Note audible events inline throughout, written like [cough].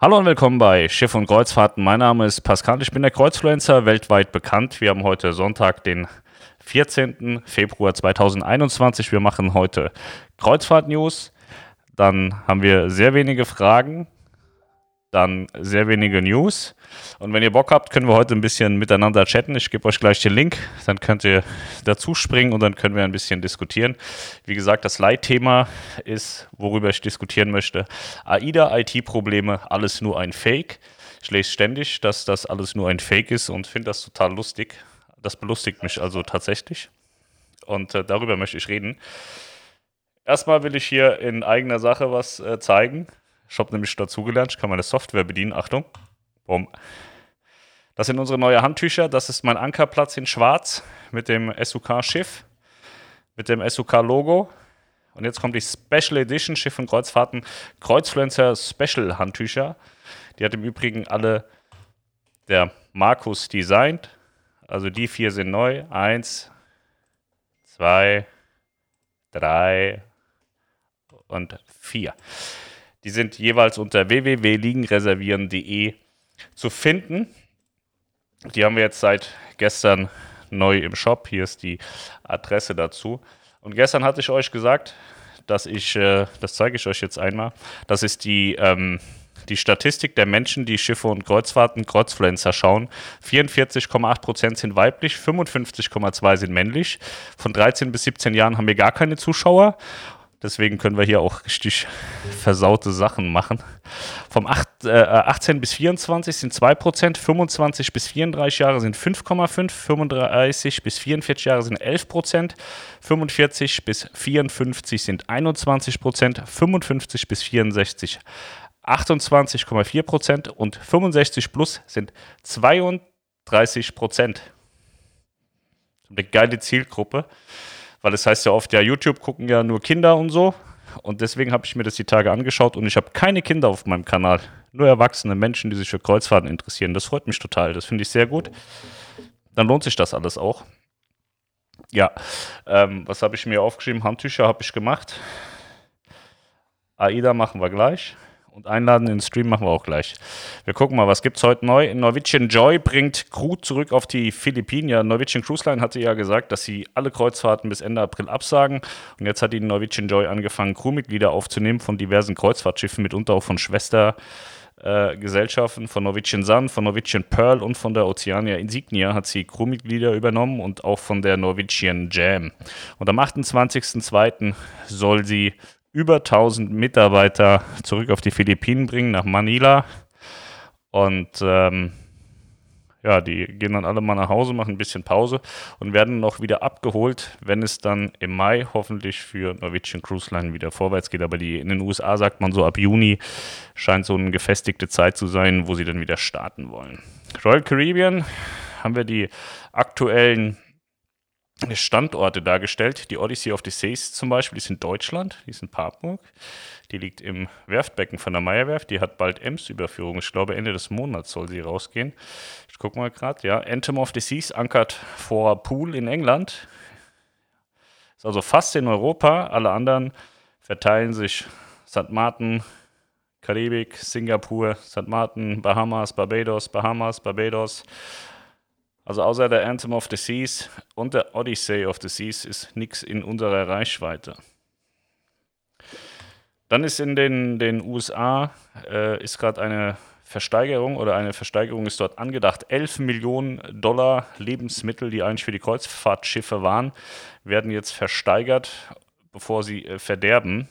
Hallo und willkommen bei Schiff und Kreuzfahrten. Mein Name ist Pascal, ich bin der Kreuzfluencer, weltweit bekannt. Wir haben heute Sonntag, den 14. Februar 2021. Wir machen heute Kreuzfahrt-News. Dann haben wir sehr wenige Fragen dann sehr wenige News. Und wenn ihr Bock habt, können wir heute ein bisschen miteinander chatten. Ich gebe euch gleich den Link, dann könnt ihr dazu springen und dann können wir ein bisschen diskutieren. Wie gesagt, das Leitthema ist, worüber ich diskutieren möchte. AIDA, IT-Probleme, alles nur ein Fake. Ich lese ständig, dass das alles nur ein Fake ist und finde das total lustig. Das belustigt mich also tatsächlich. Und äh, darüber möchte ich reden. Erstmal will ich hier in eigener Sache was äh, zeigen. Ich habe nämlich dazugelernt, ich kann meine Software bedienen. Achtung. Boom. Das sind unsere neuen Handtücher. Das ist mein Ankerplatz in Schwarz mit dem SUK-Schiff, mit dem SUK-Logo. Und jetzt kommt die Special Edition Schiff und Kreuzfahrten Kreuzfluencer Special Handtücher. Die hat im Übrigen alle der Markus designt. Also die vier sind neu. Eins, zwei, drei und vier. Die sind jeweils unter www.liegenreservieren.de zu finden. Die haben wir jetzt seit gestern neu im Shop. Hier ist die Adresse dazu. Und gestern hatte ich euch gesagt, dass ich, äh, das zeige ich euch jetzt einmal, das ist die, ähm, die Statistik der Menschen, die Schiffe und Kreuzfahrten, Kreuzfluencer schauen. 44,8% sind weiblich, 55,2% sind männlich. Von 13 bis 17 Jahren haben wir gar keine Zuschauer. Deswegen können wir hier auch richtig versaute Sachen machen. Vom 8, äh, 18 bis 24 sind 2%, 25 bis 34 Jahre sind 5,5%, 35 bis 44 Jahre sind 11%, 45 bis 54 sind 21%, 55 bis 64 28,4% und 65 plus sind 32%. Eine geile Zielgruppe. Weil es heißt ja oft, ja, YouTube gucken ja nur Kinder und so. Und deswegen habe ich mir das die Tage angeschaut und ich habe keine Kinder auf meinem Kanal. Nur erwachsene Menschen, die sich für Kreuzfahrten interessieren. Das freut mich total. Das finde ich sehr gut. Dann lohnt sich das alles auch. Ja, ähm, was habe ich mir aufgeschrieben? Handtücher habe ich gemacht. AIDA machen wir gleich und einladen in den Stream machen wir auch gleich. Wir gucken mal, was gibt es heute neu. Norwegian Joy bringt Crew zurück auf die Philippinen. Ja, Norwegian Cruise Line hatte ja gesagt, dass sie alle Kreuzfahrten bis Ende April absagen. Und jetzt hat die Norwegian Joy angefangen, Crewmitglieder aufzunehmen von diversen Kreuzfahrtschiffen, mitunter auch von Schwester. Äh, Gesellschaften von Norwegian Sun, von Norwegian Pearl und von der Oceania Insignia hat sie Crewmitglieder übernommen und auch von der Norwegian Jam. Und am 28.02. soll sie über 1000 Mitarbeiter zurück auf die Philippinen bringen, nach Manila. Und ähm, ja, die gehen dann alle mal nach Hause, machen ein bisschen Pause und werden noch wieder abgeholt, wenn es dann im Mai hoffentlich für Norwegian Cruise Line wieder vorwärts geht. Aber die, in den USA sagt man so ab Juni scheint so eine gefestigte Zeit zu sein, wo sie dann wieder starten wollen. Royal Caribbean haben wir die aktuellen Standorte dargestellt. Die Odyssey of the Seas zum Beispiel, die ist in Deutschland, die ist in Papenburg. Die liegt im Werftbecken von der Meierwerft. Die hat bald Ems-Überführung. Ich glaube, Ende des Monats soll sie rausgehen. Ich gucke mal gerade. Ja, Anthem of the Seas ankert vor Pool in England. Ist also fast in Europa. Alle anderen verteilen sich St. Martin, Karibik, Singapur, St. Martin, Bahamas, Barbados, Bahamas, Barbados. Also außer der Anthem of the Seas und der Odyssey of the Seas ist nichts in unserer Reichweite. Dann ist in den, den USA äh, ist gerade eine Versteigerung oder eine Versteigerung ist dort angedacht. 11 Millionen Dollar Lebensmittel, die eigentlich für die Kreuzfahrtschiffe waren, werden jetzt versteigert, bevor sie äh, verderben.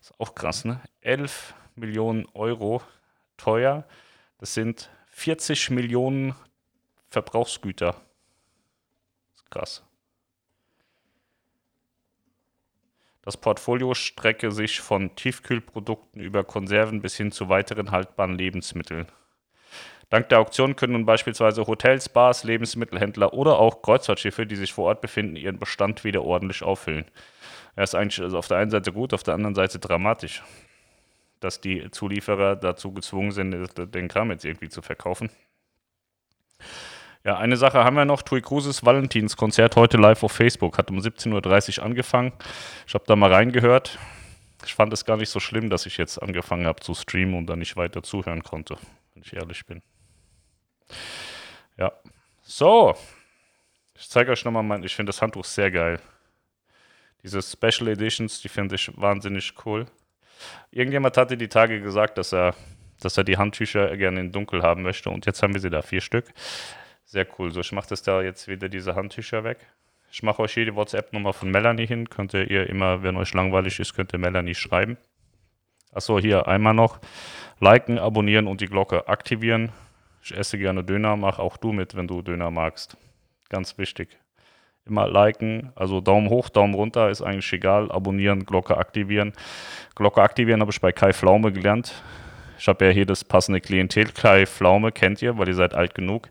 Ist auch krass, ne? 11 Millionen Euro teuer. Das sind 40 Millionen Verbrauchsgüter. Krass. Das Portfolio strecke sich von Tiefkühlprodukten über Konserven bis hin zu weiteren haltbaren Lebensmitteln. Dank der Auktion können nun beispielsweise Hotels, Bars, Lebensmittelhändler oder auch Kreuzfahrtschiffe, die sich vor Ort befinden, ihren Bestand wieder ordentlich auffüllen. Er ist eigentlich also auf der einen Seite gut, auf der anderen Seite dramatisch, dass die Zulieferer dazu gezwungen sind, den Kram jetzt irgendwie zu verkaufen. Ja, eine Sache haben wir noch. Tui Cruises Valentinskonzert heute live auf Facebook. Hat um 17.30 Uhr angefangen. Ich habe da mal reingehört. ich fand es gar nicht so schlimm, dass ich jetzt angefangen habe zu streamen und dann nicht weiter zuhören konnte, wenn ich ehrlich bin. Ja. So. Ich zeige euch nochmal mein, ich finde das Handtuch sehr geil. Diese Special Editions, die finde ich wahnsinnig cool. Irgendjemand hatte die Tage gesagt, dass er, dass er die Handtücher gerne in dunkel haben möchte und jetzt haben wir sie da, vier Stück. Sehr cool. So, ich mache das da jetzt wieder diese Handtücher weg. Ich mache euch hier die WhatsApp-Nummer von Melanie hin. Könnt ihr immer, wenn euch langweilig ist, könnt ihr Melanie schreiben. Achso, hier einmal noch. Liken, abonnieren und die Glocke aktivieren. Ich esse gerne Döner, mach auch du mit, wenn du Döner magst. Ganz wichtig. Immer liken, also Daumen hoch, Daumen runter, ist eigentlich egal. Abonnieren, Glocke aktivieren. Glocke aktivieren habe ich bei Kai Flaume gelernt. Ich habe ja hier das passende Klientel. Kai Flaume kennt ihr, weil ihr seid alt genug.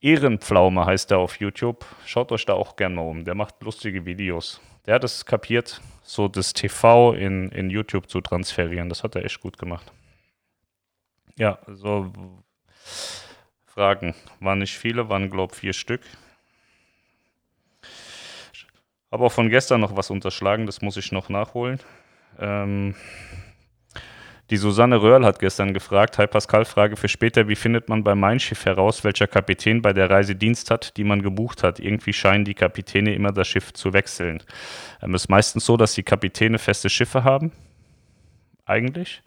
Ehrenpflaume heißt er auf YouTube. Schaut euch da auch gerne mal um. Der macht lustige Videos. Der hat es kapiert, so das TV in, in YouTube zu transferieren. Das hat er echt gut gemacht. Ja, so Fragen. Waren nicht viele, waren, glaube ich, vier Stück. Habe auch von gestern noch was unterschlagen, das muss ich noch nachholen. Ähm, die Susanne Röhrl hat gestern gefragt, hi Pascal, Frage für später, wie findet man bei Mein Schiff heraus, welcher Kapitän bei der Reise Dienst hat, die man gebucht hat? Irgendwie scheinen die Kapitäne immer das Schiff zu wechseln. Ähm, ist meistens so, dass die Kapitäne feste Schiffe haben, eigentlich.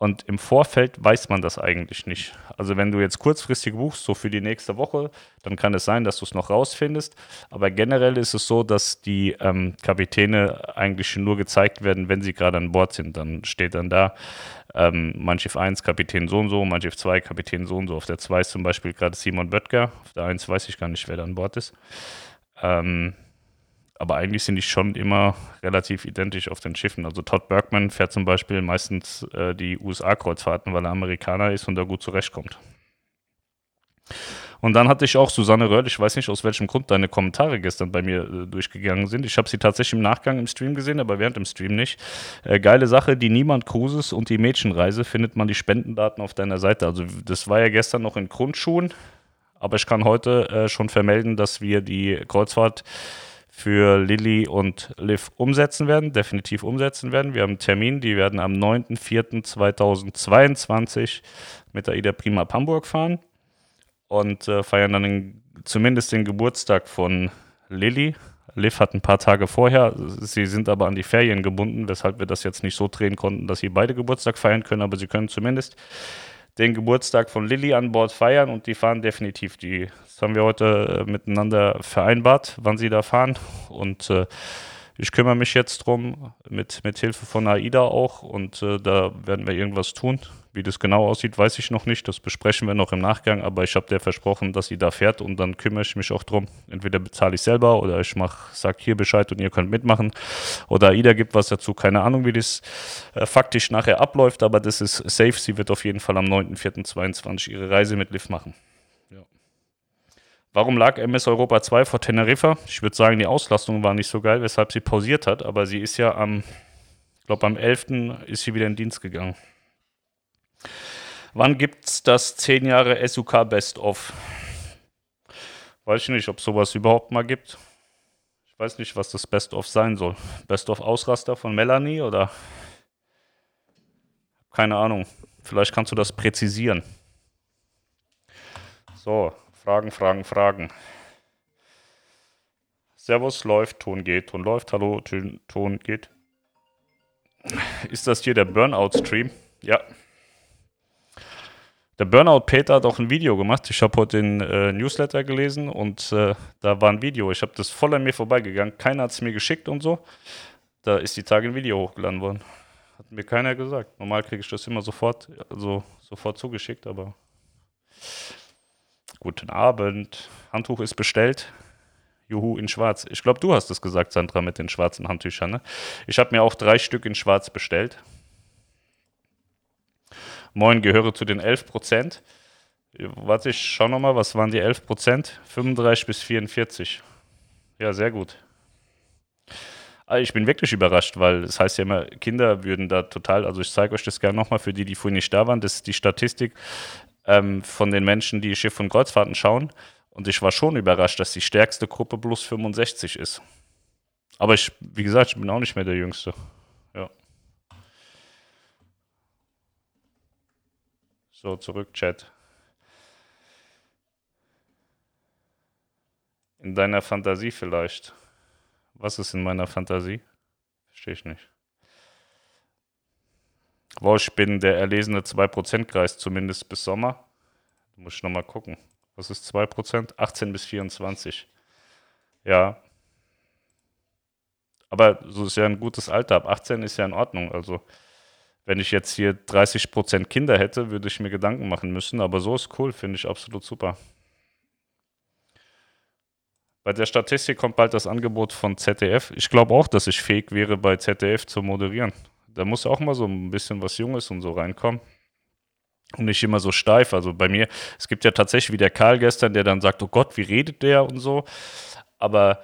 Und im Vorfeld weiß man das eigentlich nicht. Also wenn du jetzt kurzfristig buchst, so für die nächste Woche, dann kann es sein, dass du es noch rausfindest. Aber generell ist es so, dass die ähm, Kapitäne eigentlich nur gezeigt werden, wenn sie gerade an Bord sind. Dann steht dann da, ähm, mein Schiff 1 Kapitän so und so, mein Schiff 2 Kapitän so und so. Auf der 2 ist zum Beispiel gerade Simon Böttger, auf der 1 weiß ich gar nicht, wer da an Bord ist. Ähm, aber eigentlich sind die schon immer relativ identisch auf den Schiffen. Also Todd Bergman fährt zum Beispiel meistens äh, die USA-Kreuzfahrten, weil er Amerikaner ist und da gut zurechtkommt. Und dann hatte ich auch Susanne Röhrl, ich weiß nicht, aus welchem Grund deine Kommentare gestern bei mir äh, durchgegangen sind. Ich habe sie tatsächlich im Nachgang im Stream gesehen, aber während dem Stream nicht. Äh, geile Sache, die Niemand Cruises und die Mädchenreise findet man die Spendendaten auf deiner Seite. Also das war ja gestern noch in Grundschuhen, aber ich kann heute äh, schon vermelden, dass wir die Kreuzfahrt für Lilly und Liv umsetzen werden, definitiv umsetzen werden. Wir haben einen Termin, die werden am 9.4.2022 mit der Ida Prima ab Hamburg fahren und äh, feiern dann den, zumindest den Geburtstag von Lilly. Liv hat ein paar Tage vorher, sie sind aber an die Ferien gebunden, weshalb wir das jetzt nicht so drehen konnten, dass sie beide Geburtstag feiern können, aber sie können zumindest den Geburtstag von Lilly an Bord feiern und die fahren definitiv. Die, das haben wir heute äh, miteinander vereinbart, wann sie da fahren. Und äh, ich kümmere mich jetzt drum, mit, mit Hilfe von AIDA auch. Und äh, da werden wir irgendwas tun. Wie das genau aussieht, weiß ich noch nicht. Das besprechen wir noch im Nachgang. Aber ich habe der versprochen, dass sie da fährt und dann kümmere ich mich auch drum. Entweder bezahle ich selber oder ich mach, sag hier Bescheid und ihr könnt mitmachen. Oder AIDA gibt was dazu. Keine Ahnung, wie das äh, faktisch nachher abläuft, aber das ist safe. Sie wird auf jeden Fall am 9.4.22 ihre Reise mit Liv machen. Warum lag MS Europa 2 vor Teneriffa? Ich würde sagen, die Auslastung war nicht so geil, weshalb sie pausiert hat, aber sie ist ja am, ich glaube am 11. ist sie wieder in Dienst gegangen. Wann gibt es das 10 Jahre SUK Best of? Weiß ich nicht, ob sowas überhaupt mal gibt. Ich weiß nicht, was das Best of sein soll. Best of Ausraster von Melanie oder? Keine Ahnung. Vielleicht kannst du das präzisieren. So, Fragen, Fragen, Fragen. Servus, läuft, Ton geht, Ton läuft, hallo, Ton geht. Ist das hier der Burnout-Stream? Ja. Der Burnout Peter hat auch ein Video gemacht. Ich habe heute den äh, Newsletter gelesen und äh, da war ein Video. Ich habe das voll an mir vorbeigegangen. Keiner hat es mir geschickt und so. Da ist die Tage ein Video hochgeladen worden. Hat mir keiner gesagt. Normal kriege ich das immer sofort, also sofort zugeschickt, aber guten Abend. Handtuch ist bestellt. Juhu in Schwarz. Ich glaube, du hast es gesagt, Sandra, mit den schwarzen Handtüchern. Ne? Ich habe mir auch drei Stück in Schwarz bestellt. Moin, gehöre zu den 11 Prozent. Warte, ich schau nochmal, was waren die 11 Prozent? 35 bis 44. Ja, sehr gut. Ah, ich bin wirklich überrascht, weil es das heißt ja immer, Kinder würden da total, also ich zeige euch das gerne nochmal für die, die vorhin nicht da waren, das ist die Statistik ähm, von den Menschen, die Schiff- und Kreuzfahrten schauen. Und ich war schon überrascht, dass die stärkste Gruppe plus 65 ist. Aber ich, wie gesagt, ich bin auch nicht mehr der Jüngste. Ja. So, zurück, Chat. In deiner Fantasie vielleicht. Was ist in meiner Fantasie? Verstehe ich nicht. Wow, ich bin der erlesene 2%-Kreis, zumindest bis Sommer. Muss ich nochmal gucken. Was ist 2%? 18 bis 24. Ja. Aber so ist ja ein gutes Alter. Ab 18 ist ja in Ordnung. Also, wenn ich jetzt hier 30% Kinder hätte, würde ich mir Gedanken machen müssen. Aber so ist cool, finde ich absolut super. Bei der Statistik kommt bald das Angebot von ZDF. Ich glaube auch, dass ich fähig wäre, bei ZDF zu moderieren. Da muss auch mal so ein bisschen was Junges und so reinkommen. Und nicht immer so steif. Also bei mir, es gibt ja tatsächlich wie der Karl gestern, der dann sagt, oh Gott, wie redet der und so. Aber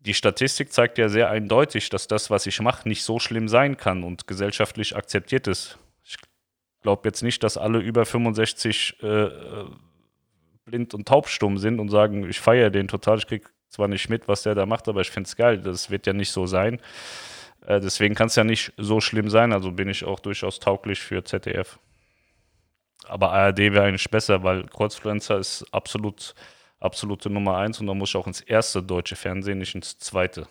die Statistik zeigt ja sehr eindeutig, dass das, was ich mache, nicht so schlimm sein kann und gesellschaftlich akzeptiert ist. Ich glaube jetzt nicht, dass alle über 65 äh, äh, blind und taubstumm sind und sagen, ich feiere den total, ich kriege zwar nicht mit, was der da macht, aber ich finde es geil. Das wird ja nicht so sein. Äh, deswegen kann es ja nicht so schlimm sein. Also bin ich auch durchaus tauglich für ZDF. Aber ARD wäre eigentlich besser, weil Kreuzfluencer ist absolut, absolute Nummer eins und da muss ich auch ins erste deutsche Fernsehen, nicht ins zweite.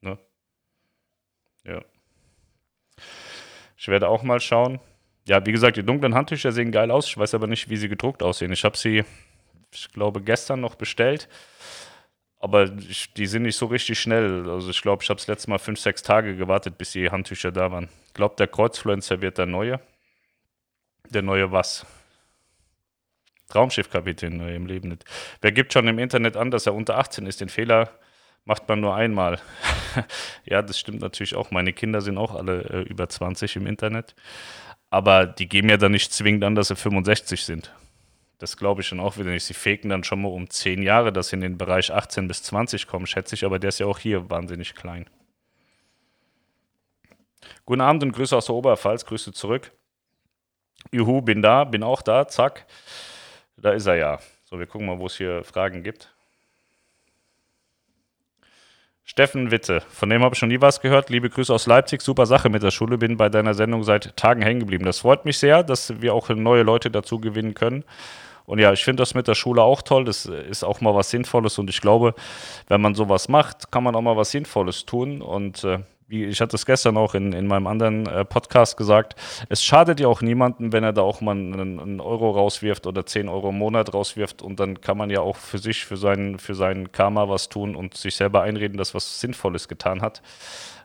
Ne? Ja. Ich werde auch mal schauen. Ja, wie gesagt, die dunklen Handtücher sehen geil aus. Ich weiß aber nicht, wie sie gedruckt aussehen. Ich habe sie, ich glaube, gestern noch bestellt. Aber ich, die sind nicht so richtig schnell. Also ich glaube, ich habe das letzte Mal fünf, sechs Tage gewartet, bis die Handtücher da waren. Ich glaube, der Kreuzfluencer wird der neue. Der neue was? Traumschiffkapitän neu im Leben nicht. Wer gibt schon im Internet an, dass er unter 18 ist? Den Fehler macht man nur einmal. [laughs] ja, das stimmt natürlich auch. Meine Kinder sind auch alle äh, über 20 im Internet. Aber die geben ja dann nicht zwingend an, dass sie 65 sind. Das glaube ich dann auch wieder nicht. Sie faken dann schon mal um 10 Jahre, dass sie in den Bereich 18 bis 20 kommen, schätze ich. Aber der ist ja auch hier wahnsinnig klein. Guten Abend und Grüße aus der Oberpfalz. Grüße zurück. Juhu, bin da, bin auch da. Zack. Da ist er ja. So, wir gucken mal, wo es hier Fragen gibt. Steffen Witte, von dem habe ich schon nie was gehört. Liebe Grüße aus Leipzig, super Sache mit der Schule. Bin bei deiner Sendung seit Tagen hängen geblieben. Das freut mich sehr, dass wir auch neue Leute dazu gewinnen können. Und ja, ich finde das mit der Schule auch toll. Das ist auch mal was Sinnvolles. Und ich glaube, wenn man sowas macht, kann man auch mal was Sinnvolles tun. Und äh, wie ich hatte es gestern auch in, in meinem anderen äh, Podcast gesagt, es schadet ja auch niemandem, wenn er da auch mal einen, einen, Euro rauswirft oder 10 Euro im Monat rauswirft und dann kann man ja auch für sich, für seinen, für seinen Karma was tun und sich selber einreden, dass was Sinnvolles getan hat.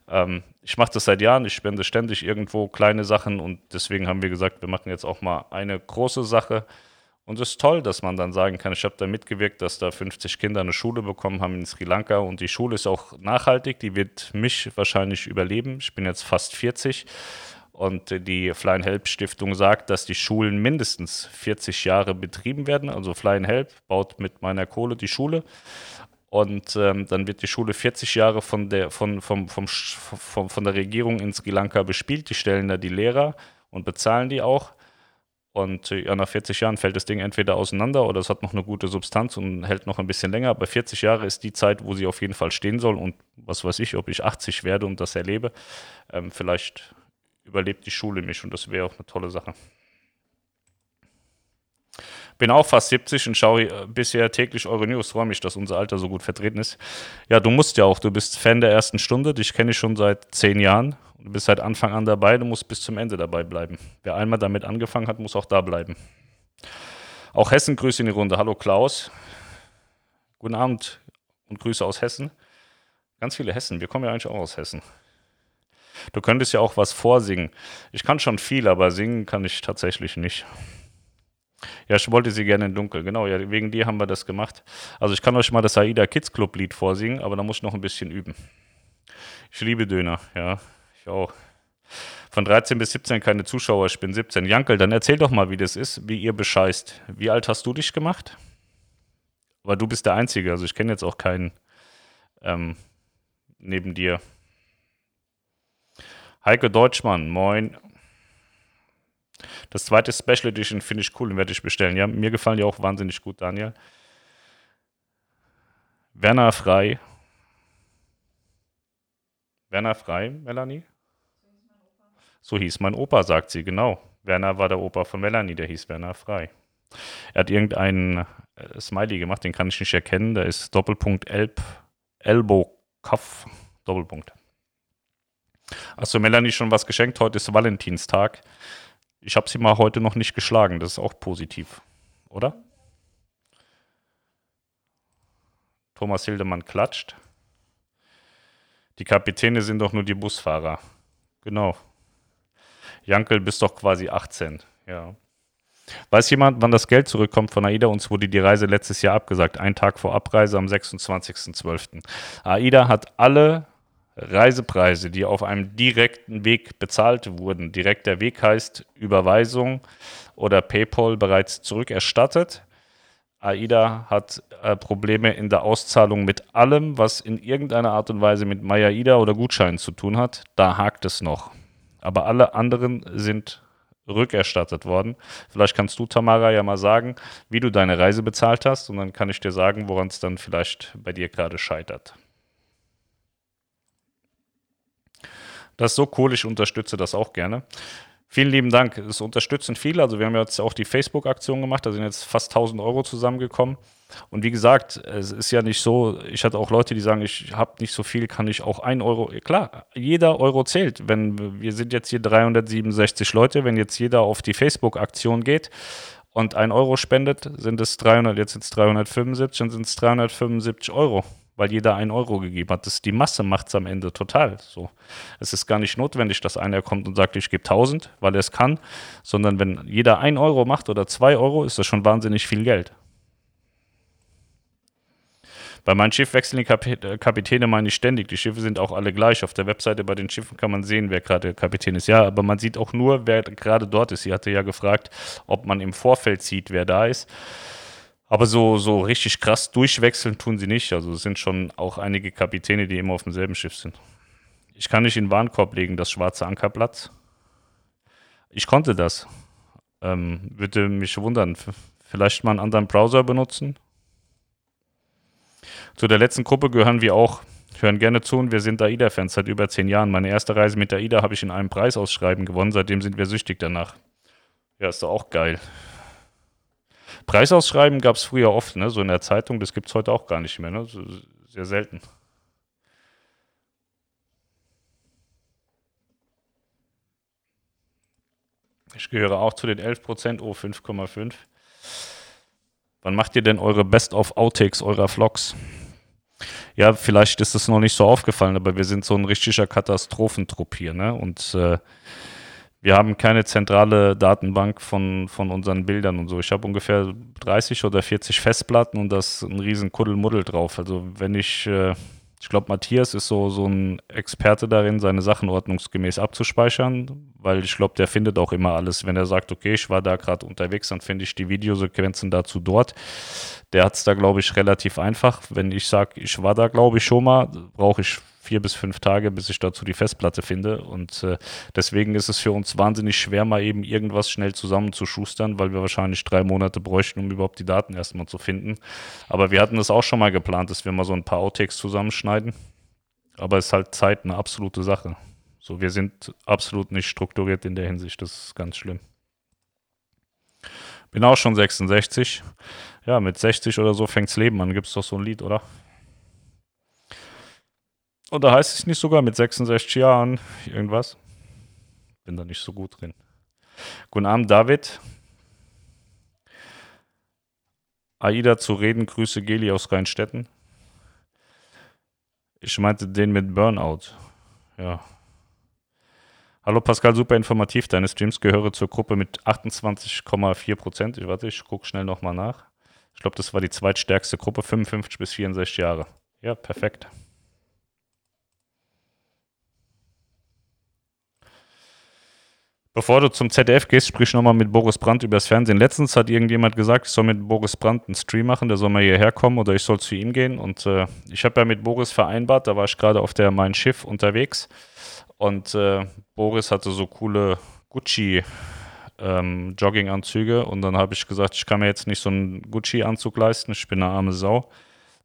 Ähm, ich mache das seit Jahren, ich spende ständig irgendwo kleine Sachen und deswegen haben wir gesagt, wir machen jetzt auch mal eine große Sache und es ist toll, dass man dann sagen kann, ich habe da mitgewirkt, dass da 50 Kinder eine Schule bekommen haben in Sri Lanka und die Schule ist auch nachhaltig, die wird mich wahrscheinlich überleben. Ich bin jetzt fast 40 und die Fly Help Stiftung sagt, dass die Schulen mindestens 40 Jahre betrieben werden. Also Fly Help baut mit meiner Kohle die Schule und ähm, dann wird die Schule 40 Jahre von der, von, vom, vom, vom, von der Regierung in Sri Lanka bespielt. Die stellen da die Lehrer und bezahlen die auch. Und ja, nach 40 Jahren fällt das Ding entweder auseinander oder es hat noch eine gute Substanz und hält noch ein bisschen länger. Aber 40 Jahre ist die Zeit, wo sie auf jeden Fall stehen soll. Und was weiß ich, ob ich 80 werde und das erlebe. Ähm, vielleicht überlebt die Schule mich und das wäre auch eine tolle Sache. Bin auch fast 70 und schaue äh, bisher täglich eure News. Freue mich, dass unser Alter so gut vertreten ist. Ja, du musst ja auch. Du bist Fan der ersten Stunde. Dich kenne ich schon seit zehn Jahren Du bist seit Anfang an dabei, du musst bis zum Ende dabei bleiben. Wer einmal damit angefangen hat, muss auch da bleiben. Auch Hessen Grüße in die Runde. Hallo Klaus. Guten Abend und Grüße aus Hessen. Ganz viele Hessen. Wir kommen ja eigentlich auch aus Hessen. Du könntest ja auch was vorsingen. Ich kann schon viel, aber singen kann ich tatsächlich nicht. Ja, ich wollte sie gerne in Dunkel. Genau, ja, wegen dir haben wir das gemacht. Also ich kann euch mal das Aida Kids Club Lied vorsingen, aber da muss ich noch ein bisschen üben. Ich liebe Döner, ja auch. Von 13 bis 17 keine Zuschauer, ich bin 17. Jankel, dann erzähl doch mal, wie das ist, wie ihr bescheißt. Wie alt hast du dich gemacht? Aber du bist der Einzige, also ich kenne jetzt auch keinen ähm, neben dir. Heike Deutschmann, moin. Das zweite Special Edition finde ich cool, den werde ich bestellen. Ja, mir gefallen die auch wahnsinnig gut, Daniel. Werner Frei. Werner Frei, Melanie? So hieß mein Opa, sagt sie, genau. Werner war der Opa von Melanie, der hieß Werner Frei. Er hat irgendeinen äh, Smiley gemacht, den kann ich nicht erkennen. Da ist Doppelpunkt Elb, Elbow Kopf, Doppelpunkt. Achso, Melanie schon was geschenkt. Heute ist Valentinstag. Ich habe sie mal heute noch nicht geschlagen. Das ist auch positiv, oder? Thomas Hildemann klatscht. Die Kapitäne sind doch nur die Busfahrer. Genau. Jankel, bist doch quasi 18. Ja. Weiß jemand, wann das Geld zurückkommt von AIDA? Uns wurde die Reise letztes Jahr abgesagt, einen Tag vor Abreise am 26.12. AIDA hat alle Reisepreise, die auf einem direkten Weg bezahlt wurden, direkter Weg heißt Überweisung oder PayPal bereits zurückerstattet. AIDA hat äh, Probleme in der Auszahlung mit allem, was in irgendeiner Art und Weise mit MyAIDA oder Gutscheinen zu tun hat. Da hakt es noch. Aber alle anderen sind rückerstattet worden. Vielleicht kannst du, Tamara, ja mal sagen, wie du deine Reise bezahlt hast und dann kann ich dir sagen, woran es dann vielleicht bei dir gerade scheitert. Das ist so cool, ich unterstütze das auch gerne. Vielen lieben Dank. Es unterstützen viele. Also wir haben jetzt auch die Facebook-Aktion gemacht. Da sind jetzt fast 1000 Euro zusammengekommen. Und wie gesagt, es ist ja nicht so, ich hatte auch Leute, die sagen, ich habe nicht so viel, kann ich auch ein Euro. Klar, jeder Euro zählt. Wenn wir sind jetzt hier 367 Leute, wenn jetzt jeder auf die Facebook-Aktion geht und ein Euro spendet, sind es 300, jetzt sind es 375, dann sind es 375 Euro weil jeder einen Euro gegeben hat. Das, die Masse macht es am Ende total. So. Es ist gar nicht notwendig, dass einer kommt und sagt, ich gebe 1000, weil er es kann, sondern wenn jeder ein Euro macht oder zwei Euro, ist das schon wahnsinnig viel Geld. Bei meinen Schiff wechseln die äh, Kapitäne meine ich ständig. Die Schiffe sind auch alle gleich. Auf der Webseite bei den Schiffen kann man sehen, wer gerade Kapitän ist. Ja, aber man sieht auch nur, wer gerade dort ist. Sie hatte ja gefragt, ob man im Vorfeld sieht, wer da ist. Aber so, so richtig krass durchwechseln tun sie nicht. Also es sind schon auch einige Kapitäne, die immer auf demselben Schiff sind. Ich kann nicht in den Warenkorb legen, das schwarze Ankerblatt. Ich konnte das. Ähm, würde mich wundern. Vielleicht mal einen anderen Browser benutzen. Zu der letzten Gruppe gehören wir auch. Hören gerne zu und wir sind AIDA-Fans seit über zehn Jahren. Meine erste Reise mit AIDA habe ich in einem Preisausschreiben gewonnen. Seitdem sind wir süchtig danach. Ja, ist doch auch geil. Preisausschreiben gab es früher oft, ne? so in der Zeitung, das gibt es heute auch gar nicht mehr, ne? Sehr selten. Ich gehöre auch zu den 11%, oh 5,5. Wann macht ihr denn eure Best-of-Outtakes eurer Vlogs? Ja, vielleicht ist es noch nicht so aufgefallen, aber wir sind so ein richtiger Katastrophentrupp hier, ne? Und äh, wir haben keine zentrale Datenbank von, von unseren Bildern und so. Ich habe ungefähr 30 oder 40 Festplatten und da ist ein riesen Kuddelmuddel drauf. Also wenn ich, äh, ich glaube, Matthias ist so, so ein Experte darin, seine Sachen ordnungsgemäß abzuspeichern, weil ich glaube, der findet auch immer alles. Wenn er sagt, okay, ich war da gerade unterwegs, dann finde ich die Videosequenzen dazu dort. Der hat es da, glaube ich, relativ einfach. Wenn ich sage, ich war da, glaube ich, schon mal, brauche ich vier bis fünf Tage, bis ich dazu die Festplatte finde. Und äh, deswegen ist es für uns wahnsinnig schwer, mal eben irgendwas schnell zusammenzuschustern, weil wir wahrscheinlich drei Monate bräuchten, um überhaupt die Daten erstmal zu finden. Aber wir hatten das auch schon mal geplant, dass wir mal so ein paar Outtakes zusammenschneiden. Aber es ist halt Zeit eine absolute Sache. So, wir sind absolut nicht strukturiert in der Hinsicht. Das ist ganz schlimm. Bin auch schon 66. Ja, mit 60 oder so fängt's Leben an. Gibt es doch so ein Lied, oder? Oder heißt es nicht sogar mit 66 Jahren irgendwas? Bin da nicht so gut drin. Guten Abend, David. Aida zu reden, Grüße Geli aus Rheinstetten. Ich meinte den mit Burnout. Ja. Hallo Pascal, super informativ. Deine Streams gehöre zur Gruppe mit 28,4 Prozent. Ich warte, ich gucke schnell nochmal nach. Ich glaube, das war die zweitstärkste Gruppe, 55 bis 64 Jahre. Ja, perfekt. Bevor du zum ZDF gehst, sprich nochmal mit Boris Brandt übers Fernsehen. Letztens hat irgendjemand gesagt, ich soll mit Boris Brandt einen Stream machen, der soll mal hierher kommen oder ich soll zu ihm gehen. Und äh, ich habe ja mit Boris vereinbart, da war ich gerade auf der Mein Schiff unterwegs und äh, Boris hatte so coole Gucci ähm, Jogginganzüge und dann habe ich gesagt, ich kann mir jetzt nicht so einen Gucci-Anzug leisten, ich bin eine arme Sau.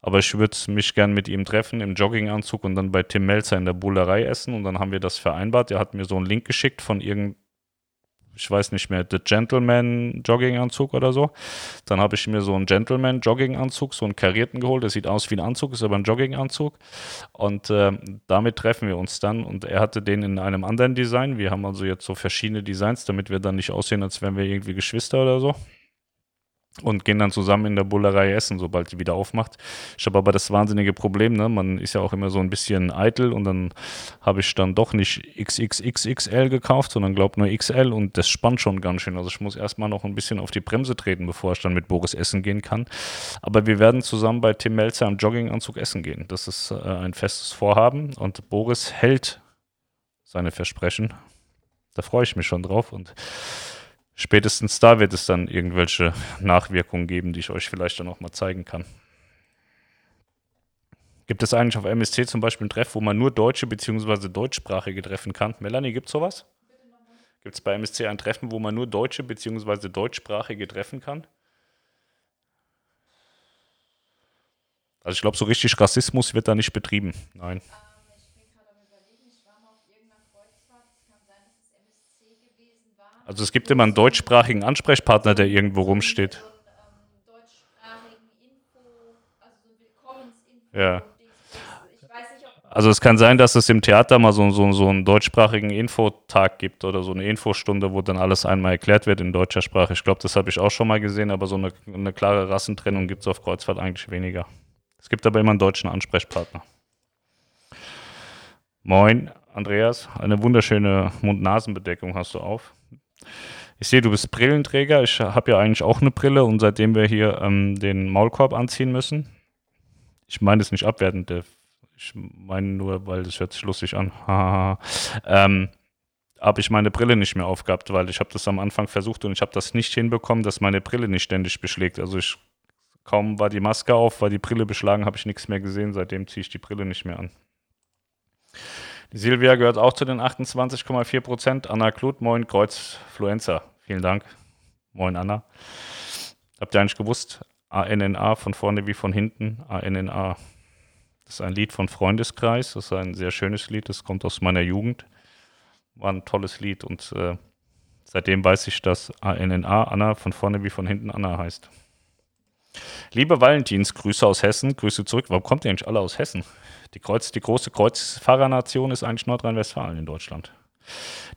Aber ich würde mich gern mit ihm treffen im Jogginganzug und dann bei Tim Melzer in der Bullerei essen. Und dann haben wir das vereinbart. Er hat mir so einen Link geschickt von irgendeinem ich weiß nicht mehr, The Gentleman Jogginganzug oder so. Dann habe ich mir so einen Gentleman Jogginganzug, so einen karierten geholt. Der sieht aus wie ein Anzug, ist aber ein Jogginganzug. Und äh, damit treffen wir uns dann. Und er hatte den in einem anderen Design. Wir haben also jetzt so verschiedene Designs, damit wir dann nicht aussehen, als wären wir irgendwie Geschwister oder so und gehen dann zusammen in der Bullerei essen, sobald die wieder aufmacht. Ich habe aber das wahnsinnige Problem, ne? man ist ja auch immer so ein bisschen eitel und dann habe ich dann doch nicht XXXXL gekauft, sondern glaube nur XL und das spannt schon ganz schön. Also ich muss erstmal noch ein bisschen auf die Bremse treten, bevor ich dann mit Boris essen gehen kann. Aber wir werden zusammen bei Tim Melzer im Jogginganzug essen gehen. Das ist äh, ein festes Vorhaben und Boris hält seine Versprechen. Da freue ich mich schon drauf und spätestens da wird es dann irgendwelche Nachwirkungen geben, die ich euch vielleicht dann auch mal zeigen kann. Gibt es eigentlich auf MSC zum Beispiel ein Treff, wo man nur deutsche bzw. deutschsprachige treffen kann? Melanie, gibt es sowas? Gibt es bei MSC ein Treffen, wo man nur deutsche bzw. deutschsprachige treffen kann? Also ich glaube, so richtig Rassismus wird da nicht betrieben. Nein. Also es gibt immer einen deutschsprachigen Ansprechpartner, der irgendwo rumsteht. Ja. Also es kann sein, dass es im Theater mal so, so, so einen deutschsprachigen Infotag gibt oder so eine Infostunde, wo dann alles einmal erklärt wird in deutscher Sprache. Ich glaube, das habe ich auch schon mal gesehen, aber so eine, eine klare Rassentrennung gibt es auf Kreuzfahrt eigentlich weniger. Es gibt aber immer einen deutschen Ansprechpartner. Moin, Andreas. Eine wunderschöne Mund-Nasen-Bedeckung hast du auf. Ich sehe, du bist Brillenträger. Ich habe ja eigentlich auch eine Brille und seitdem wir hier ähm, den Maulkorb anziehen müssen, ich meine es nicht abwertend, ich meine nur, weil das hört sich lustig an, [laughs] ähm, habe ich meine Brille nicht mehr aufgehabt, weil ich habe das am Anfang versucht und ich habe das nicht hinbekommen, dass meine Brille nicht ständig beschlägt. Also ich kaum war die Maske auf, war die Brille beschlagen, habe ich nichts mehr gesehen. Seitdem ziehe ich die Brille nicht mehr an. Silvia gehört auch zu den 28,4 Prozent. Anna Kluth, moin, Kreuzfluenza. Vielen Dank. Moin, Anna. Habt ihr eigentlich gewusst? ANNA von vorne wie von hinten. ANNA. Das ist ein Lied von Freundeskreis. Das ist ein sehr schönes Lied. Das kommt aus meiner Jugend. War ein tolles Lied und äh, seitdem weiß ich, dass ANNA, Anna, von vorne wie von hinten Anna heißt. Liebe Valentins, Grüße aus Hessen, Grüße zurück. Warum kommt ihr eigentlich alle aus Hessen? Die, Kreuz, die große Kreuzfahrernation ist eigentlich Nordrhein-Westfalen in Deutschland.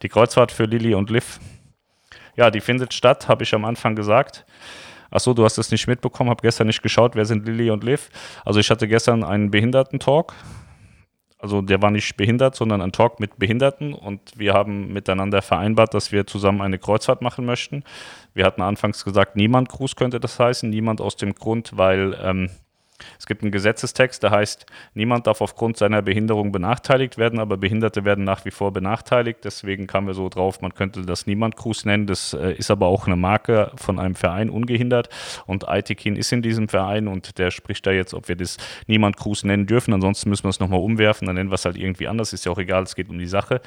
Die Kreuzfahrt für Lilly und Liv. Ja, die findet statt, habe ich am Anfang gesagt. Achso, du hast es nicht mitbekommen, habe gestern nicht geschaut, wer sind Lilly und Liv. Also ich hatte gestern einen Behinderten-Talk also der war nicht behindert, sondern ein Talk mit Behinderten und wir haben miteinander vereinbart, dass wir zusammen eine Kreuzfahrt machen möchten. Wir hatten anfangs gesagt, niemand Gruß könnte das heißen, niemand aus dem Grund, weil ähm, es gibt einen Gesetzestext, der heißt, niemand darf aufgrund seiner Behinderung benachteiligt werden, aber Behinderte werden nach wie vor benachteiligt. Deswegen kamen wir so drauf, man könnte das Niemand-Gruß nennen. Das äh, ist aber auch eine Marke von einem Verein ungehindert. Und Aitikin ist in diesem Verein und der spricht da jetzt, ob wir das Niemand-Gruß nennen dürfen. Ansonsten müssen wir es nochmal umwerfen, dann nennen wir es halt irgendwie anders. Ist ja auch egal, es geht um die Sache.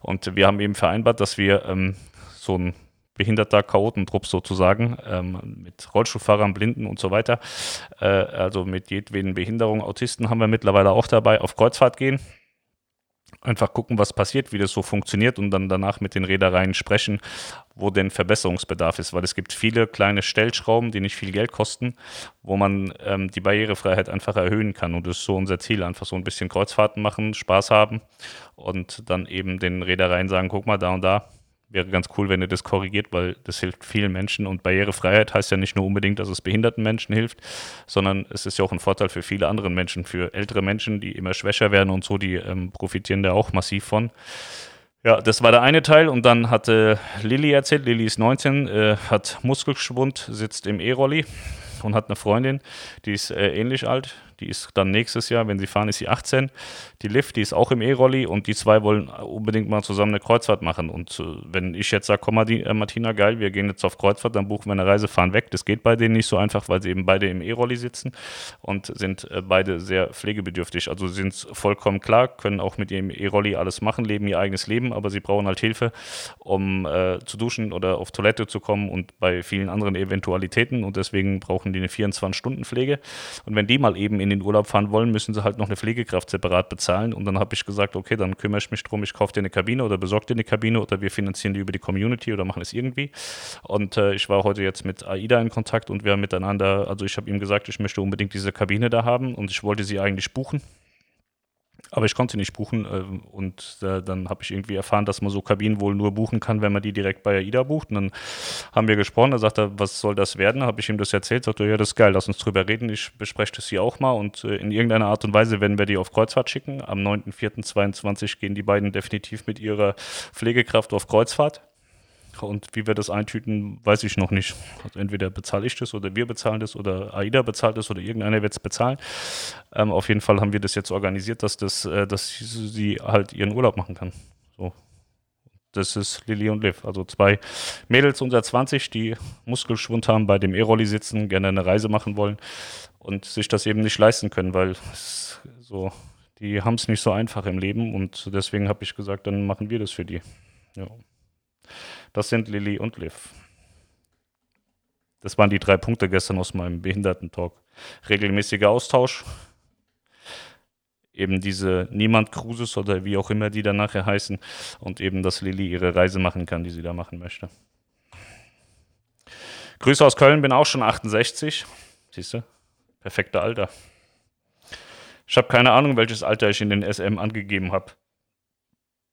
Und wir haben eben vereinbart, dass wir ähm, so ein behinderter Chaotentrupp sozusagen, ähm, mit Rollstuhlfahrern, Blinden und so weiter. Äh, also mit jedweden Behinderungen, Autisten haben wir mittlerweile auch dabei, auf Kreuzfahrt gehen. Einfach gucken, was passiert, wie das so funktioniert und dann danach mit den Reedereien sprechen, wo denn Verbesserungsbedarf ist, weil es gibt viele kleine Stellschrauben, die nicht viel Geld kosten, wo man ähm, die Barrierefreiheit einfach erhöhen kann. Und das ist so unser Ziel, einfach so ein bisschen Kreuzfahrten machen, Spaß haben und dann eben den Reedereien sagen, guck mal, da und da wäre ganz cool, wenn ihr das korrigiert, weil das hilft vielen Menschen. Und Barrierefreiheit heißt ja nicht nur unbedingt, dass es behinderten Menschen hilft, sondern es ist ja auch ein Vorteil für viele andere Menschen, für ältere Menschen, die immer schwächer werden und so, die ähm, profitieren da auch massiv von. Ja, das war der eine Teil. Und dann hatte Lilly erzählt, Lilly ist 19, äh, hat Muskelschwund, sitzt im E-Rolli und hat eine Freundin, die ist äh, ähnlich alt, die ist dann nächstes Jahr, wenn sie fahren, ist sie 18. Die Liv, die ist auch im E-Rolli und die zwei wollen unbedingt mal zusammen eine Kreuzfahrt machen. Und äh, wenn ich jetzt sage, komm äh, Martina, geil, wir gehen jetzt auf Kreuzfahrt, dann buchen wir eine Reise, fahren weg. Das geht bei denen nicht so einfach, weil sie eben beide im E-Rolli sitzen und sind äh, beide sehr pflegebedürftig. Also sind vollkommen klar, können auch mit ihrem E-Rolli alles machen, leben ihr eigenes Leben, aber sie brauchen halt Hilfe, um äh, zu duschen oder auf Toilette zu kommen und bei vielen anderen Eventualitäten. Und deswegen brauchen die eine 24-Stunden-Pflege. Und wenn die mal eben in in den Urlaub fahren wollen, müssen sie halt noch eine Pflegekraft separat bezahlen. Und dann habe ich gesagt, okay, dann kümmere ich mich drum, ich kaufe dir eine Kabine oder besorge dir eine Kabine oder wir finanzieren die über die Community oder machen es irgendwie. Und äh, ich war heute jetzt mit AIDA in Kontakt und wir haben miteinander, also ich habe ihm gesagt, ich möchte unbedingt diese Kabine da haben und ich wollte sie eigentlich buchen. Aber ich konnte sie nicht buchen äh, und äh, dann habe ich irgendwie erfahren, dass man so Kabinen wohl nur buchen kann, wenn man die direkt bei AIDA bucht. Und dann haben wir gesprochen, da sagt er, was soll das werden? Habe ich ihm das erzählt, sagt er, ja, das ist geil, lass uns drüber reden, ich bespreche das hier auch mal und äh, in irgendeiner Art und Weise werden wir die auf Kreuzfahrt schicken. Am 9.4.22 gehen die beiden definitiv mit ihrer Pflegekraft auf Kreuzfahrt. Und wie wir das eintüten, weiß ich noch nicht. Also entweder bezahle ich das oder wir bezahlen das oder AIDA bezahlt das oder irgendeiner wird es bezahlen. Ähm, auf jeden Fall haben wir das jetzt organisiert, dass, das, äh, dass sie halt ihren Urlaub machen kann. So. Das ist Lilly und Liv. Also zwei Mädels unter 20, die Muskelschwund haben, bei dem E-Rolli sitzen, gerne eine Reise machen wollen und sich das eben nicht leisten können, weil so, die haben es nicht so einfach im Leben und deswegen habe ich gesagt, dann machen wir das für die. Ja. Das sind Lilly und Liv. Das waren die drei Punkte gestern aus meinem Behindertentalk. Regelmäßiger Austausch, eben diese Niemand Cruises oder wie auch immer die dann nachher heißen und eben, dass Lilly ihre Reise machen kann, die sie da machen möchte. Grüße aus Köln, bin auch schon 68. Siehst du? Perfekte Alter. Ich habe keine Ahnung, welches Alter ich in den SM angegeben habe.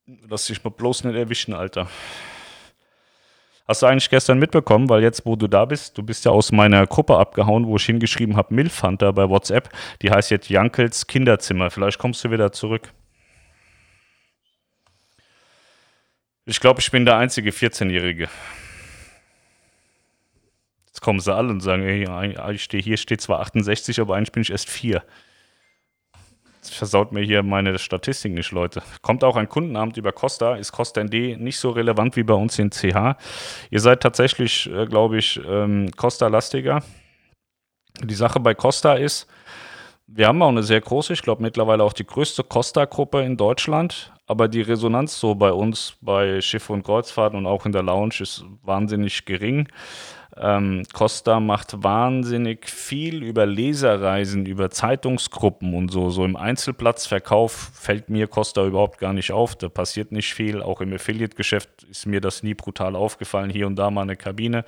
Lass dich mal bloß nicht erwischen, Alter. Hast du eigentlich gestern mitbekommen, weil jetzt, wo du da bist, du bist ja aus meiner Gruppe abgehauen, wo ich hingeschrieben habe, Milfhunter bei WhatsApp, die heißt jetzt Jankels Kinderzimmer. Vielleicht kommst du wieder zurück. Ich glaube, ich bin der einzige 14-Jährige. Jetzt kommen sie alle und sagen, ey, ich stehe hier, steht zwar 68, aber eigentlich bin ich erst 4 versaut mir hier meine Statistik nicht, Leute. Kommt auch ein Kundenabend über Costa, ist Costa ND nicht so relevant wie bei uns in CH. Ihr seid tatsächlich, äh, glaube ich, ähm, Costa-lastiger. Die Sache bei Costa ist, wir haben auch eine sehr große, ich glaube mittlerweile auch die größte Costa-Gruppe in Deutschland, aber die Resonanz so bei uns, bei Schiff und Kreuzfahrten und auch in der Lounge ist wahnsinnig gering. Ähm, Costa macht wahnsinnig viel über Leserreisen, über Zeitungsgruppen und so. So im Einzelplatzverkauf fällt mir Costa überhaupt gar nicht auf. Da passiert nicht viel. Auch im Affiliate-Geschäft ist mir das nie brutal aufgefallen. Hier und da mal eine Kabine.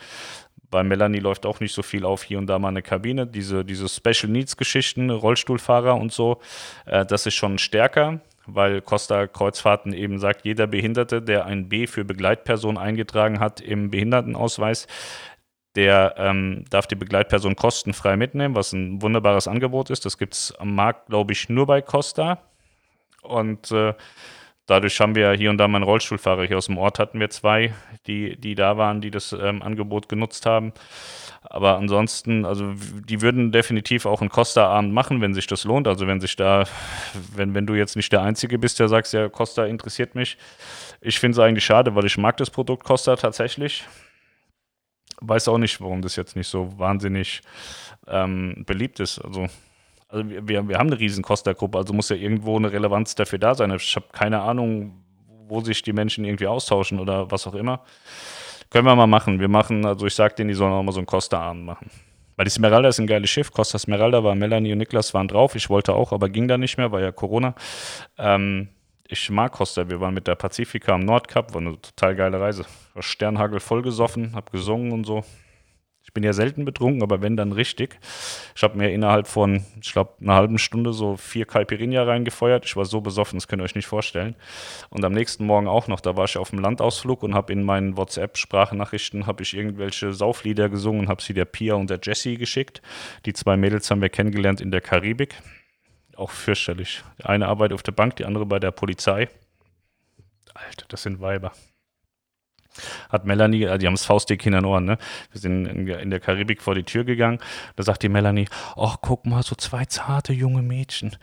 Bei Melanie läuft auch nicht so viel auf, hier und da mal eine Kabine. Diese, diese Special Needs-Geschichten, Rollstuhlfahrer und so, äh, das ist schon stärker weil Costa Kreuzfahrten eben sagt, jeder Behinderte, der ein B für Begleitperson eingetragen hat im Behindertenausweis, der ähm, darf die Begleitperson kostenfrei mitnehmen, was ein wunderbares Angebot ist. Das gibt es am Markt, glaube ich, nur bei Costa. Und äh, dadurch haben wir hier und da mal einen Rollstuhlfahrer. Hier aus dem Ort hatten wir zwei, die, die da waren, die das ähm, Angebot genutzt haben. Aber ansonsten, also die würden definitiv auch einen Costa-Abend machen, wenn sich das lohnt. Also wenn sich da, wenn, wenn du jetzt nicht der Einzige bist, der sagst, ja, Costa interessiert mich. Ich finde es eigentlich schade, weil ich mag das Produkt Costa tatsächlich weiß auch nicht, warum das jetzt nicht so wahnsinnig ähm, beliebt ist. Also, also wir, wir haben eine riesen Costa-Gruppe, also muss ja irgendwo eine Relevanz dafür da sein. Ich habe keine Ahnung, wo sich die Menschen irgendwie austauschen oder was auch immer. Können wir mal machen. Wir machen, also ich sage denen, die sollen auch mal so einen Costa-Abend machen. Weil die Smeralda ist ein geiles Schiff. Costa Smeralda war Melanie und Niklas waren drauf. Ich wollte auch, aber ging da nicht mehr, war ja Corona. Ähm, ich mag Costa. Wir waren mit der Pazifika am Nordkap, war eine total geile Reise. War Sternhagel vollgesoffen, hab gesungen und so. Ich bin ja selten betrunken, aber wenn dann richtig. Ich habe mir innerhalb von, ich glaube, einer halben Stunde so vier Caipirinha reingefeuert. Ich war so besoffen, das könnt ihr euch nicht vorstellen. Und am nächsten Morgen auch noch, da war ich auf dem Landausflug und habe in meinen WhatsApp-Sprachnachrichten habe ich irgendwelche Sauflieder gesungen und habe sie der Pia und der Jessie geschickt. Die zwei Mädels haben wir kennengelernt in der Karibik auch fürchterlich. Die eine arbeitet auf der Bank, die andere bei der Polizei. Alter, das sind Weiber. Hat Melanie, äh, die haben das Faustdick in den Ohren, ne? Wir sind in, in, der Karibik vor die Tür gegangen. Da sagt die Melanie, ach, guck mal, so zwei zarte junge Mädchen.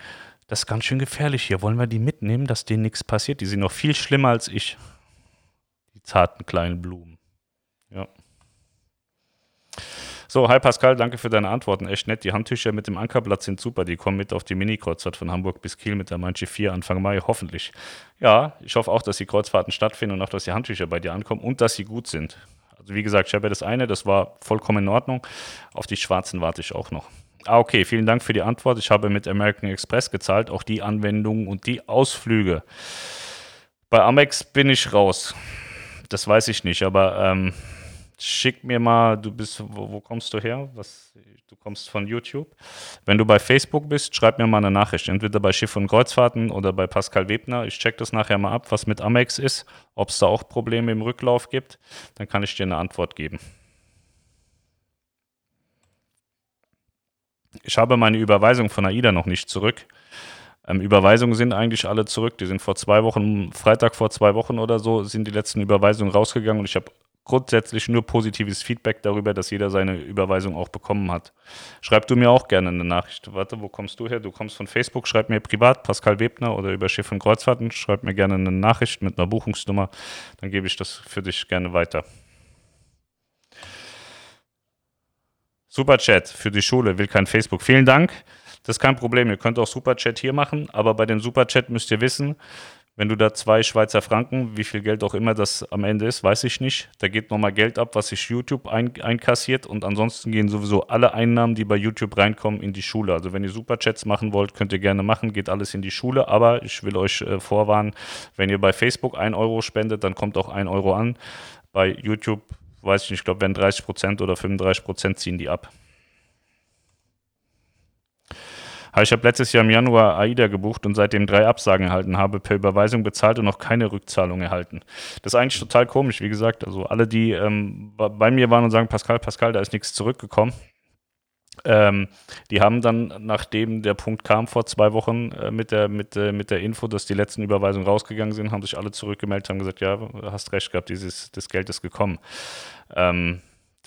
Das ist ganz schön gefährlich hier. Wollen wir die mitnehmen, dass denen nichts passiert? Die sind noch viel schlimmer als ich. Die zarten kleinen Blumen. Ja. So, hi Pascal, danke für deine Antworten. Echt nett. Die Handtücher mit dem Ankerblatt sind super. Die kommen mit auf die Mini-Kreuzfahrt von Hamburg bis Kiel mit der Manche 4 Anfang Mai, hoffentlich. Ja, ich hoffe auch, dass die Kreuzfahrten stattfinden und auch, dass die Handtücher bei dir ankommen und dass sie gut sind. Also wie gesagt, ich habe ja das eine, das war vollkommen in Ordnung. Auf die schwarzen warte ich auch noch. Ah, okay, vielen Dank für die Antwort. Ich habe mit American Express gezahlt, auch die Anwendungen und die Ausflüge. Bei Amex bin ich raus. Das weiß ich nicht, aber ähm, schick mir mal, du bist, wo, wo kommst du her? Was, du kommst von YouTube. Wenn du bei Facebook bist, schreib mir mal eine Nachricht, entweder bei Schiff und Kreuzfahrten oder bei Pascal Webner. Ich check das nachher mal ab, was mit Amex ist, ob es da auch Probleme im Rücklauf gibt. Dann kann ich dir eine Antwort geben. Ich habe meine Überweisung von AIDA noch nicht zurück. Ähm, Überweisungen sind eigentlich alle zurück. Die sind vor zwei Wochen, Freitag vor zwei Wochen oder so, sind die letzten Überweisungen rausgegangen und ich habe grundsätzlich nur positives Feedback darüber, dass jeder seine Überweisung auch bekommen hat. Schreib du mir auch gerne eine Nachricht. Warte, wo kommst du her? Du kommst von Facebook, schreib mir privat, Pascal Webner oder über Schiff und Kreuzfahrten, schreib mir gerne eine Nachricht mit einer Buchungsnummer, dann gebe ich das für dich gerne weiter. Superchat für die Schule, will kein Facebook. Vielen Dank. Das ist kein Problem. Ihr könnt auch Superchat hier machen, aber bei dem Superchat müsst ihr wissen, wenn du da zwei Schweizer Franken, wie viel Geld auch immer das am Ende ist, weiß ich nicht. Da geht nochmal Geld ab, was sich YouTube ein, einkassiert und ansonsten gehen sowieso alle Einnahmen, die bei YouTube reinkommen, in die Schule. Also wenn ihr Superchats machen wollt, könnt ihr gerne machen, geht alles in die Schule. Aber ich will euch äh, vorwarnen, wenn ihr bei Facebook 1 Euro spendet, dann kommt auch 1 Euro an. Bei YouTube, weiß ich nicht, ich glaube, wenn 30 Prozent oder 35 Prozent ziehen die ab. Aber ich habe letztes Jahr im Januar AIDA gebucht und seitdem drei Absagen erhalten, habe per Überweisung bezahlt und noch keine Rückzahlung erhalten. Das ist eigentlich total komisch, wie gesagt. Also alle, die ähm, bei mir waren und sagen, Pascal, Pascal, da ist nichts zurückgekommen. Ähm, die haben dann, nachdem der Punkt kam vor zwei Wochen äh, mit, der, mit, äh, mit der Info, dass die letzten Überweisungen rausgegangen sind, haben sich alle zurückgemeldet, haben gesagt, ja, hast recht gehabt, dieses, das Geld ist gekommen. Ähm,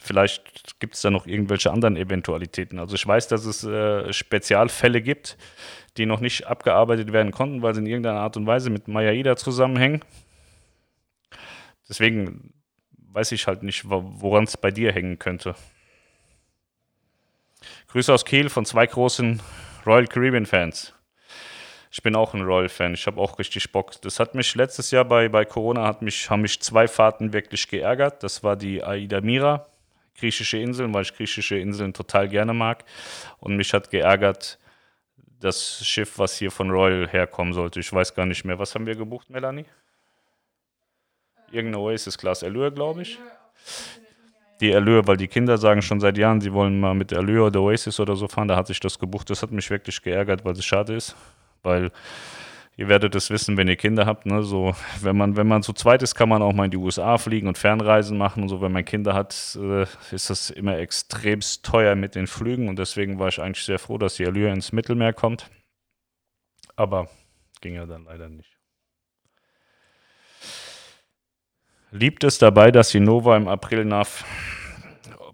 Vielleicht gibt es da noch irgendwelche anderen Eventualitäten. Also ich weiß, dass es äh, Spezialfälle gibt, die noch nicht abgearbeitet werden konnten, weil sie in irgendeiner Art und Weise mit Mayaida zusammenhängen. Deswegen weiß ich halt nicht, woran es bei dir hängen könnte. Grüße aus Kiel von zwei großen Royal Caribbean Fans. Ich bin auch ein Royal-Fan. Ich habe auch richtig Bock. Das hat mich letztes Jahr bei, bei Corona hat mich, haben mich zwei Fahrten wirklich geärgert. Das war die Aida Mira griechische Inseln, weil ich griechische Inseln total gerne mag. Und mich hat geärgert, das Schiff, was hier von Royal herkommen sollte. Ich weiß gar nicht mehr. Was haben wir gebucht, Melanie? Irgendeine Oasis-Class Allure, glaube ich. Die Allure, weil die Kinder sagen schon seit Jahren, sie wollen mal mit Allure oder Oasis oder so fahren. Da hat sich das gebucht. Das hat mich wirklich geärgert, weil es schade ist. Weil ihr werdet es wissen, wenn ihr Kinder habt. Ne? So, wenn man, wenn man zu zweit ist, kann man auch mal in die USA fliegen und Fernreisen machen und so. Wenn man Kinder hat, äh, ist das immer extremst teuer mit den Flügen und deswegen war ich eigentlich sehr froh, dass die Allure ins Mittelmeer kommt. Aber ging ja dann leider nicht. Liebt es dabei, dass die Nova im April nach.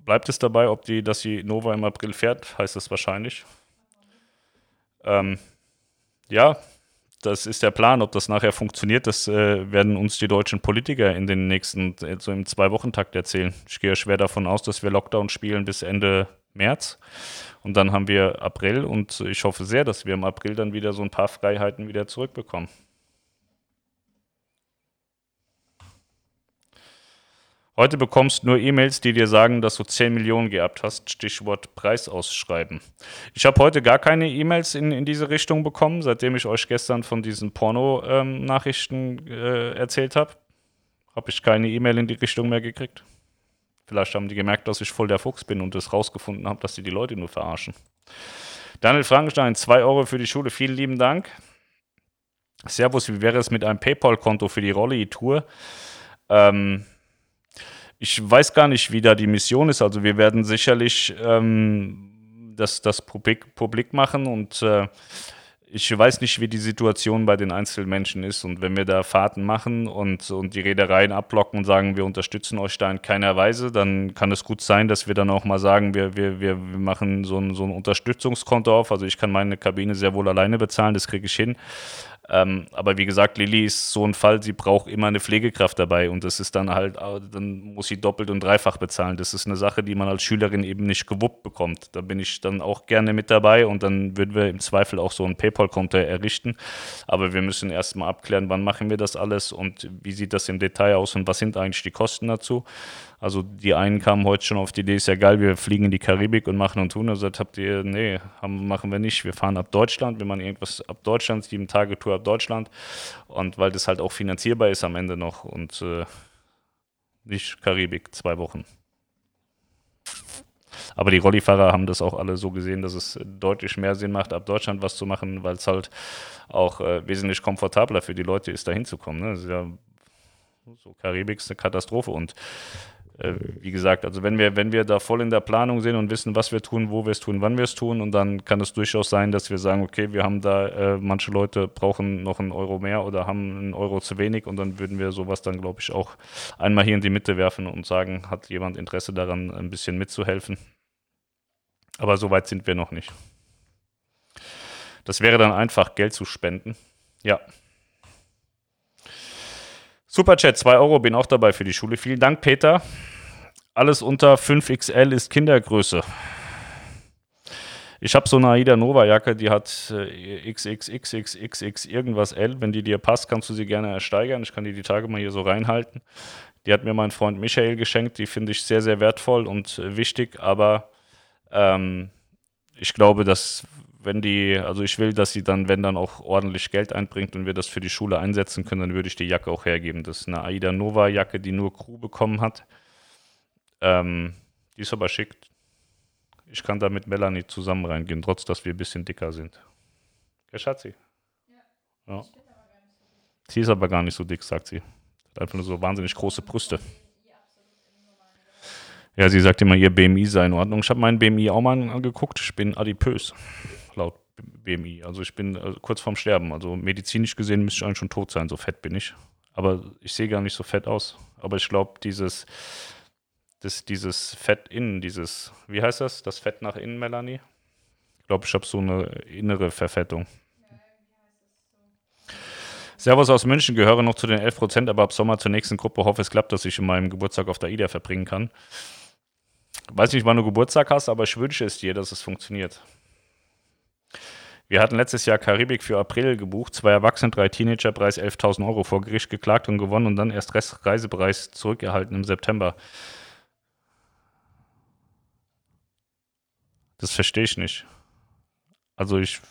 Bleibt es dabei, ob die, dass die Nova im April fährt, heißt es wahrscheinlich. Ähm, ja, das ist der Plan. Ob das nachher funktioniert, das äh, werden uns die deutschen Politiker in den nächsten, äh, so im Zwei-Wochen-Takt erzählen. Ich gehe schwer davon aus, dass wir Lockdown spielen bis Ende März. Und dann haben wir April und ich hoffe sehr, dass wir im April dann wieder so ein paar Freiheiten wieder zurückbekommen. Heute bekommst du nur E-Mails, die dir sagen, dass du 10 Millionen geerbt hast. Stichwort Preisausschreiben. Ich habe heute gar keine E-Mails in, in diese Richtung bekommen, seitdem ich euch gestern von diesen Porno-Nachrichten ähm, äh, erzählt habe. Habe ich keine E-Mail in die Richtung mehr gekriegt. Vielleicht haben die gemerkt, dass ich voll der Fuchs bin und es rausgefunden habe, dass sie die Leute nur verarschen. Daniel Frankenstein, 2 Euro für die Schule. Vielen lieben Dank. Servus, wie wäre es mit einem PayPal-Konto für die Rolli-Tour? Ähm, ich weiß gar nicht, wie da die Mission ist. Also wir werden sicherlich ähm, das, das publik, publik machen und äh, ich weiß nicht, wie die Situation bei den Einzelmenschen ist. Und wenn wir da Fahrten machen und, und die Reedereien abblocken und sagen, wir unterstützen euch da in keiner Weise, dann kann es gut sein, dass wir dann auch mal sagen, wir, wir, wir, machen so ein, so ein Unterstützungskonto auf. Also ich kann meine Kabine sehr wohl alleine bezahlen, das kriege ich hin. Ähm, aber wie gesagt, Lilly ist so ein Fall, sie braucht immer eine Pflegekraft dabei und das ist dann halt, dann muss sie doppelt und dreifach bezahlen. Das ist eine Sache, die man als Schülerin eben nicht gewuppt bekommt. Da bin ich dann auch gerne mit dabei und dann würden wir im Zweifel auch so ein PayPal-Konto errichten. Aber wir müssen erstmal abklären, wann machen wir das alles und wie sieht das im Detail aus und was sind eigentlich die Kosten dazu. Also die einen kamen heute schon auf die Idee, ist ja geil, wir fliegen in die Karibik und machen und tun. Also habt ihr, nee, haben, machen wir nicht. Wir fahren ab Deutschland, wir machen irgendwas ab Deutschland, sieben Tage Tour ab Deutschland. Und weil das halt auch finanzierbar ist am Ende noch und äh, nicht Karibik, zwei Wochen. Aber die Rollifahrer haben das auch alle so gesehen, dass es deutlich mehr Sinn macht, ab Deutschland was zu machen, weil es halt auch äh, wesentlich komfortabler für die Leute ist, da hinzukommen. Ne? Ja, so Karibik ist eine Katastrophe und äh, wie gesagt, also wenn wir, wenn wir da voll in der Planung sind und wissen, was wir tun, wo wir es tun, wann wir es tun, und dann kann es durchaus sein, dass wir sagen, okay, wir haben da, äh, manche Leute brauchen noch einen Euro mehr oder haben einen Euro zu wenig und dann würden wir sowas dann, glaube ich, auch einmal hier in die Mitte werfen und sagen, hat jemand Interesse daran, ein bisschen mitzuhelfen. Aber so weit sind wir noch nicht. Das wäre dann einfach, Geld zu spenden. Ja. Superchat, 2 Euro, bin auch dabei für die Schule. Vielen Dank, Peter. Alles unter 5XL ist Kindergröße. Ich habe so eine Aida Nova Jacke, die hat äh, XXXXXX irgendwas L. Wenn die dir passt, kannst du sie gerne ersteigern. Ich kann die die Tage mal hier so reinhalten. Die hat mir mein Freund Michael geschenkt. Die finde ich sehr, sehr wertvoll und äh, wichtig. Aber ähm, ich glaube, dass wenn die, also ich will, dass sie dann, wenn dann auch ordentlich Geld einbringt und wir das für die Schule einsetzen können, dann würde ich die Jacke auch hergeben. Das ist eine Aida Nova Jacke, die nur Crew bekommen hat. Ähm, die ist aber schick. Ich kann da mit Melanie zusammen reingehen, trotz dass wir ein bisschen dicker sind. Gell, Schatzi? Ja. ja. Sie ist aber gar nicht so dick, sagt sie. Hat einfach nur so wahnsinnig große Brüste. Ja, sie sagt immer, ihr BMI sei in Ordnung. Ich habe meinen BMI auch mal angeguckt. Ich bin adipös laut BMI. Also ich bin äh, kurz vorm Sterben. Also medizinisch gesehen müsste ich eigentlich schon tot sein, so fett bin ich. Aber ich sehe gar nicht so fett aus. Aber ich glaube, dieses, das, dieses Fett innen, dieses, wie heißt das? Das Fett nach innen, Melanie? Ich glaube, ich habe so eine innere Verfettung. Servus aus München, gehöre noch zu den 11%, aber ab Sommer zur nächsten Gruppe. Hoffe, es klappt, dass ich in meinem Geburtstag auf der IDA verbringen kann. Weiß nicht, wann du Geburtstag hast, aber ich wünsche es dir, dass es funktioniert. Wir hatten letztes Jahr Karibik für April gebucht, zwei Erwachsene, drei Teenager, Preis 11.000 Euro vor Gericht geklagt und gewonnen und dann erst Rest Reisepreis zurückerhalten im September. Das verstehe ich nicht. Also ich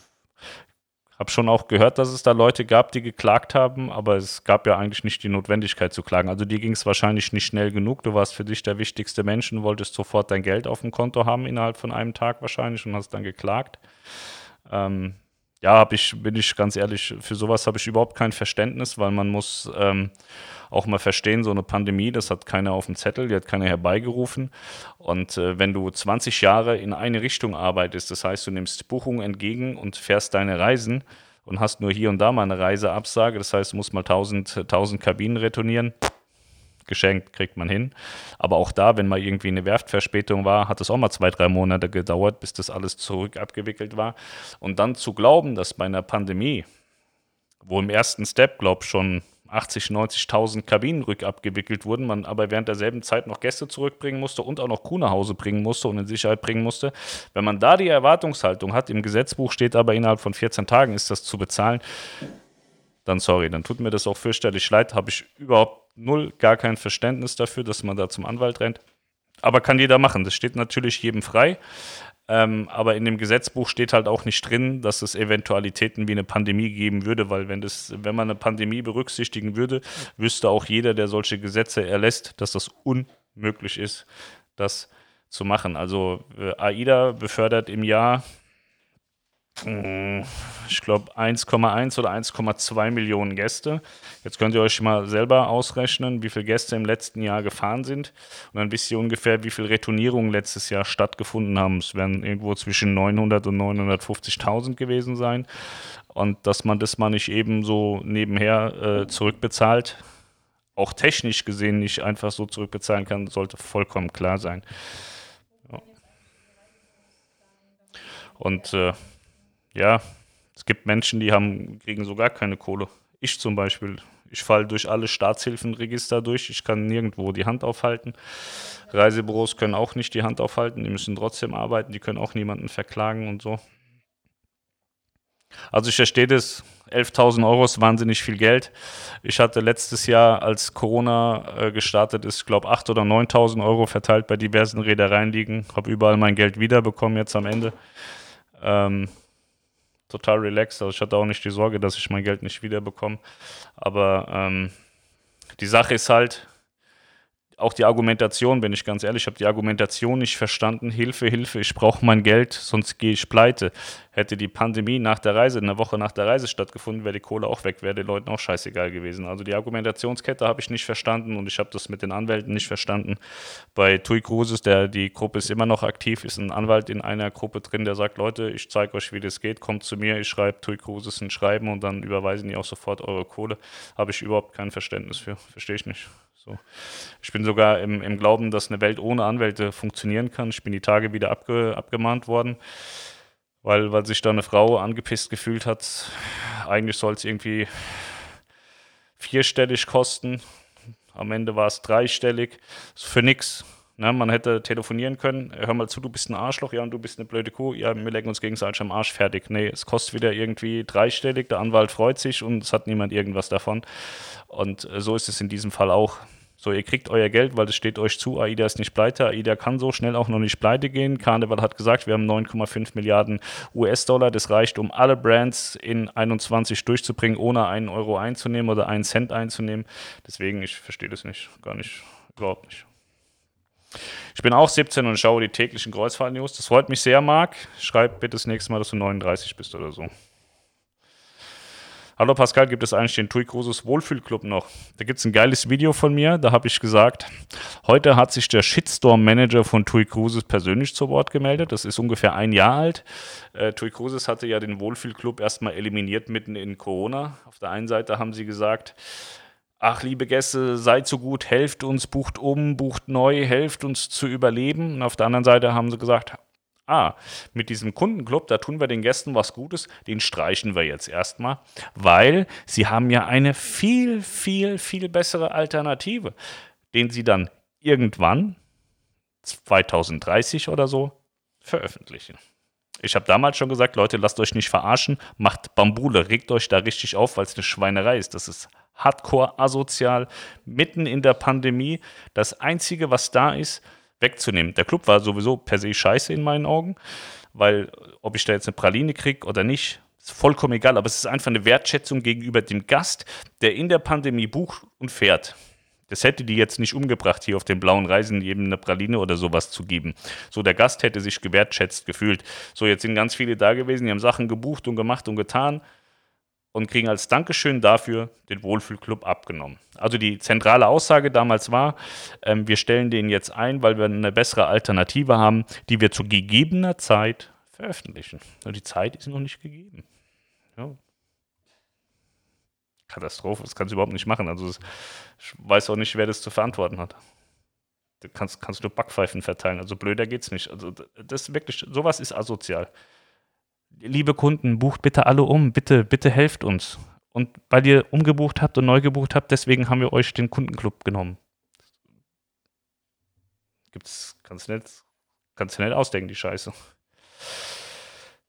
habe schon auch gehört, dass es da Leute gab, die geklagt haben, aber es gab ja eigentlich nicht die Notwendigkeit zu klagen. Also dir ging es wahrscheinlich nicht schnell genug. Du warst für dich der wichtigste Mensch und wolltest sofort dein Geld auf dem Konto haben innerhalb von einem Tag wahrscheinlich und hast dann geklagt. Ähm, ja, hab ich, bin ich ganz ehrlich, für sowas habe ich überhaupt kein Verständnis, weil man muss ähm, auch mal verstehen, so eine Pandemie, das hat keiner auf dem Zettel, die hat keiner herbeigerufen. Und äh, wenn du 20 Jahre in eine Richtung arbeitest, das heißt, du nimmst Buchungen entgegen und fährst deine Reisen und hast nur hier und da mal eine Reiseabsage, das heißt, du musst mal 1000, 1000 Kabinen retournieren, geschenkt, kriegt man hin. Aber auch da, wenn mal irgendwie eine Werftverspätung war, hat es auch mal zwei, drei Monate gedauert, bis das alles zurück abgewickelt war. Und dann zu glauben, dass bei einer Pandemie, wo im ersten Step, glaube ich, schon 80, 90.000 Kabinen rückabgewickelt wurden, man aber während derselben Zeit noch Gäste zurückbringen musste und auch noch Kuh nach Hause bringen musste und in Sicherheit bringen musste. Wenn man da die Erwartungshaltung hat, im Gesetzbuch steht aber innerhalb von 14 Tagen ist das zu bezahlen, dann sorry, dann tut mir das auch fürchterlich leid, habe ich überhaupt null, gar kein Verständnis dafür, dass man da zum Anwalt rennt. Aber kann jeder machen, das steht natürlich jedem frei. Ähm, aber in dem Gesetzbuch steht halt auch nicht drin, dass es Eventualitäten wie eine Pandemie geben würde, weil wenn, das, wenn man eine Pandemie berücksichtigen würde, wüsste auch jeder, der solche Gesetze erlässt, dass das unmöglich ist, das zu machen. Also äh, AIDA befördert im Jahr ich glaube 1,1 oder 1,2 Millionen Gäste. Jetzt könnt ihr euch mal selber ausrechnen, wie viele Gäste im letzten Jahr gefahren sind. Und dann wisst ihr ungefähr, wie viele Retournierungen letztes Jahr stattgefunden haben. Es werden irgendwo zwischen 900 und 950.000 gewesen sein. Und dass man das mal nicht eben so nebenher äh, zurückbezahlt, auch technisch gesehen nicht einfach so zurückbezahlen kann, sollte vollkommen klar sein. Ja. Und äh, ja, Es gibt Menschen, die haben, kriegen so gar keine Kohle. Ich zum Beispiel. Ich falle durch alle Staatshilfenregister durch. Ich kann nirgendwo die Hand aufhalten. Reisebüros können auch nicht die Hand aufhalten. Die müssen trotzdem arbeiten. Die können auch niemanden verklagen und so. Also ich verstehe das. 11.000 Euro ist wahnsinnig viel Geld. Ich hatte letztes Jahr, als Corona äh, gestartet ist, glaube 8.000 oder 9.000 Euro verteilt bei diversen Reedereien liegen. Habe überall mein Geld wiederbekommen jetzt am Ende. Ähm, total relaxed. Also ich hatte auch nicht die Sorge, dass ich mein Geld nicht wiederbekomme. Aber ähm, die Sache ist halt, auch die Argumentation, bin ich ganz ehrlich, ich habe die Argumentation nicht verstanden. Hilfe, Hilfe, ich brauche mein Geld, sonst gehe ich pleite. Hätte die Pandemie nach der Reise, eine Woche nach der Reise stattgefunden, wäre die Kohle auch weg, wäre den Leuten auch scheißegal gewesen. Also die Argumentationskette habe ich nicht verstanden und ich habe das mit den Anwälten nicht verstanden. Bei Tui Cruises, der die Gruppe ist immer noch aktiv, ist ein Anwalt in einer Gruppe drin, der sagt, Leute, ich zeige euch, wie das geht, kommt zu mir, ich schreibe Tui Cruises ein Schreiben und dann überweisen die auch sofort eure Kohle. Habe ich überhaupt kein Verständnis für, verstehe ich nicht. So. Ich bin sogar im, im, Glauben, dass eine Welt ohne Anwälte funktionieren kann. Ich bin die Tage wieder abge, abgemahnt worden, weil, weil sich da eine Frau angepisst gefühlt hat. Eigentlich soll es irgendwie vierstellig kosten. Am Ende war es dreistellig. Für nichts. Ne, man hätte telefonieren können, hör mal zu, du bist ein Arschloch, ja, und du bist eine blöde Kuh, ja, wir legen uns gegenseitig am Arsch fertig. Nee, es kostet wieder irgendwie dreistellig, der Anwalt freut sich und es hat niemand irgendwas davon. Und äh, so ist es in diesem Fall auch. So, ihr kriegt euer Geld, weil es steht euch zu, AIDA ist nicht pleite, AIDA kann so schnell auch noch nicht pleite gehen. Carnival hat gesagt, wir haben 9,5 Milliarden US-Dollar, das reicht, um alle Brands in 21 durchzubringen, ohne einen Euro einzunehmen oder einen Cent einzunehmen. Deswegen, ich verstehe das nicht, gar nicht, überhaupt nicht. Ich bin auch 17 und schaue die täglichen Kreuzfahrt-News. Das freut mich sehr, Marc. Schreib bitte das nächste Mal, dass du 39 bist oder so. Hallo Pascal, gibt es eigentlich den TUI Cruises Wohlfühlclub noch? Da gibt es ein geiles Video von mir, da habe ich gesagt, heute hat sich der Shitstorm-Manager von TUI Cruises persönlich zu Wort gemeldet. Das ist ungefähr ein Jahr alt. Äh, TUI Cruises hatte ja den Wohlfühlclub erstmal eliminiert mitten in Corona. Auf der einen Seite haben sie gesagt, ach liebe Gäste, seid so gut, helft uns, bucht um, bucht neu, helft uns zu überleben. Und auf der anderen Seite haben sie gesagt, ah, mit diesem Kundenclub, da tun wir den Gästen was Gutes, den streichen wir jetzt erstmal, weil sie haben ja eine viel, viel, viel bessere Alternative, den sie dann irgendwann, 2030 oder so, veröffentlichen. Ich habe damals schon gesagt, Leute, lasst euch nicht verarschen, macht Bambule, regt euch da richtig auf, weil es eine Schweinerei ist. Das ist hardcore asozial, mitten in der Pandemie. Das Einzige, was da ist, wegzunehmen. Der Club war sowieso per se scheiße in meinen Augen, weil ob ich da jetzt eine Praline kriege oder nicht, ist vollkommen egal. Aber es ist einfach eine Wertschätzung gegenüber dem Gast, der in der Pandemie bucht und fährt. Das hätte die jetzt nicht umgebracht, hier auf den blauen Reisen eben eine Praline oder sowas zu geben. So, der Gast hätte sich gewertschätzt gefühlt. So, jetzt sind ganz viele da gewesen, die haben Sachen gebucht und gemacht und getan und kriegen als Dankeschön dafür den Wohlfühlclub abgenommen. Also die zentrale Aussage damals war, ähm, wir stellen den jetzt ein, weil wir eine bessere Alternative haben, die wir zu gegebener Zeit veröffentlichen. Und die Zeit ist noch nicht gegeben. Ja. Katastrophe, das kannst du überhaupt nicht machen. Also ich weiß auch nicht, wer das zu verantworten hat. Du kannst, kannst du Backpfeifen verteilen. Also blöder geht's nicht. Also das wirklich, sowas ist asozial liebe Kunden, bucht bitte alle um, bitte, bitte helft uns. Und weil ihr umgebucht habt und neu gebucht habt, deswegen haben wir euch den Kundenclub genommen. Gibt's, nicht, kannst du nicht ausdenken, die Scheiße.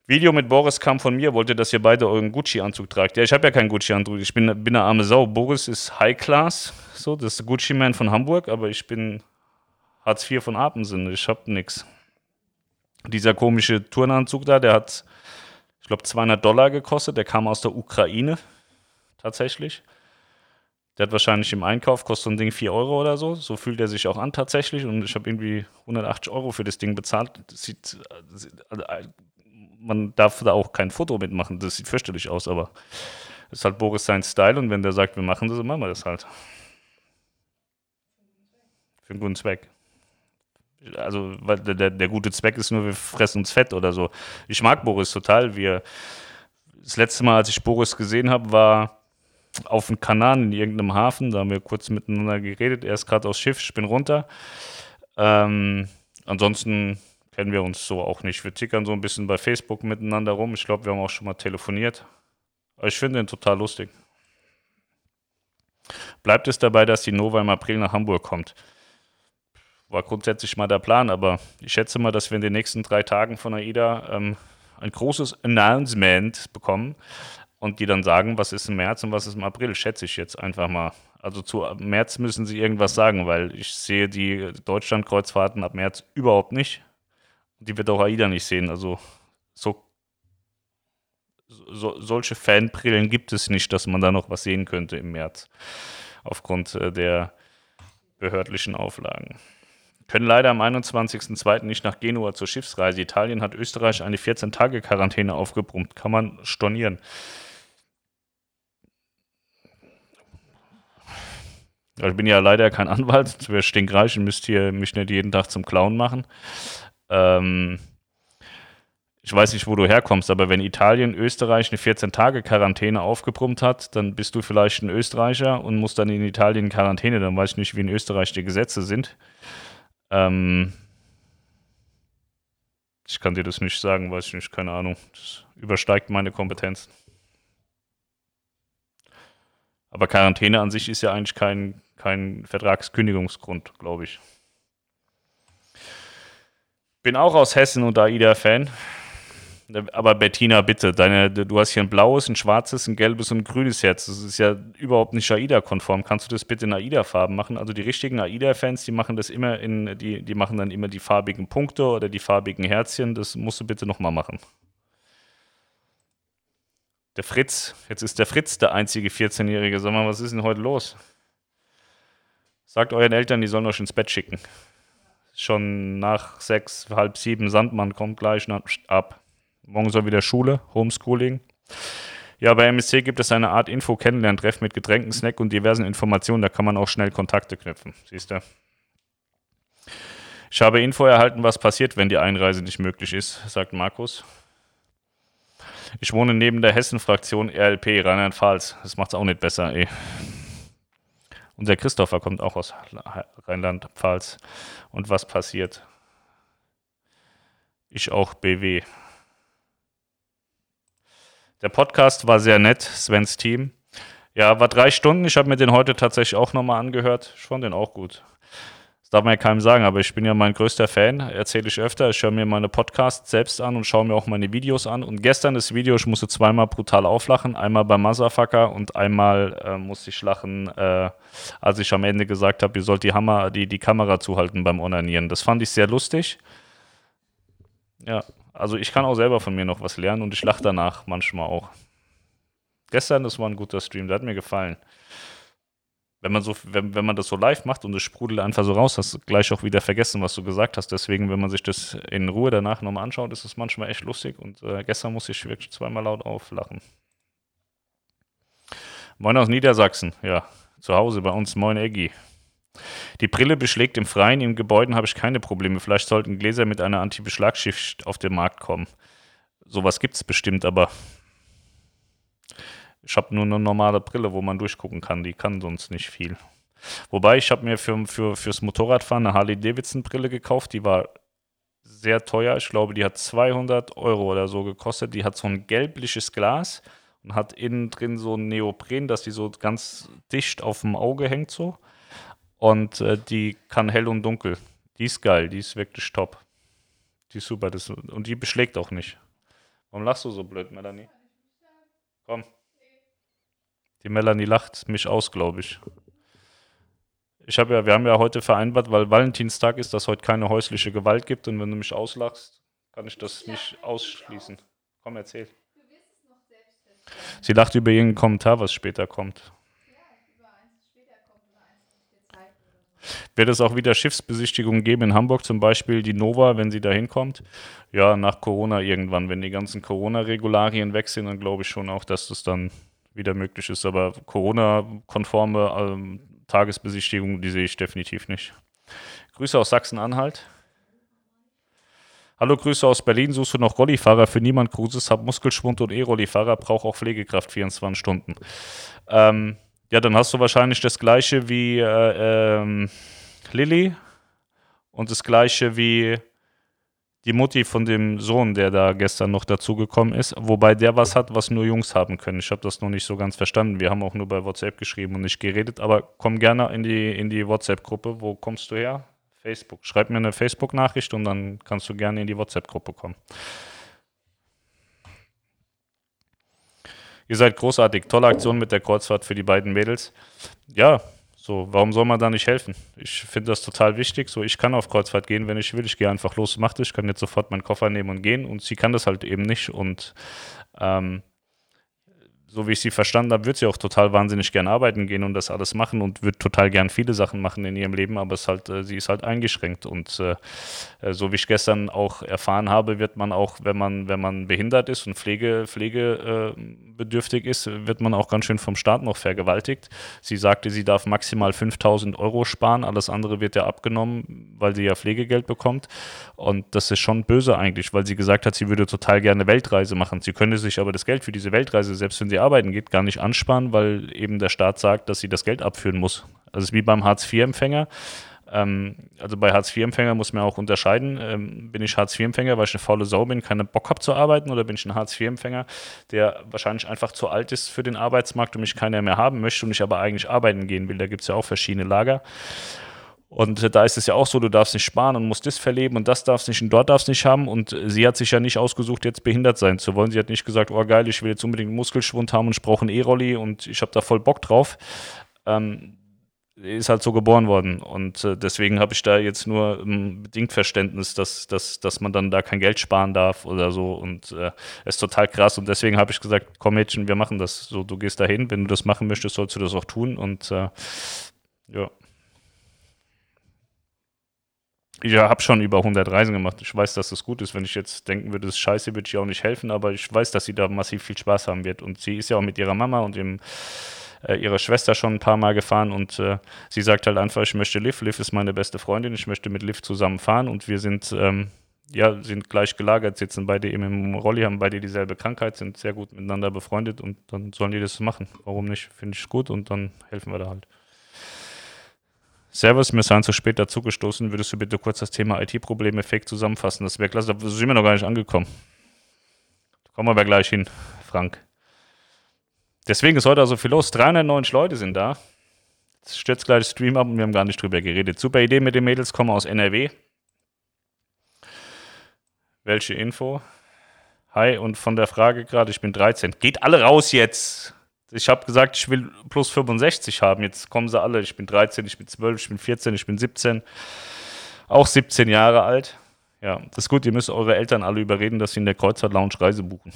Video mit Boris kam von mir, wollte, dass ihr beide euren Gucci-Anzug tragt. Ja, ich habe ja keinen Gucci-Anzug, ich bin, bin eine arme Sau. Boris ist High Class, so, das ist Gucci-Man von Hamburg, aber ich bin Hartz IV von Apensinne, ich habe nichts. Dieser komische Turnanzug da, der hat glaube, 200 Dollar gekostet. Der kam aus der Ukraine tatsächlich. Der hat wahrscheinlich im Einkauf, kostet so ein Ding 4 Euro oder so. So fühlt er sich auch an tatsächlich. Und ich habe irgendwie 180 Euro für das Ding bezahlt. Das sieht, also, man darf da auch kein Foto mitmachen. Das sieht fürchterlich aus, aber das ist halt Boris sein Style. Und wenn der sagt, wir machen das, dann machen wir das halt. Für einen guten Zweck also der, der gute Zweck ist nur, wir fressen uns fett oder so. Ich mag Boris total. Wir, das letzte Mal, als ich Boris gesehen habe, war auf dem Kanal in irgendeinem Hafen. Da haben wir kurz miteinander geredet. Er ist gerade aufs Schiff, ich bin runter. Ähm, ansonsten kennen wir uns so auch nicht. Wir tickern so ein bisschen bei Facebook miteinander rum. Ich glaube, wir haben auch schon mal telefoniert. Aber ich finde ihn total lustig. Bleibt es dabei, dass die Nova im April nach Hamburg kommt? War grundsätzlich mal der Plan, aber ich schätze mal, dass wir in den nächsten drei Tagen von AIDA ähm, ein großes Announcement bekommen und die dann sagen, was ist im März und was ist im April, schätze ich jetzt einfach mal. Also zu März müssen sie irgendwas sagen, weil ich sehe die Deutschland-Kreuzfahrten ab März überhaupt nicht. Die wird auch AIDA nicht sehen. Also so, so solche Fanbrillen gibt es nicht, dass man da noch was sehen könnte im März. Aufgrund äh, der behördlichen Auflagen können leider am 21.02. nicht nach Genua zur Schiffsreise. Italien hat Österreich eine 14-Tage-Quarantäne aufgebrummt. Kann man stornieren. Ich bin ja leider kein Anwalt, [laughs] es wäre stinkreich und müsst hier mich nicht jeden Tag zum Clown machen. Ähm, ich weiß nicht, wo du herkommst, aber wenn Italien Österreich eine 14-Tage-Quarantäne aufgebrummt hat, dann bist du vielleicht ein Österreicher und musst dann in Italien in Quarantäne. Dann weiß ich nicht, wie in Österreich die Gesetze sind. Ähm, ich kann dir das nicht sagen, weiß ich nicht, keine Ahnung. Das übersteigt meine Kompetenz. Aber Quarantäne an sich ist ja eigentlich kein, kein Vertragskündigungsgrund, glaube ich. Bin auch aus Hessen und AIDA-Fan. Aber Bettina, bitte, deine, du hast hier ein blaues, ein schwarzes, ein gelbes und ein grünes Herz. Das ist ja überhaupt nicht AIDA-konform. Kannst du das bitte in AIDA-Farben machen? Also die richtigen AIDA-Fans, die machen das immer in, die, die machen dann immer die farbigen Punkte oder die farbigen Herzchen. Das musst du bitte nochmal machen. Der Fritz, jetzt ist der Fritz der einzige 14-Jährige. Sag mal, was ist denn heute los? Sagt euren Eltern, die sollen euch ins Bett schicken. Schon nach sechs, halb sieben, Sandmann kommt gleich ab. Morgen soll wieder Schule, Homeschooling. Ja, bei MSC gibt es eine Art Info-Kennenlerntreff mit Getränken, Snack und diversen Informationen. Da kann man auch schnell Kontakte knüpfen. Siehst du? Ich habe Info erhalten, was passiert, wenn die Einreise nicht möglich ist, sagt Markus. Ich wohne neben der Hessen-Fraktion RLP, Rheinland-Pfalz. Das macht es auch nicht besser, ey. Unser Christopher kommt auch aus Rheinland-Pfalz. Und was passiert? Ich auch BW. Der Podcast war sehr nett, Svens Team. Ja, war drei Stunden. Ich habe mir den heute tatsächlich auch nochmal angehört. Ich fand den auch gut darf man ja keinem sagen, aber ich bin ja mein größter Fan, erzähle ich öfter. Ich höre mir meine Podcasts selbst an und schaue mir auch meine Videos an. Und gestern das Video, ich musste zweimal brutal auflachen. Einmal beim Motherfucker und einmal äh, musste ich lachen, äh, als ich am Ende gesagt habe, ihr sollt die, Hammer, die, die Kamera zuhalten beim Onanieren. Das fand ich sehr lustig. Ja, also ich kann auch selber von mir noch was lernen und ich lache danach manchmal auch. Gestern, das war ein guter Stream, der hat mir gefallen wenn man so, wenn, wenn man das so live macht und es sprudelt einfach so raus, hast du gleich auch wieder vergessen, was du gesagt hast. Deswegen, wenn man sich das in Ruhe danach nochmal anschaut, ist es manchmal echt lustig. Und äh, gestern musste ich wirklich zweimal laut auflachen. Moin aus Niedersachsen, ja, zu Hause bei uns, moin Eggi. Die Brille beschlägt im Freien, im Gebäuden habe ich keine Probleme. Vielleicht sollten Gläser mit einer Anti-Beschlagsschicht auf den Markt kommen. Sowas gibt es bestimmt, aber ich habe nur eine normale Brille, wo man durchgucken kann. Die kann sonst nicht viel. Wobei, ich habe mir für, für, fürs Motorradfahren eine Harley-Davidson-Brille gekauft. Die war sehr teuer. Ich glaube, die hat 200 Euro oder so gekostet. Die hat so ein gelbliches Glas und hat innen drin so ein Neopren, dass die so ganz dicht auf dem Auge hängt so. Und äh, die kann hell und dunkel. Die ist geil, die ist wirklich top. Die ist super. Das, und die beschlägt auch nicht. Warum lachst du so blöd, Melanie? Komm. Die Melanie lacht mich aus, glaube ich. Ich habe ja, wir haben ja heute vereinbart, weil Valentinstag ist, dass heute keine häusliche Gewalt gibt und wenn du mich auslachst, kann ich das nicht ausschließen. Komm, erzähl. Sie lacht über irgendeinen Kommentar, was später kommt. Wird es auch wieder Schiffsbesichtigungen geben in Hamburg, zum Beispiel die Nova, wenn sie da hinkommt? Ja, nach Corona irgendwann. Wenn die ganzen Corona-Regularien weg sind, dann glaube ich schon auch, dass das dann wieder möglich ist. Aber Corona-konforme ähm, Tagesbesichtigung, die sehe ich definitiv nicht. Grüße aus Sachsen-Anhalt. Hallo, Grüße aus Berlin. Suchst du noch Rollifahrer für niemand Cruises? Hab Muskelschwund und E-Rollifahrer, braucht auch Pflegekraft 24 Stunden. Ähm, ja, dann hast du wahrscheinlich das gleiche wie äh, ähm, Lilly und das gleiche wie die Mutti von dem Sohn, der da gestern noch dazugekommen ist, wobei der was hat, was nur Jungs haben können. Ich habe das noch nicht so ganz verstanden. Wir haben auch nur bei WhatsApp geschrieben und nicht geredet, aber komm gerne in die, in die WhatsApp-Gruppe. Wo kommst du her? Facebook. Schreib mir eine Facebook-Nachricht und dann kannst du gerne in die WhatsApp-Gruppe kommen. Ihr seid großartig. Tolle Aktion mit der Kreuzfahrt für die beiden Mädels. Ja, so, warum soll man da nicht helfen? Ich finde das total wichtig. So, ich kann auf Kreuzfahrt gehen, wenn ich will. Ich gehe einfach los, mache das. Ich kann jetzt sofort meinen Koffer nehmen und gehen. Und sie kann das halt eben nicht. Und ähm, so wie ich sie verstanden habe, wird sie auch total wahnsinnig gern arbeiten gehen und das alles machen und wird total gern viele Sachen machen in ihrem Leben, aber es halt, äh, sie ist halt eingeschränkt. Und äh, äh, so wie ich gestern auch erfahren habe, wird man auch, wenn man, wenn man behindert ist und Pflege, pflegebedürftig ist, wird man auch ganz schön vom Staat noch vergewaltigt. Sie sagte, sie darf maximal 5000 Euro sparen, alles andere wird ja abgenommen, weil sie ja Pflegegeld bekommt. Und das ist schon böse eigentlich, weil sie gesagt hat, sie würde total gerne Weltreise machen. Sie könnte sich aber das Geld für diese Weltreise, selbst wenn sie arbeiten geht, gar nicht ansparen, weil eben der Staat sagt, dass sie das Geld abführen muss. Also es ist wie beim Hartz-IV-Empfänger. Ähm, also bei Hartz-IV-Empfänger muss man auch unterscheiden. Ähm, bin ich Hartz-IV-Empfänger, weil ich eine faule Sau bin, keinen Bock habe zu arbeiten, oder bin ich ein Hartz-IV-Empfänger, der wahrscheinlich einfach zu alt ist für den Arbeitsmarkt und mich keiner mehr haben möchte und ich aber eigentlich arbeiten gehen will. Da gibt es ja auch verschiedene Lager. Und da ist es ja auch so, du darfst nicht sparen und musst das verleben und das darfst nicht und dort darfst nicht haben. Und sie hat sich ja nicht ausgesucht, jetzt behindert sein zu wollen. Sie hat nicht gesagt, oh geil, ich will jetzt unbedingt einen Muskelschwund haben und ich brauche einen E-Rolli und ich habe da voll Bock drauf. Ähm, ist halt so geboren worden. Und äh, deswegen habe ich da jetzt nur ähm, bedingt Verständnis, dass, dass, dass man dann da kein Geld sparen darf oder so. Und äh, ist total krass. Und deswegen habe ich gesagt, komm Mädchen, wir machen das. So, du gehst dahin, wenn du das machen möchtest, sollst du das auch tun. Und äh, ja. Ich habe schon über 100 Reisen gemacht. Ich weiß, dass das gut ist. Wenn ich jetzt denken würde, das ist scheiße, würde ich auch nicht helfen. Aber ich weiß, dass sie da massiv viel Spaß haben wird. Und sie ist ja auch mit ihrer Mama und dem, äh, ihrer Schwester schon ein paar Mal gefahren. Und äh, sie sagt halt einfach, ich möchte Liv. Liv ist meine beste Freundin. Ich möchte mit Liv zusammen fahren. Und wir sind, ähm, ja, sind gleich gelagert, sitzen beide eben im Rolli, haben beide dieselbe Krankheit, sind sehr gut miteinander befreundet. Und dann sollen die das machen. Warum nicht? Finde ich gut. Und dann helfen wir da halt. Servus, mir seien zu spät dazugestoßen. Würdest du bitte kurz das Thema IT-Probleme fake zusammenfassen? Das wäre klasse. Da sind wir noch gar nicht angekommen. Da kommen wir gleich hin, Frank. Deswegen ist heute also viel los. 390 Leute sind da. Jetzt stürzt gleich das Stream ab und wir haben gar nicht drüber geredet. Super Idee mit den Mädels, kommen aus NRW. Welche Info? Hi, und von der Frage gerade, ich bin 13. Geht alle raus jetzt! Ich habe gesagt, ich will plus 65 haben. Jetzt kommen sie alle. Ich bin 13, ich bin 12, ich bin 14, ich bin 17. Auch 17 Jahre alt. Ja, das ist gut. Ihr müsst eure Eltern alle überreden, dass sie in der Kreuzfahrt Lounge Reise buchen.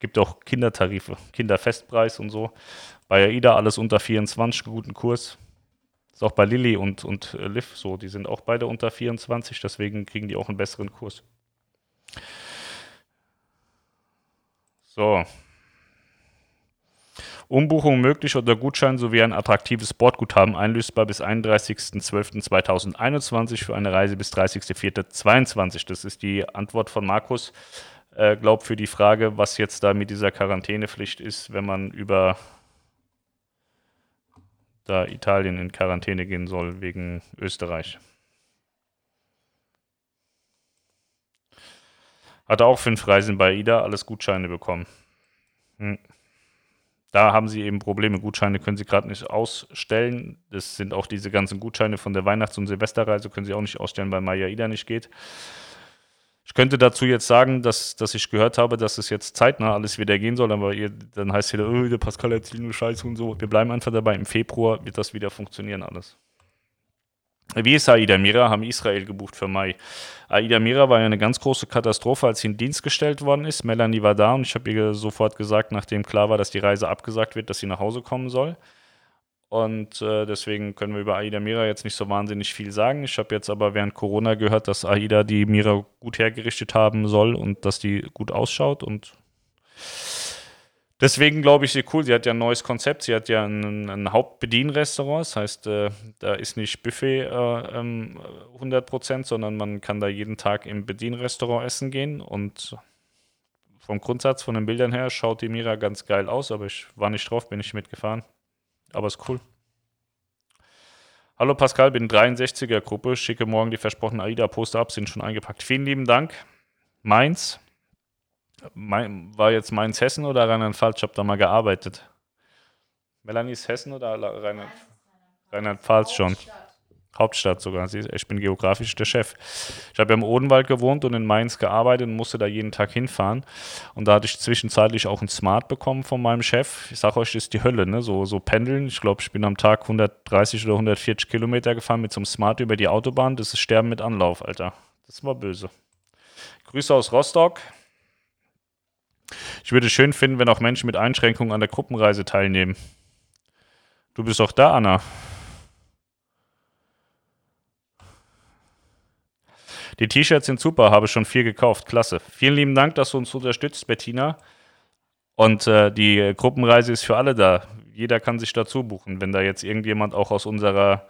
Gibt auch Kindertarife, Kinderfestpreis und so. Bei AIDA alles unter 24, guten Kurs. Ist auch bei Lilly und, und äh, Liv so. Die sind auch beide unter 24, deswegen kriegen die auch einen besseren Kurs. So, Umbuchung möglich oder Gutschein sowie ein attraktives Bordguthaben einlösbar bis 31.12.2021 für eine Reise bis 30.04.2022. Das ist die Antwort von Markus. Äh, glaub für die Frage, was jetzt da mit dieser Quarantänepflicht ist, wenn man über da Italien in Quarantäne gehen soll wegen Österreich. Hatte auch fünf Reisen bei IDA, alles Gutscheine bekommen. Hm. Da haben sie eben Probleme. Gutscheine können sie gerade nicht ausstellen. Das sind auch diese ganzen Gutscheine von der Weihnachts- und Silvesterreise, können sie auch nicht ausstellen, weil Maya Ida nicht geht. Ich könnte dazu jetzt sagen, dass, dass ich gehört habe, dass es jetzt zeitnah alles wieder gehen soll, aber ihr, dann heißt es wieder, oh, der Pascal erzählt nur Scheiße und so. Wir bleiben einfach dabei. Im Februar wird das wieder funktionieren alles. Wie ist Aida Mira? Haben Israel gebucht für Mai. Aida Mira war ja eine ganz große Katastrophe, als sie in Dienst gestellt worden ist. Melanie war da und ich habe ihr sofort gesagt, nachdem klar war, dass die Reise abgesagt wird, dass sie nach Hause kommen soll. Und äh, deswegen können wir über Aida Mira jetzt nicht so wahnsinnig viel sagen. Ich habe jetzt aber während Corona gehört, dass Aida die Mira gut hergerichtet haben soll und dass die gut ausschaut und Deswegen glaube ich sie cool. Sie hat ja ein neues Konzept. Sie hat ja ein, ein Hauptbedienrestaurant. Das heißt, äh, da ist nicht Buffet äh, ähm, 100%, sondern man kann da jeden Tag im Bedienrestaurant essen gehen. Und vom Grundsatz, von den Bildern her, schaut die Mira ganz geil aus. Aber ich war nicht drauf, bin nicht mitgefahren. Aber ist cool. Hallo Pascal, bin 63er Gruppe, schicke morgen die versprochenen AIDA-Poster ab, sind schon eingepackt. Vielen lieben Dank. Mainz. Mein, war jetzt Mainz Hessen oder Rheinland-Pfalz? Ich habe da mal gearbeitet. Melanie ist Hessen oder Rheinland-Pfalz Rheinland schon? Hauptstadt sogar. Ich bin geografisch der Chef. Ich habe ja im Odenwald gewohnt und in Mainz gearbeitet und musste da jeden Tag hinfahren. Und da hatte ich zwischenzeitlich auch ein Smart bekommen von meinem Chef. Ich sage euch, das ist die Hölle, ne? So, so pendeln. Ich glaube, ich bin am Tag 130 oder 140 Kilometer gefahren mit so einem Smart über die Autobahn. Das ist Sterben mit Anlauf, Alter. Das war böse. Grüße aus Rostock. Ich würde es schön finden, wenn auch Menschen mit Einschränkungen an der Gruppenreise teilnehmen. Du bist auch da, Anna. Die T-Shirts sind super, habe schon vier gekauft. Klasse. Vielen lieben Dank, dass du uns unterstützt, Bettina. Und äh, die Gruppenreise ist für alle da. Jeder kann sich dazu buchen. Wenn da jetzt irgendjemand auch aus unserer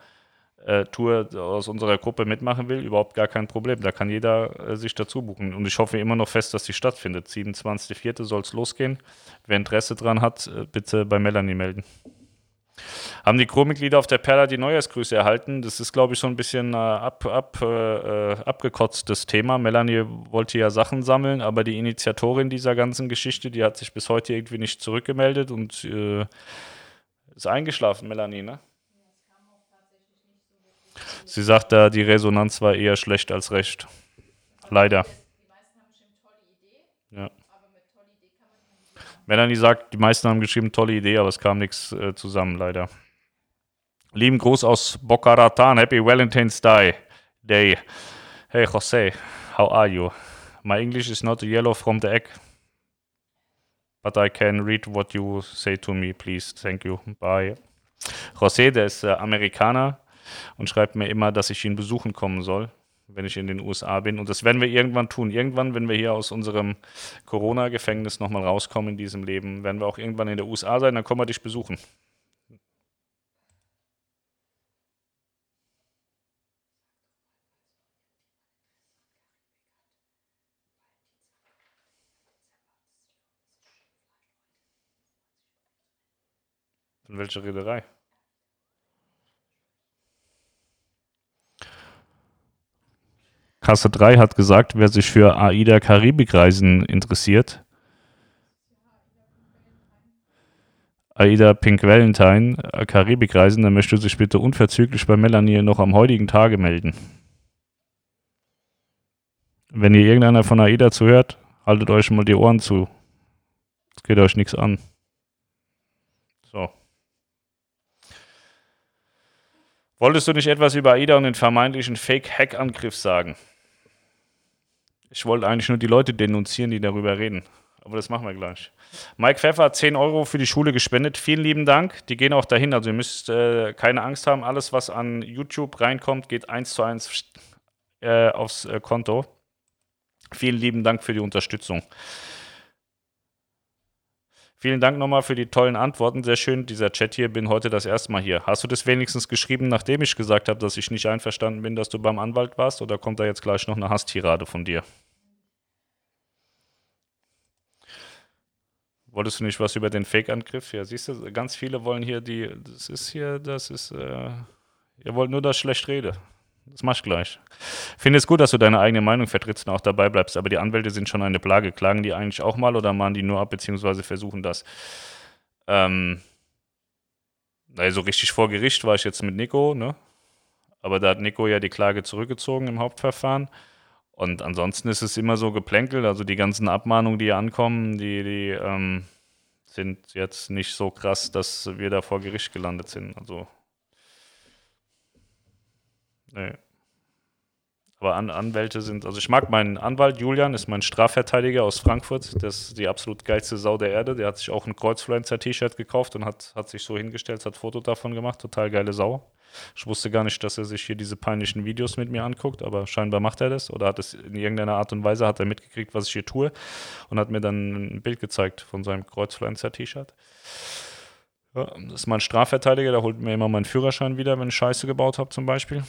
Tour, aus unserer Gruppe mitmachen will, überhaupt gar kein Problem. Da kann jeder äh, sich dazu buchen. Und ich hoffe immer noch fest, dass sie stattfindet. 27.04. soll es losgehen. Wer Interesse dran hat, äh, bitte bei Melanie melden. Haben die Crewmitglieder auf der Perla die Neujahrsgrüße erhalten? Das ist, glaube ich, so ein bisschen äh, ab, ab, äh, abgekotztes Thema. Melanie wollte ja Sachen sammeln, aber die Initiatorin dieser ganzen Geschichte, die hat sich bis heute irgendwie nicht zurückgemeldet und äh, ist eingeschlafen, Melanie, ne? Sie sagt da, die Resonanz war eher schlecht als recht. Leider. Ja. Melanie sagt, die meisten haben geschrieben, tolle Idee, aber es kam nichts äh, zusammen, leider. Lieben Gruß aus Boca Raton. Happy Valentine's Day. Day. Hey Jose, how are you? My English is not yellow from the egg, but I can read what you say to me, please. Thank you. Bye. José, der ist äh, Amerikaner und schreibt mir immer, dass ich ihn besuchen kommen soll wenn ich in den USA bin. Und das werden wir irgendwann tun. Irgendwann, wenn wir hier aus unserem Corona-Gefängnis nochmal rauskommen in diesem Leben, werden wir auch irgendwann in den USA sein, dann kommen wir dich besuchen. Von welcher Reederei? Kasse 3 hat gesagt, wer sich für AIDA Karibikreisen interessiert, AIDA Pink Valentine äh, Karibikreisen, dann möchte sich bitte unverzüglich bei Melanie noch am heutigen Tage melden. Wenn ihr irgendeiner von AIDA zuhört, haltet euch mal die Ohren zu. Es geht euch nichts an. So. Wolltest du nicht etwas über AIDA und den vermeintlichen Fake-Hack-Angriff sagen? Ich wollte eigentlich nur die Leute denunzieren, die darüber reden. Aber das machen wir gleich. Mike Pfeffer hat 10 Euro für die Schule gespendet. Vielen lieben Dank. Die gehen auch dahin. Also ihr müsst äh, keine Angst haben. Alles, was an YouTube reinkommt, geht eins zu eins äh, aufs äh, Konto. Vielen lieben Dank für die Unterstützung. Vielen Dank nochmal für die tollen Antworten. Sehr schön, dieser Chat hier. Bin heute das erste Mal hier. Hast du das wenigstens geschrieben, nachdem ich gesagt habe, dass ich nicht einverstanden bin, dass du beim Anwalt warst? Oder kommt da jetzt gleich noch eine Hasstirade von dir? Wolltest du nicht was über den Fake-Angriff? Ja, siehst du, ganz viele wollen hier die, das ist hier, das ist, äh, ihr wollt nur, dass ich schlecht rede. Das mach ich gleich. Finde es gut, dass du deine eigene Meinung vertrittst und auch dabei bleibst, aber die Anwälte sind schon eine Plage. Klagen die eigentlich auch mal oder mahnen die nur ab, beziehungsweise versuchen das? Ähm, naja, so richtig vor Gericht war ich jetzt mit Nico, ne? Aber da hat Nico ja die Klage zurückgezogen im Hauptverfahren. Und ansonsten ist es immer so geplänkelt. Also die ganzen Abmahnungen, die hier ankommen, die, die ähm, sind jetzt nicht so krass, dass wir da vor Gericht gelandet sind. Also. Nee. Aber An Anwälte sind, also ich mag meinen Anwalt, Julian, ist mein Strafverteidiger aus Frankfurt. Das ist die absolut geilste Sau der Erde. Der hat sich auch ein Kreuzfluencer-T-Shirt gekauft und hat, hat sich so hingestellt, hat Foto davon gemacht. Total geile Sau. Ich wusste gar nicht, dass er sich hier diese peinlichen Videos mit mir anguckt, aber scheinbar macht er das oder hat es in irgendeiner Art und Weise hat er mitgekriegt, was ich hier tue und hat mir dann ein Bild gezeigt von seinem Kreuzfluencer-T-Shirt. Ja, das ist mein Strafverteidiger, der holt mir immer meinen Führerschein wieder, wenn ich Scheiße gebaut habe zum Beispiel.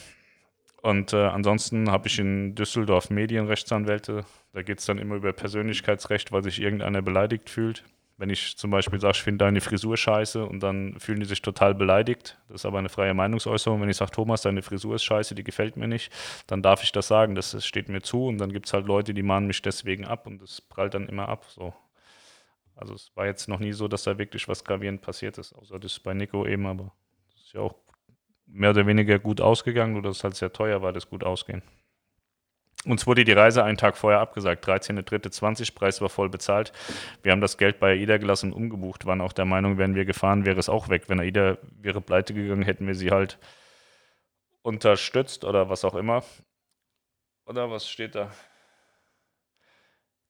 Und äh, ansonsten habe ich in Düsseldorf Medienrechtsanwälte. Da geht es dann immer über Persönlichkeitsrecht, weil sich irgendeiner beleidigt fühlt. Wenn ich zum Beispiel sage, ich finde deine Frisur scheiße und dann fühlen die sich total beleidigt. Das ist aber eine freie Meinungsäußerung. Wenn ich sage, Thomas, deine Frisur ist scheiße, die gefällt mir nicht, dann darf ich das sagen. Das steht mir zu. Und dann gibt es halt Leute, die mahnen mich deswegen ab und das prallt dann immer ab. So. Also es war jetzt noch nie so, dass da wirklich was gravierend passiert ist. Außer das bei Nico eben, aber das ist ja auch mehr oder weniger gut ausgegangen, nur dass es halt sehr teuer war, das gut ausgehen. Uns wurde die Reise einen Tag vorher abgesagt. 13.3.20, Preis war voll bezahlt. Wir haben das Geld bei AIDA gelassen und umgebucht, waren auch der Meinung, wären wir gefahren, wäre es auch weg. Wenn AIDA wäre pleite gegangen, hätten wir sie halt unterstützt oder was auch immer. Oder was steht da?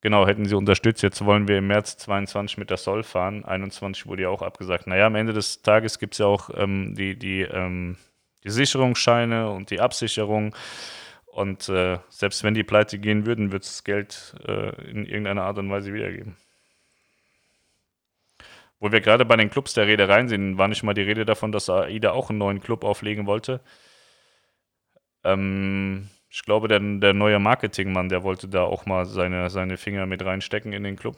Genau, hätten sie unterstützt. Jetzt wollen wir im März 22 mit der Soll fahren. 21 wurde ja auch abgesagt. Naja, am Ende des Tages gibt es ja auch ähm, die, die, ähm, die Sicherungsscheine und die Absicherung. Und äh, selbst wenn die pleite gehen würden, wird es das Geld äh, in irgendeiner Art und Weise wiedergeben. Wo wir gerade bei den Clubs der Reedereien sind, war nicht mal die Rede davon, dass AIDA auch einen neuen Club auflegen wollte. Ähm, ich glaube, der, der neue Marketingmann, der wollte da auch mal seine, seine Finger mit reinstecken in den Club.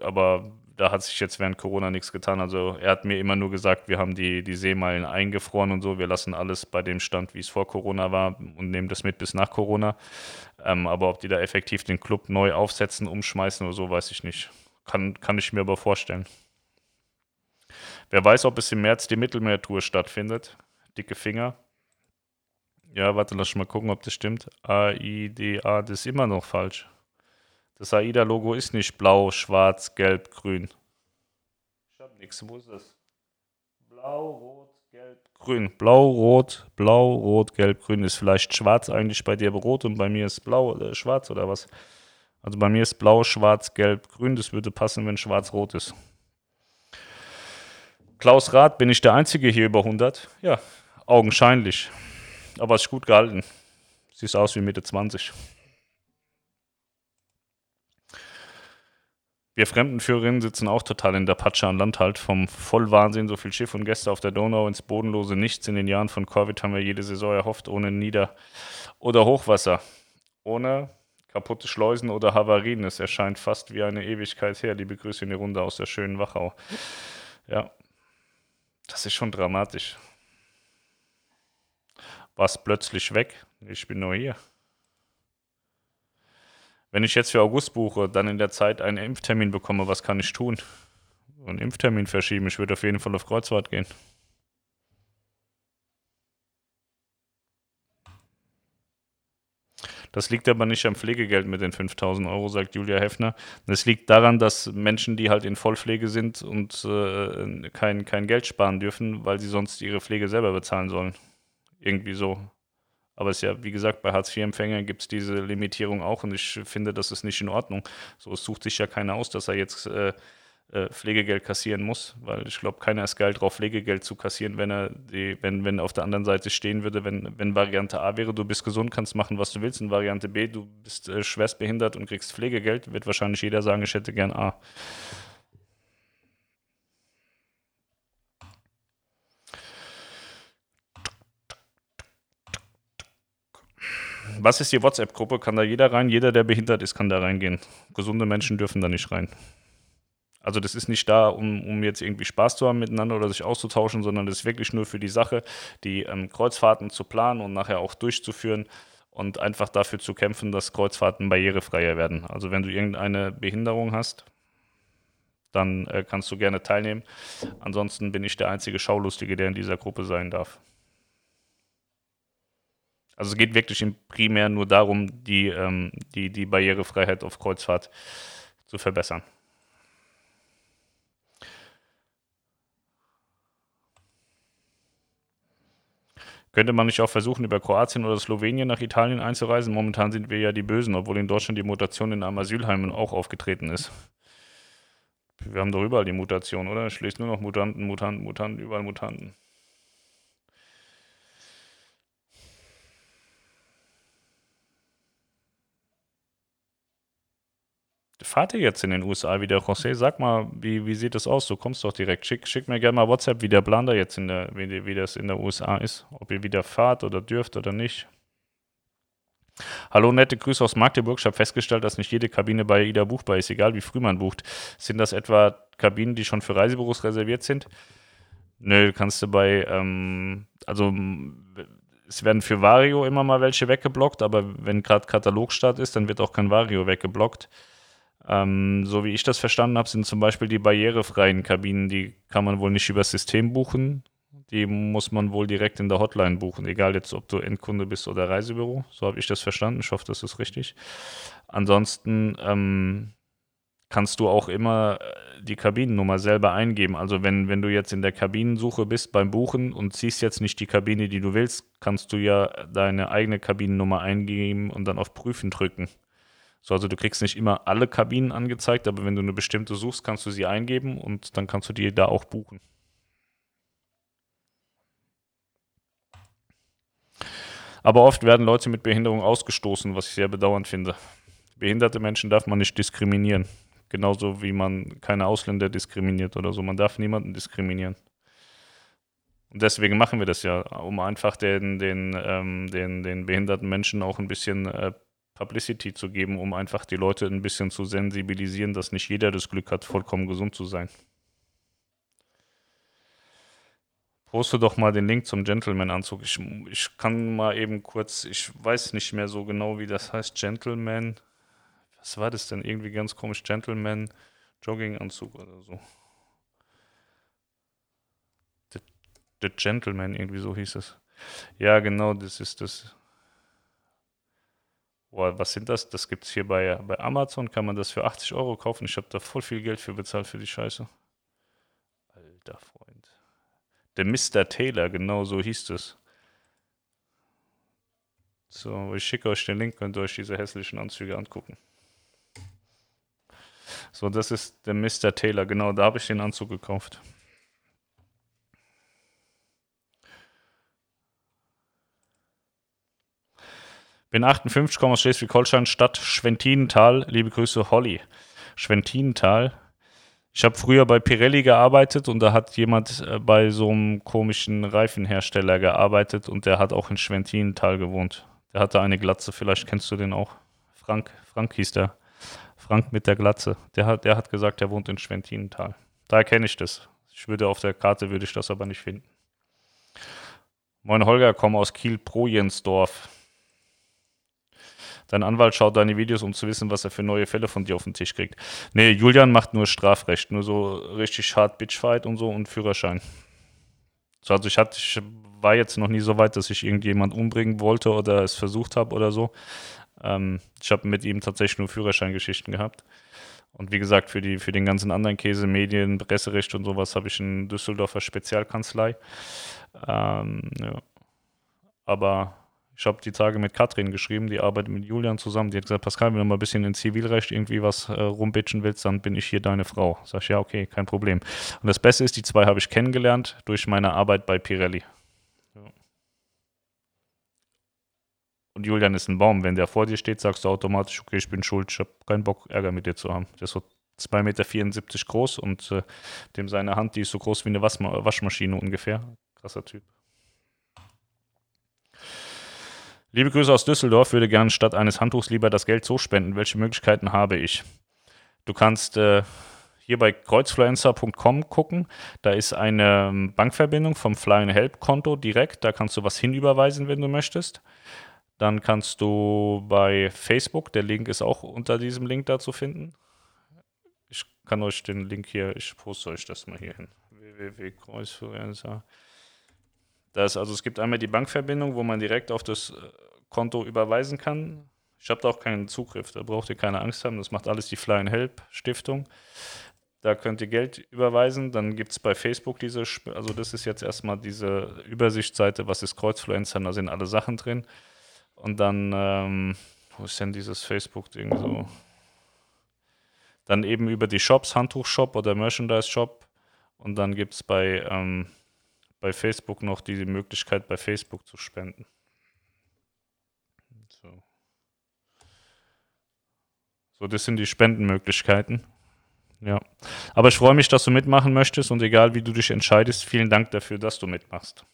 Aber da hat sich jetzt während Corona nichts getan. Also er hat mir immer nur gesagt, wir haben die, die Seemeilen eingefroren und so. Wir lassen alles bei dem Stand, wie es vor Corona war und nehmen das mit bis nach Corona. Ähm, aber ob die da effektiv den Club neu aufsetzen, umschmeißen oder so, weiß ich nicht. Kann, kann ich mir aber vorstellen. Wer weiß, ob es im März die Mittelmeertour stattfindet. Dicke Finger. Ja, warte, lass mal gucken, ob das stimmt. A-I-D-A, das ist immer noch falsch. Das AIDA-Logo ist nicht blau, schwarz, gelb, grün. Ich hab nichts. Wo ist das? Blau, rot, gelb, grün. Blau, rot, blau, rot, gelb, grün. Ist vielleicht schwarz eigentlich bei dir rot und bei mir ist blau oder schwarz oder was? Also bei mir ist blau, schwarz, gelb, grün. Das würde passen, wenn schwarz rot ist. Klaus Rath, bin ich der Einzige hier über 100? Ja, augenscheinlich. Aber es ist gut gehalten. Sieht aus wie Mitte 20. Wir Fremdenführerinnen sitzen auch total in der Patsche an Land halt. Vom Vollwahnsinn, so viel Schiff und Gäste auf der Donau ins bodenlose Nichts. In den Jahren von Covid haben wir jede Saison erhofft, ohne Nieder- oder Hochwasser. Ohne kaputte Schleusen oder Havarien. Es erscheint fast wie eine Ewigkeit her. Liebe Grüße in die Runde aus der schönen Wachau. Ja, das ist schon dramatisch. War es plötzlich weg? Ich bin nur hier. Wenn ich jetzt für August buche, dann in der Zeit einen Impftermin bekomme, was kann ich tun? Einen Impftermin verschieben. Ich würde auf jeden Fall auf Kreuzfahrt gehen. Das liegt aber nicht am Pflegegeld mit den 5000 Euro, sagt Julia Heffner. Das liegt daran, dass Menschen, die halt in Vollpflege sind und äh, kein, kein Geld sparen dürfen, weil sie sonst ihre Pflege selber bezahlen sollen. Irgendwie so. Aber es ist ja, wie gesagt, bei Hartz-IV-Empfängern gibt es diese Limitierung auch und ich finde, das ist nicht in Ordnung. So, es sucht sich ja keiner aus, dass er jetzt äh, äh, Pflegegeld kassieren muss, weil ich glaube, keiner ist geil drauf, Pflegegeld zu kassieren, wenn er die, wenn, wenn auf der anderen Seite stehen würde, wenn, wenn Variante A wäre, du bist gesund, kannst machen, was du willst, und Variante B, du bist äh, schwerstbehindert und kriegst Pflegegeld, wird wahrscheinlich jeder sagen, ich hätte gern A. Was ist die WhatsApp-Gruppe? Kann da jeder rein? Jeder, der behindert ist, kann da reingehen. Gesunde Menschen dürfen da nicht rein. Also das ist nicht da, um, um jetzt irgendwie Spaß zu haben miteinander oder sich auszutauschen, sondern das ist wirklich nur für die Sache, die ähm, Kreuzfahrten zu planen und nachher auch durchzuführen und einfach dafür zu kämpfen, dass Kreuzfahrten barrierefreier werden. Also wenn du irgendeine Behinderung hast, dann äh, kannst du gerne teilnehmen. Ansonsten bin ich der einzige Schaulustige, der in dieser Gruppe sein darf. Also es geht wirklich primär nur darum, die, ähm, die, die Barrierefreiheit auf Kreuzfahrt zu verbessern. Könnte man nicht auch versuchen, über Kroatien oder Slowenien nach Italien einzureisen? Momentan sind wir ja die Bösen, obwohl in Deutschland die Mutation in einem Asylheim auch aufgetreten ist. Wir haben doch überall die Mutation, oder? Ich lese nur noch Mutanten, Mutanten, Mutanten, überall Mutanten. Ihr jetzt in den USA wieder, José? Sag mal, wie, wie sieht das aus? Du kommst doch direkt. Schick, schick mir gerne mal WhatsApp, wie der Plan da jetzt in der, wie, wie das in der USA ist. Ob ihr wieder fahrt oder dürft oder nicht. Hallo, nette Grüße aus Magdeburg. Ich habe festgestellt, dass nicht jede Kabine bei Ida buchbar ist, egal wie früh man bucht. Sind das etwa Kabinen, die schon für Reisebüros reserviert sind. Nö, kannst du bei, ähm, also es werden für Vario immer mal welche weggeblockt, aber wenn gerade Katalogstart ist, dann wird auch kein Vario weggeblockt. Ähm, so wie ich das verstanden habe, sind zum Beispiel die barrierefreien Kabinen, die kann man wohl nicht über das System buchen. Die muss man wohl direkt in der Hotline buchen, egal jetzt, ob du Endkunde bist oder Reisebüro. So habe ich das verstanden. Ich hoffe, das ist richtig. Ansonsten ähm, kannst du auch immer äh, die Kabinennummer selber eingeben. Also wenn, wenn du jetzt in der Kabinensuche bist beim Buchen und siehst jetzt nicht die Kabine, die du willst, kannst du ja deine eigene Kabinennummer eingeben und dann auf Prüfen drücken. So, also du kriegst nicht immer alle Kabinen angezeigt, aber wenn du eine bestimmte suchst, kannst du sie eingeben und dann kannst du die da auch buchen. Aber oft werden Leute mit Behinderung ausgestoßen, was ich sehr bedauernd finde. Behinderte Menschen darf man nicht diskriminieren. Genauso wie man keine Ausländer diskriminiert oder so. Man darf niemanden diskriminieren. Und deswegen machen wir das ja, um einfach den, den, ähm, den, den behinderten Menschen auch ein bisschen äh, Publicity zu geben, um einfach die Leute ein bisschen zu sensibilisieren, dass nicht jeder das Glück hat, vollkommen gesund zu sein. Poste doch mal den Link zum Gentleman-Anzug. Ich, ich kann mal eben kurz, ich weiß nicht mehr so genau, wie das heißt, Gentleman was war das denn? Irgendwie ganz komisch, Gentleman Jogginganzug oder so. The, The Gentleman, irgendwie so hieß es. Ja, genau, das ist das. Boah, was sind das? Das gibt es hier bei, bei Amazon, kann man das für 80 Euro kaufen. Ich habe da voll viel Geld für bezahlt für die Scheiße. Alter Freund. Der Mr. Taylor, genau so hieß es. So, ich schicke euch den Link, könnt ihr euch diese hässlichen Anzüge angucken. So, das ist der Mr. Taylor. Genau, da habe ich den Anzug gekauft. Bin 58, komme aus Schleswig-Holstein, Stadt Schwentinental. Liebe Grüße, Holly. Schwentinental. Ich habe früher bei Pirelli gearbeitet und da hat jemand äh, bei so einem komischen Reifenhersteller gearbeitet und der hat auch in Schwentinental gewohnt. Der hatte eine Glatze, vielleicht kennst du den auch. Frank, Frank hieß der. Frank mit der Glatze. Der hat, der hat gesagt, er wohnt in Schwentinental. Da erkenne ich das. Ich würde auf der Karte würde ich das aber nicht finden. Moin Holger, komme aus Kiel-Projensdorf. Dein Anwalt schaut deine Videos, um zu wissen, was er für neue Fälle von dir auf den Tisch kriegt. Nee, Julian macht nur Strafrecht, nur so richtig hart Bitchfight und so und Führerschein. So, also ich, hatte, ich war jetzt noch nie so weit, dass ich irgendjemand umbringen wollte oder es versucht habe oder so. Ähm, ich habe mit ihm tatsächlich nur Führerscheingeschichten gehabt. Und wie gesagt, für, die, für den ganzen anderen Käse, Medien, Presserecht und sowas habe ich eine Düsseldorfer Spezialkanzlei. Ähm, ja. Aber ich habe die Tage mit Katrin geschrieben, die arbeitet mit Julian zusammen. Die hat gesagt, Pascal, wenn du mal ein bisschen in Zivilrecht irgendwie was äh, rumbitchen willst, dann bin ich hier deine Frau. Sag ich, ja, okay, kein Problem. Und das Beste ist, die zwei habe ich kennengelernt durch meine Arbeit bei Pirelli. und Julian ist ein Baum. Wenn der vor dir steht, sagst du automatisch, okay, ich bin schuld, ich habe keinen Bock, Ärger mit dir zu haben. Der ist so 2,74 Meter groß und äh, dem seine Hand, die ist so groß wie eine Waschma Waschmaschine ungefähr. Krasser Typ. Liebe Grüße aus Düsseldorf, würde gerne statt eines Handtuchs lieber das Geld so spenden. Welche Möglichkeiten habe ich? Du kannst äh, hier bei kreuzfluencer.com gucken. Da ist eine ähm, Bankverbindung vom Flying Help Konto direkt. Da kannst du was hinüberweisen, wenn du möchtest. Dann kannst du bei Facebook, der Link ist auch unter diesem Link da zu finden. Ich kann euch den Link hier, ich poste euch das mal hier hin. www.kreuzfluencer. Das, also es gibt einmal die Bankverbindung, wo man direkt auf das äh, Konto überweisen kann. Ich habe da auch keinen Zugriff, da braucht ihr keine Angst haben. Das macht alles die Fly and Help Stiftung. Da könnt ihr Geld überweisen. Dann gibt es bei Facebook diese, also das ist jetzt erstmal diese Übersichtsseite, was ist Kreuzfluencer, da sind alle Sachen drin. Und dann, ähm, wo ist denn dieses Facebook-Ding so? Dann eben über die Shops, Handtuchshop oder Merchandise-Shop. Und dann gibt es bei, ähm, bei Facebook noch die Möglichkeit, bei Facebook zu spenden. So. so, das sind die Spendenmöglichkeiten. Ja. Aber ich freue mich, dass du mitmachen möchtest und egal wie du dich entscheidest, vielen Dank dafür, dass du mitmachst.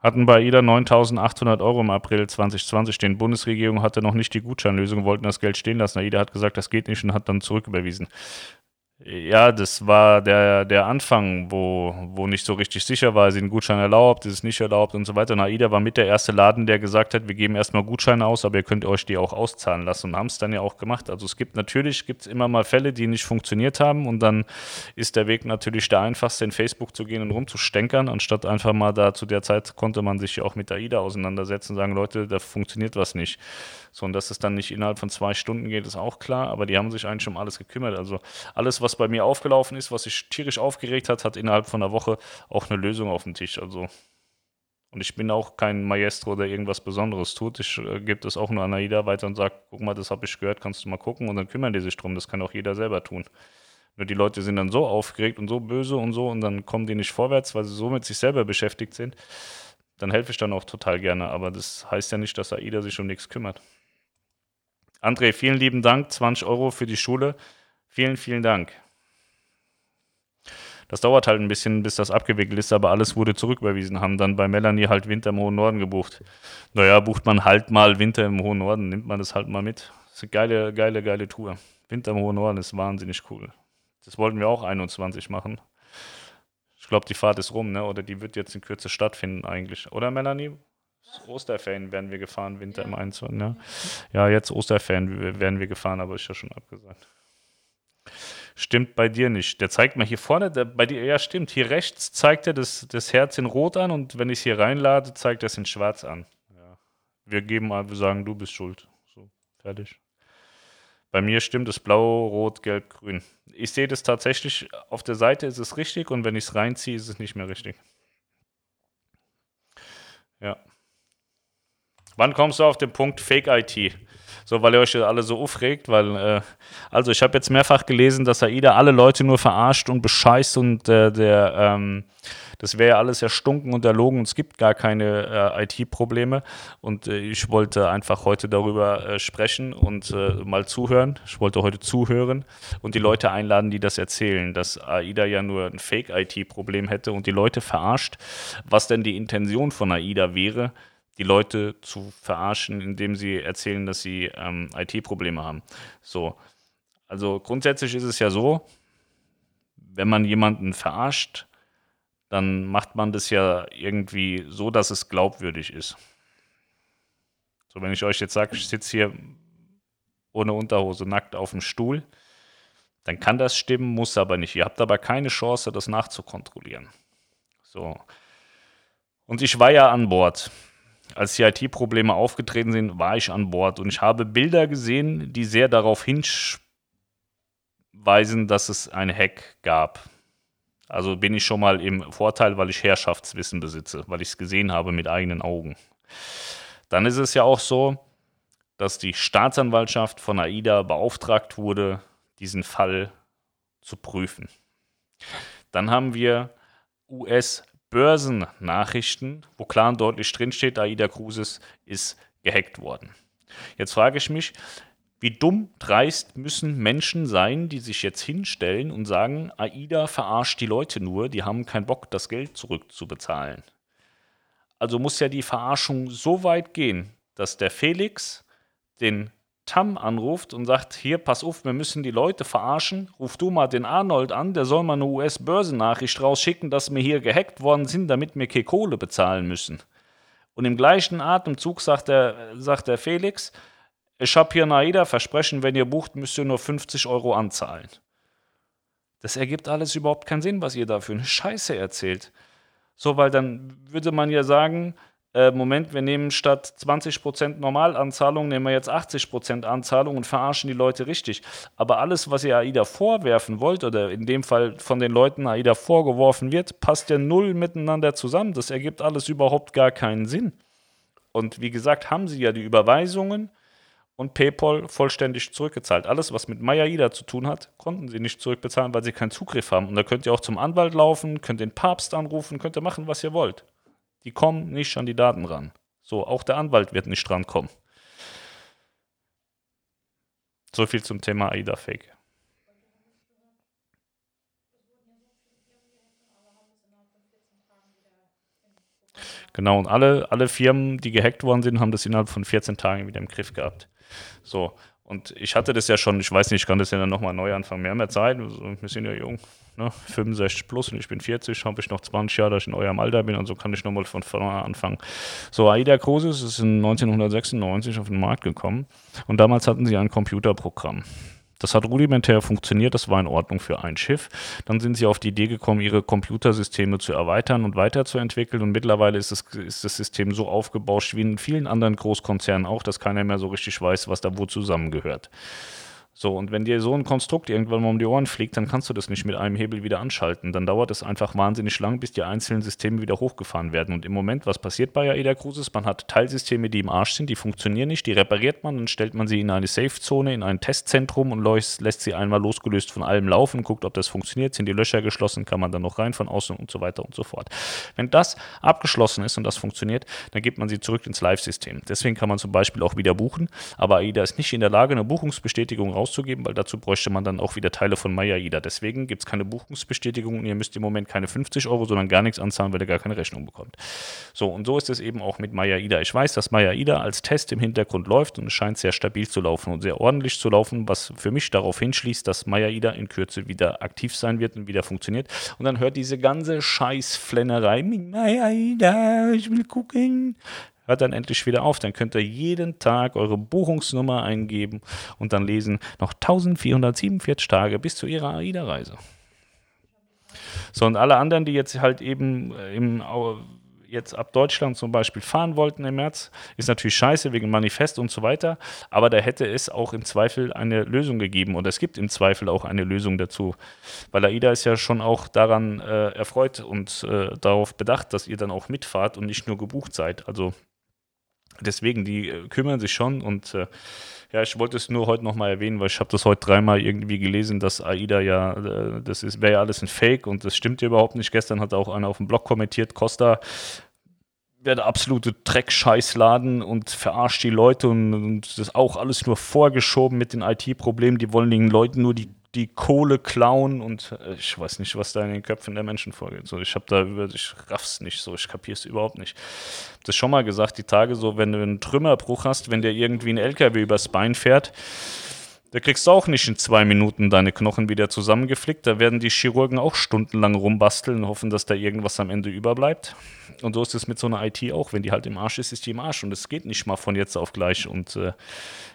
Hatten bei AIDA 9.800 Euro im April 2020 stehen. Bundesregierung hatte noch nicht die Gutscheinlösung, wollten das Geld stehen lassen. AIDA hat gesagt, das geht nicht und hat dann zurücküberwiesen. Ja, das war der, der Anfang, wo, wo nicht so richtig sicher war, ist ein Gutschein erlaubt, ist es nicht erlaubt und so weiter. Und AIDA war mit der erste Laden, der gesagt hat, wir geben erstmal Gutscheine aus, aber ihr könnt euch die auch auszahlen lassen und haben es dann ja auch gemacht. Also es gibt natürlich, gibt es immer mal Fälle, die nicht funktioniert haben und dann ist der Weg natürlich der einfachste, in Facebook zu gehen und rumzustänkern, anstatt einfach mal da, zu der Zeit konnte man sich ja auch mit AIDA auseinandersetzen und sagen, Leute, da funktioniert was nicht. So, und dass es dann nicht innerhalb von zwei Stunden geht, ist auch klar, aber die haben sich eigentlich um alles gekümmert. Also alles, was bei mir aufgelaufen ist, was sich tierisch aufgeregt hat, hat innerhalb von einer Woche auch eine Lösung auf dem Tisch. Also und ich bin auch kein Maestro, der irgendwas Besonderes tut. Ich äh, gebe das auch nur an AIDA weiter und sage, guck mal, das habe ich gehört, kannst du mal gucken und dann kümmern die sich drum. Das kann auch jeder selber tun. Nur die Leute sind dann so aufgeregt und so böse und so und dann kommen die nicht vorwärts, weil sie so mit sich selber beschäftigt sind. Dann helfe ich dann auch total gerne, aber das heißt ja nicht, dass AIDA sich um nichts kümmert. André, vielen lieben Dank. 20 Euro für die Schule. Vielen, vielen Dank. Das dauert halt ein bisschen, bis das abgewickelt ist, aber alles wurde zurücküberwiesen. Haben dann bei Melanie halt Winter im hohen Norden gebucht. Naja, bucht man halt mal Winter im hohen Norden, nimmt man das halt mal mit. Das ist eine geile, geile, geile Tour. Winter im hohen Norden ist wahnsinnig cool. Das wollten wir auch 21 machen. Ich glaube, die Fahrt ist rum, ne? Oder die wird jetzt in Kürze stattfinden eigentlich. Oder Melanie? Osterferien werden wir gefahren, Winter ja. im 21. Ja. ja, jetzt Osterferien werden wir gefahren, aber ist ja schon abgesagt. Stimmt bei dir nicht. Der zeigt mal hier vorne, der, bei dir, ja stimmt, hier rechts zeigt er das, das Herz in Rot an und wenn ich es hier reinlade, zeigt er es in Schwarz an. Ja. Wir geben wir sagen, du bist schuld. So, fertig. Bei mir stimmt es blau, rot, gelb, grün. Ich sehe das tatsächlich, auf der Seite ist es richtig und wenn ich es reinziehe, ist es nicht mehr richtig. Ja. Wann kommst du auf den Punkt Fake IT? So, weil ihr euch alle so aufregt, weil, äh, also ich habe jetzt mehrfach gelesen, dass AIDA alle Leute nur verarscht und bescheißt und äh, der, ähm, das wäre ja alles erstunken und erlogen und es gibt gar keine äh, IT-Probleme. Und äh, ich wollte einfach heute darüber äh, sprechen und äh, mal zuhören. Ich wollte heute zuhören und die Leute einladen, die das erzählen, dass AIDA ja nur ein Fake-IT-Problem hätte und die Leute verarscht, was denn die Intention von AIDA wäre die Leute zu verarschen, indem sie erzählen, dass sie ähm, IT-Probleme haben. So. Also grundsätzlich ist es ja so, wenn man jemanden verarscht, dann macht man das ja irgendwie so, dass es glaubwürdig ist. So, wenn ich euch jetzt sage, ich sitze hier ohne Unterhose nackt auf dem Stuhl, dann kann das stimmen, muss aber nicht. Ihr habt aber keine Chance, das nachzukontrollieren. So. Und ich war ja an Bord als die IT-Probleme aufgetreten sind, war ich an Bord und ich habe Bilder gesehen, die sehr darauf hinweisen, dass es einen Hack gab. Also bin ich schon mal im Vorteil, weil ich Herrschaftswissen besitze, weil ich es gesehen habe mit eigenen Augen. Dann ist es ja auch so, dass die Staatsanwaltschaft von AIDA beauftragt wurde, diesen Fall zu prüfen. Dann haben wir US Börsennachrichten, wo klar und deutlich drinsteht, Aida Cruises ist gehackt worden. Jetzt frage ich mich, wie dumm dreist müssen Menschen sein, die sich jetzt hinstellen und sagen, AIDA verarscht die Leute nur, die haben keinen Bock, das Geld zurückzubezahlen. Also muss ja die Verarschung so weit gehen, dass der Felix den Tam anruft und sagt, hier, pass auf, wir müssen die Leute verarschen, ruf du mal den Arnold an, der soll mal eine US-Börsennachricht rausschicken, dass wir hier gehackt worden sind, damit wir keine Kohle bezahlen müssen. Und im gleichen Atemzug sagt der, sagt der Felix, ich habe hier Naida versprechen, wenn ihr bucht, müsst ihr nur 50 Euro anzahlen. Das ergibt alles überhaupt keinen Sinn, was ihr da für eine Scheiße erzählt. So, weil dann würde man ja sagen, äh, Moment, wir nehmen statt 20% Normalanzahlung, nehmen wir jetzt 80% Anzahlung und verarschen die Leute richtig. Aber alles, was ihr AIDA vorwerfen wollt, oder in dem Fall von den Leuten AIDA vorgeworfen wird, passt ja null miteinander zusammen. Das ergibt alles überhaupt gar keinen Sinn. Und wie gesagt, haben sie ja die Überweisungen und PayPal vollständig zurückgezahlt. Alles, was mit MyAIDA zu tun hat, konnten sie nicht zurückbezahlen, weil sie keinen Zugriff haben. Und da könnt ihr auch zum Anwalt laufen, könnt den Papst anrufen, könnt ihr machen, was ihr wollt. Die kommen nicht an die Daten ran. So, auch der Anwalt wird nicht drankommen. So viel zum Thema AIDA-Fake. Genau, und alle, alle Firmen, die gehackt worden sind, haben das innerhalb von 14 Tagen wieder im Griff gehabt. So, und ich hatte das ja schon, ich weiß nicht, ich kann das ja dann nochmal neu anfangen. Haben ja Zeit, wir sind ja jung, ne? 65 plus und ich bin 40, habe ich noch 20 Jahre, dass ich in eurem Alter bin und so kann ich nochmal von vorne anfangen. So, AIDA Cruises ist in 1996 auf den Markt gekommen und damals hatten sie ein Computerprogramm. Das hat rudimentär funktioniert, das war in Ordnung für ein Schiff. Dann sind sie auf die Idee gekommen, ihre Computersysteme zu erweitern und weiterzuentwickeln. Und mittlerweile ist das, ist das System so aufgebauscht wie in vielen anderen Großkonzernen auch, dass keiner mehr so richtig weiß, was da wo zusammengehört. So, und wenn dir so ein Konstrukt irgendwann mal um die Ohren fliegt, dann kannst du das nicht mit einem Hebel wieder anschalten. Dann dauert es einfach wahnsinnig lang, bis die einzelnen Systeme wieder hochgefahren werden. Und im Moment, was passiert bei AIDA Cruises? Man hat Teilsysteme, die im Arsch sind, die funktionieren nicht, die repariert man, dann stellt man sie in eine Safe-Zone, in ein Testzentrum und lässt sie einmal losgelöst von allem laufen, guckt, ob das funktioniert, sind die Löcher geschlossen, kann man dann noch rein von außen und so weiter und so fort. Wenn das abgeschlossen ist und das funktioniert, dann gibt man sie zurück ins Live-System. Deswegen kann man zum Beispiel auch wieder buchen, aber AIDA ist nicht in der Lage, eine Buchungsbestätigung rauszuholen rauszugeben, weil dazu bräuchte man dann auch wieder Teile von MyAIDA. Deswegen gibt es keine Buchungsbestätigung und ihr müsst im Moment keine 50 Euro, sondern gar nichts anzahlen, weil ihr gar keine Rechnung bekommt. So, und so ist es eben auch mit MyAIDA. Ich weiß, dass MyAIDA als Test im Hintergrund läuft und es scheint sehr stabil zu laufen und sehr ordentlich zu laufen, was für mich darauf hinschließt, dass MyAIDA in Kürze wieder aktiv sein wird und wieder funktioniert. Und dann hört diese ganze Scheißflennerei, MyAIDA, ich will gucken, hört dann endlich wieder auf. Dann könnt ihr jeden Tag eure Buchungsnummer eingeben und dann lesen noch 1447 Tage bis zu ihrer AIDA-Reise. So, und alle anderen, die jetzt halt eben äh, im jetzt ab Deutschland zum Beispiel fahren wollten im März, ist natürlich scheiße wegen Manifest und so weiter, aber da hätte es auch im Zweifel eine Lösung gegeben und es gibt im Zweifel auch eine Lösung dazu, weil AIDA ist ja schon auch daran äh, erfreut und äh, darauf bedacht, dass ihr dann auch mitfahrt und nicht nur gebucht seid. Also Deswegen, die äh, kümmern sich schon und äh, ja, ich wollte es nur heute nochmal erwähnen, weil ich habe das heute dreimal irgendwie gelesen, dass AIDA ja, äh, das wäre ja alles ein Fake und das stimmt ja überhaupt nicht. Gestern hat auch einer auf dem Blog kommentiert, Costa wäre der absolute Dreckscheißladen und verarscht die Leute und, und das ist auch alles nur vorgeschoben mit den IT-Problemen. Die wollen den Leuten nur die die Kohle klauen und äh, ich weiß nicht, was da in den Köpfen der Menschen vorgeht. So, ich habe da über, ich raff's nicht so, ich kapier's überhaupt nicht. Das schon mal gesagt, die Tage so, wenn du einen Trümmerbruch hast, wenn der irgendwie ein LKW übers Bein fährt, da kriegst du auch nicht in zwei Minuten deine Knochen wieder zusammengeflickt. Da werden die Chirurgen auch stundenlang rumbasteln und hoffen, dass da irgendwas am Ende überbleibt. Und so ist es mit so einer IT auch. Wenn die halt im Arsch ist, ist die im Arsch. Und es geht nicht mal von jetzt auf gleich. Und äh,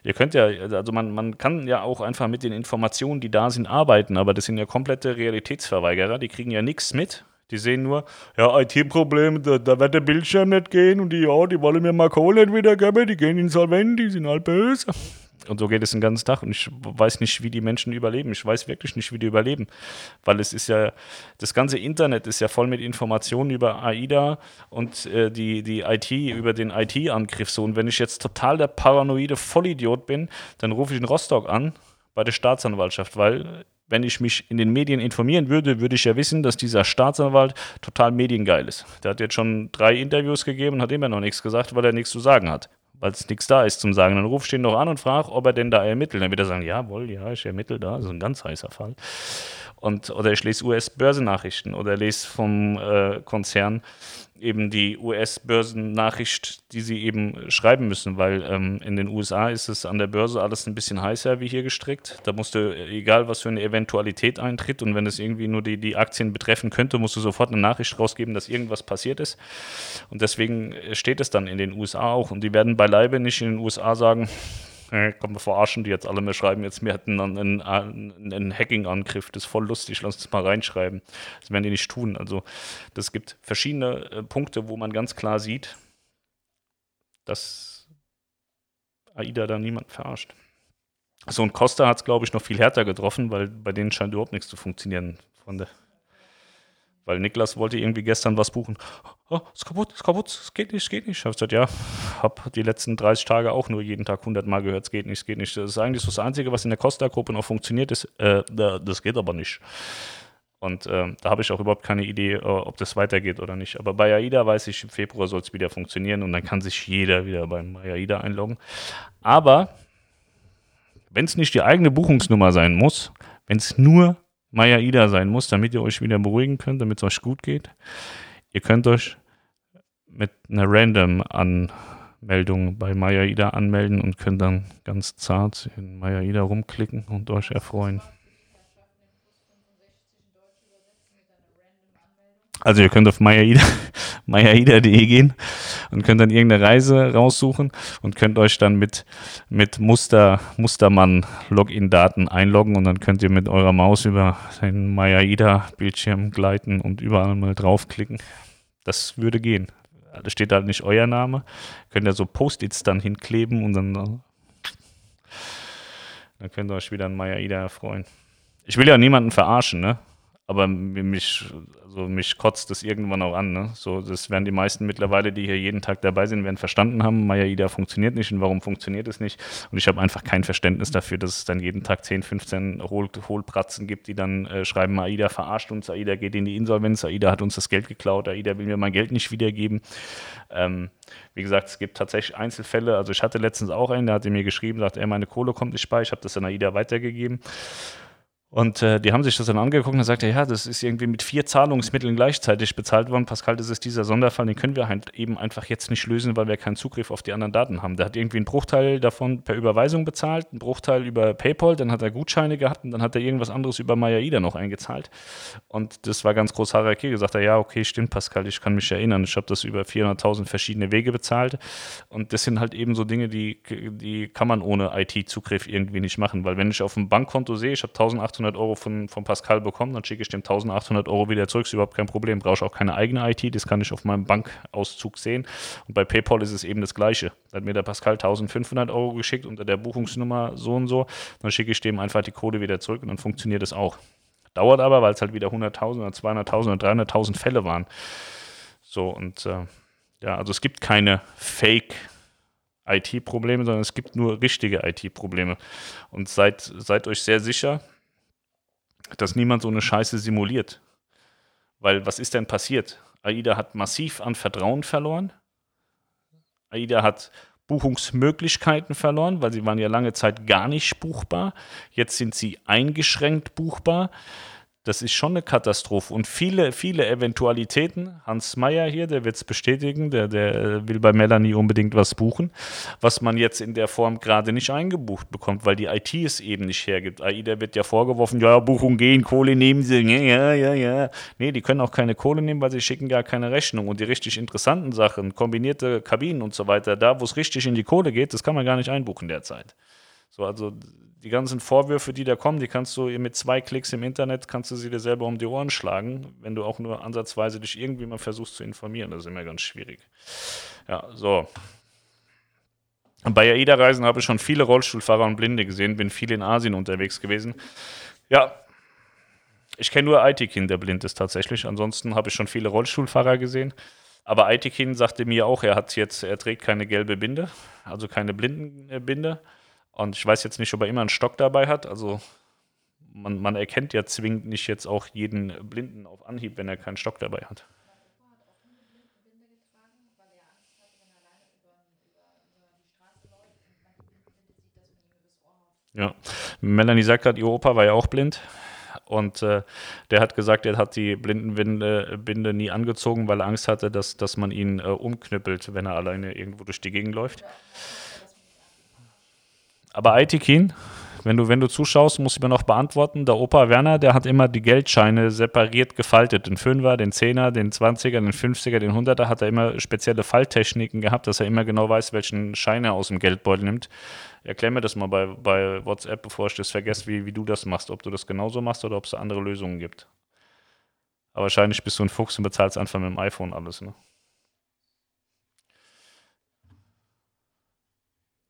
ihr könnt ja, also man, man kann ja auch einfach mit den Informationen, die da sind, arbeiten. Aber das sind ja komplette Realitätsverweigerer. Die kriegen ja nichts mit. Die sehen nur, ja, IT-Probleme, da, da, wird der Bildschirm nicht gehen und die, ja, die wollen mir mal Kohle wieder geben, die gehen insolvent, die sind halt böse. Und so geht es den ganzen Tag. Und ich weiß nicht, wie die Menschen überleben. Ich weiß wirklich nicht, wie die überleben. Weil es ist ja, das ganze Internet ist ja voll mit Informationen über AIDA und äh, die, die IT, über den IT-Angriff. So, und wenn ich jetzt total der paranoide Vollidiot bin, dann rufe ich in Rostock an bei der Staatsanwaltschaft, weil wenn ich mich in den Medien informieren würde, würde ich ja wissen, dass dieser Staatsanwalt total mediengeil ist. Der hat jetzt schon drei Interviews gegeben und hat immer noch nichts gesagt, weil er nichts zu sagen hat weil es nichts da ist zum Sagen. Dann ruf ich den noch an und frage, ob er denn da ermittelt. Dann wird er sagen, jawohl, ja, ich ermittle da. Das ist ein ganz heißer Fall. Und, oder ich lese US-Börsennachrichten oder lese vom äh, Konzern eben die US-Börsennachricht, die sie eben schreiben müssen, weil ähm, in den USA ist es an der Börse alles ein bisschen heißer wie hier gestrickt. Da musst du, egal was für eine Eventualität eintritt und wenn es irgendwie nur die, die Aktien betreffen könnte, musst du sofort eine Nachricht rausgeben, dass irgendwas passiert ist. Und deswegen steht es dann in den USA auch. Und die werden beileibe nicht in den USA sagen, äh, kann man verarschen, die jetzt alle mehr schreiben, jetzt wir hätten einen, einen, einen Hacking-Angriff, das ist voll lustig, lass uns mal reinschreiben. Das werden die nicht tun. Also das gibt verschiedene äh, Punkte, wo man ganz klar sieht, dass AIDA da niemand verarscht. So, und Costa hat es, glaube ich, noch viel härter getroffen, weil bei denen scheint überhaupt nichts zu funktionieren der weil Niklas wollte irgendwie gestern was buchen. Oh, ist kaputt, ist kaputt, es geht nicht, es geht nicht. Ich habe gesagt, ja, habe die letzten 30 Tage auch nur jeden Tag 100 Mal gehört, es geht nicht, es geht nicht. Das ist eigentlich so das Einzige, was in der Costa-Gruppe noch funktioniert, ist, äh, das geht aber nicht. Und äh, da habe ich auch überhaupt keine Idee, äh, ob das weitergeht oder nicht. Aber bei AIDA weiß ich, im Februar soll es wieder funktionieren und dann kann sich jeder wieder beim AIDA einloggen. Aber wenn es nicht die eigene Buchungsnummer sein muss, wenn es nur Maya Ida sein muss, damit ihr euch wieder beruhigen könnt, damit es euch gut geht. Ihr könnt euch mit einer Random-Anmeldung bei MyAida anmelden und könnt dann ganz zart in MyAida rumklicken und euch erfreuen. Also ihr könnt auf [laughs] mayaida.de gehen und könnt dann irgendeine Reise raussuchen und könnt euch dann mit, mit Muster, Mustermann-Login-Daten einloggen und dann könnt ihr mit eurer Maus über den Mayaida-Bildschirm gleiten und überall mal draufklicken. Das würde gehen. Da steht halt nicht euer Name. Könnt ihr so Post-its dann hinkleben und dann, dann könnt ihr euch wieder an Mayaida erfreuen. Ich will ja niemanden verarschen, ne? Aber mich, also mich kotzt das irgendwann auch an. Ne? So, das werden die meisten mittlerweile, die hier jeden Tag dabei sind, werden verstanden haben, Maya funktioniert nicht und warum funktioniert es nicht. Und ich habe einfach kein Verständnis dafür, dass es dann jeden Tag 10, 15 Hohl, Hohlpratzen gibt, die dann äh, schreiben, AIDA verarscht uns, AIDA geht in die Insolvenz, AIDA hat uns das Geld geklaut, AIDA will mir mein Geld nicht wiedergeben. Ähm, wie gesagt, es gibt tatsächlich Einzelfälle. Also ich hatte letztens auch einen, der hatte mir geschrieben, sagt, er, meine Kohle kommt nicht bei. Ich habe das an AIDA weitergegeben. Und äh, die haben sich das dann angeguckt und sagt, ja, das ist irgendwie mit vier Zahlungsmitteln gleichzeitig bezahlt worden. Pascal, das ist dieser Sonderfall, den können wir halt eben einfach jetzt nicht lösen, weil wir keinen Zugriff auf die anderen Daten haben. Der hat irgendwie einen Bruchteil davon per Überweisung bezahlt, einen Bruchteil über PayPal, dann hat er Gutscheine gehabt und dann hat er irgendwas anderes über MyAida noch eingezahlt. Und das war ganz groß Harakiri. Gesagt, ja, okay, stimmt, Pascal, ich kann mich erinnern. Ich habe das über 400.000 verschiedene Wege bezahlt. Und das sind halt eben so Dinge, die, die kann man ohne IT-Zugriff irgendwie nicht machen. Weil wenn ich auf dem Bankkonto sehe, ich habe 1800 1800 Euro von, von Pascal bekommen, dann schicke ich dem 1800 Euro wieder zurück, ist überhaupt kein Problem. Brauche ich auch keine eigene IT, das kann ich auf meinem Bankauszug sehen. Und bei PayPal ist es eben das Gleiche. Da hat mir der Pascal 1500 Euro geschickt unter der Buchungsnummer so und so, dann schicke ich dem einfach die Code wieder zurück und dann funktioniert es auch. Dauert aber, weil es halt wieder 100.000 oder 200.000 oder 300.000 Fälle waren. So und äh, ja, also es gibt keine Fake- IT-Probleme, sondern es gibt nur richtige IT-Probleme. Und seid, seid euch sehr sicher, dass niemand so eine Scheiße simuliert. Weil was ist denn passiert? AIDA hat massiv an Vertrauen verloren. AIDA hat Buchungsmöglichkeiten verloren, weil sie waren ja lange Zeit gar nicht buchbar. Jetzt sind sie eingeschränkt buchbar. Das ist schon eine Katastrophe. Und viele, viele Eventualitäten. Hans Meyer hier, der wird es bestätigen, der, der will bei Melanie unbedingt was buchen, was man jetzt in der Form gerade nicht eingebucht bekommt, weil die IT es eben nicht hergibt. AIDA wird ja vorgeworfen, ja, Buchung gehen, Kohle nehmen sie, ja, ja, ja. Nee, die können auch keine Kohle nehmen, weil sie schicken gar keine Rechnung. Und die richtig interessanten Sachen, kombinierte Kabinen und so weiter, da, wo es richtig in die Kohle geht, das kann man gar nicht einbuchen derzeit. So, also die ganzen Vorwürfe, die da kommen, die kannst du mit zwei Klicks im Internet, kannst du sie dir selber um die Ohren schlagen, wenn du auch nur ansatzweise dich irgendwie mal versuchst zu informieren. Das ist immer ganz schwierig. Ja, so. Bei AIDA-Reisen habe ich schon viele Rollstuhlfahrer und Blinde gesehen, bin viel in Asien unterwegs gewesen. Ja, ich kenne nur Aitikin, der blind ist tatsächlich. Ansonsten habe ich schon viele Rollstuhlfahrer gesehen. Aber Aitikin sagte mir auch, er hat jetzt, er trägt keine gelbe Binde, also keine Blindenbinde. Und ich weiß jetzt nicht, ob er immer einen Stock dabei hat. Also man, man erkennt ja zwingend nicht jetzt auch jeden Blinden auf Anhieb, wenn er keinen Stock dabei hat. Ja, Melanie sagt gerade, ihr Opa war ja auch blind. Und äh, der hat gesagt, er hat die Blindenbinde Binde nie angezogen, weil er Angst hatte, dass, dass man ihn äh, umknüppelt, wenn er alleine irgendwo durch die Gegend läuft. Ja. Aber Aitikin, wenn du, wenn du zuschaust, muss ich mir noch beantworten. Der Opa Werner, der hat immer die Geldscheine separiert gefaltet. Den Fünfer, den Zehner, den Zwanziger, den Fünfziger, den Hunderter hat er immer spezielle Falttechniken gehabt, dass er immer genau weiß, welchen Schein er aus dem Geldbeutel nimmt. Erklär mir das mal bei, bei WhatsApp, bevor ich das vergesse, wie, wie du das machst. Ob du das genauso machst oder ob es andere Lösungen gibt. Aber wahrscheinlich bist du ein Fuchs und bezahlst einfach mit dem iPhone alles, ne?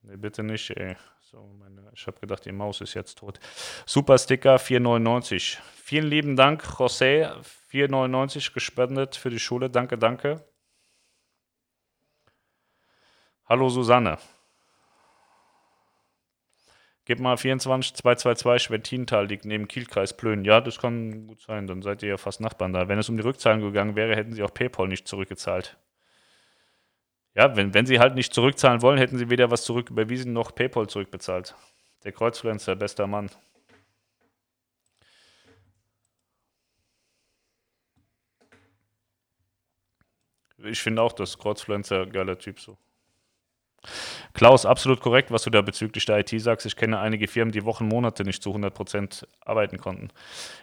Nee, bitte nicht, ey. So, meine, ich habe gedacht, die Maus ist jetzt tot. Super Sticker 4,99. Vielen lieben Dank, José. 4,99 gespendet für die Schule. Danke, danke. Hallo Susanne. Gib mal 24222 Schwettintal liegt neben Kielkreis Plön. Ja, das kann gut sein, dann seid ihr ja fast Nachbarn da. Wenn es um die Rückzahlung gegangen wäre, hätten sie auch PayPal nicht zurückgezahlt. Ja, wenn, wenn sie halt nicht zurückzahlen wollen, hätten sie weder was zurücküberwiesen noch PayPal zurückbezahlt. Der Kreuzfluencer, bester Mann. Ich finde auch, dass Kreuzfluencer geiler Typ so. Klaus, absolut korrekt, was du da bezüglich der IT sagst. Ich kenne einige Firmen, die Wochen, Monate nicht zu 100% arbeiten konnten.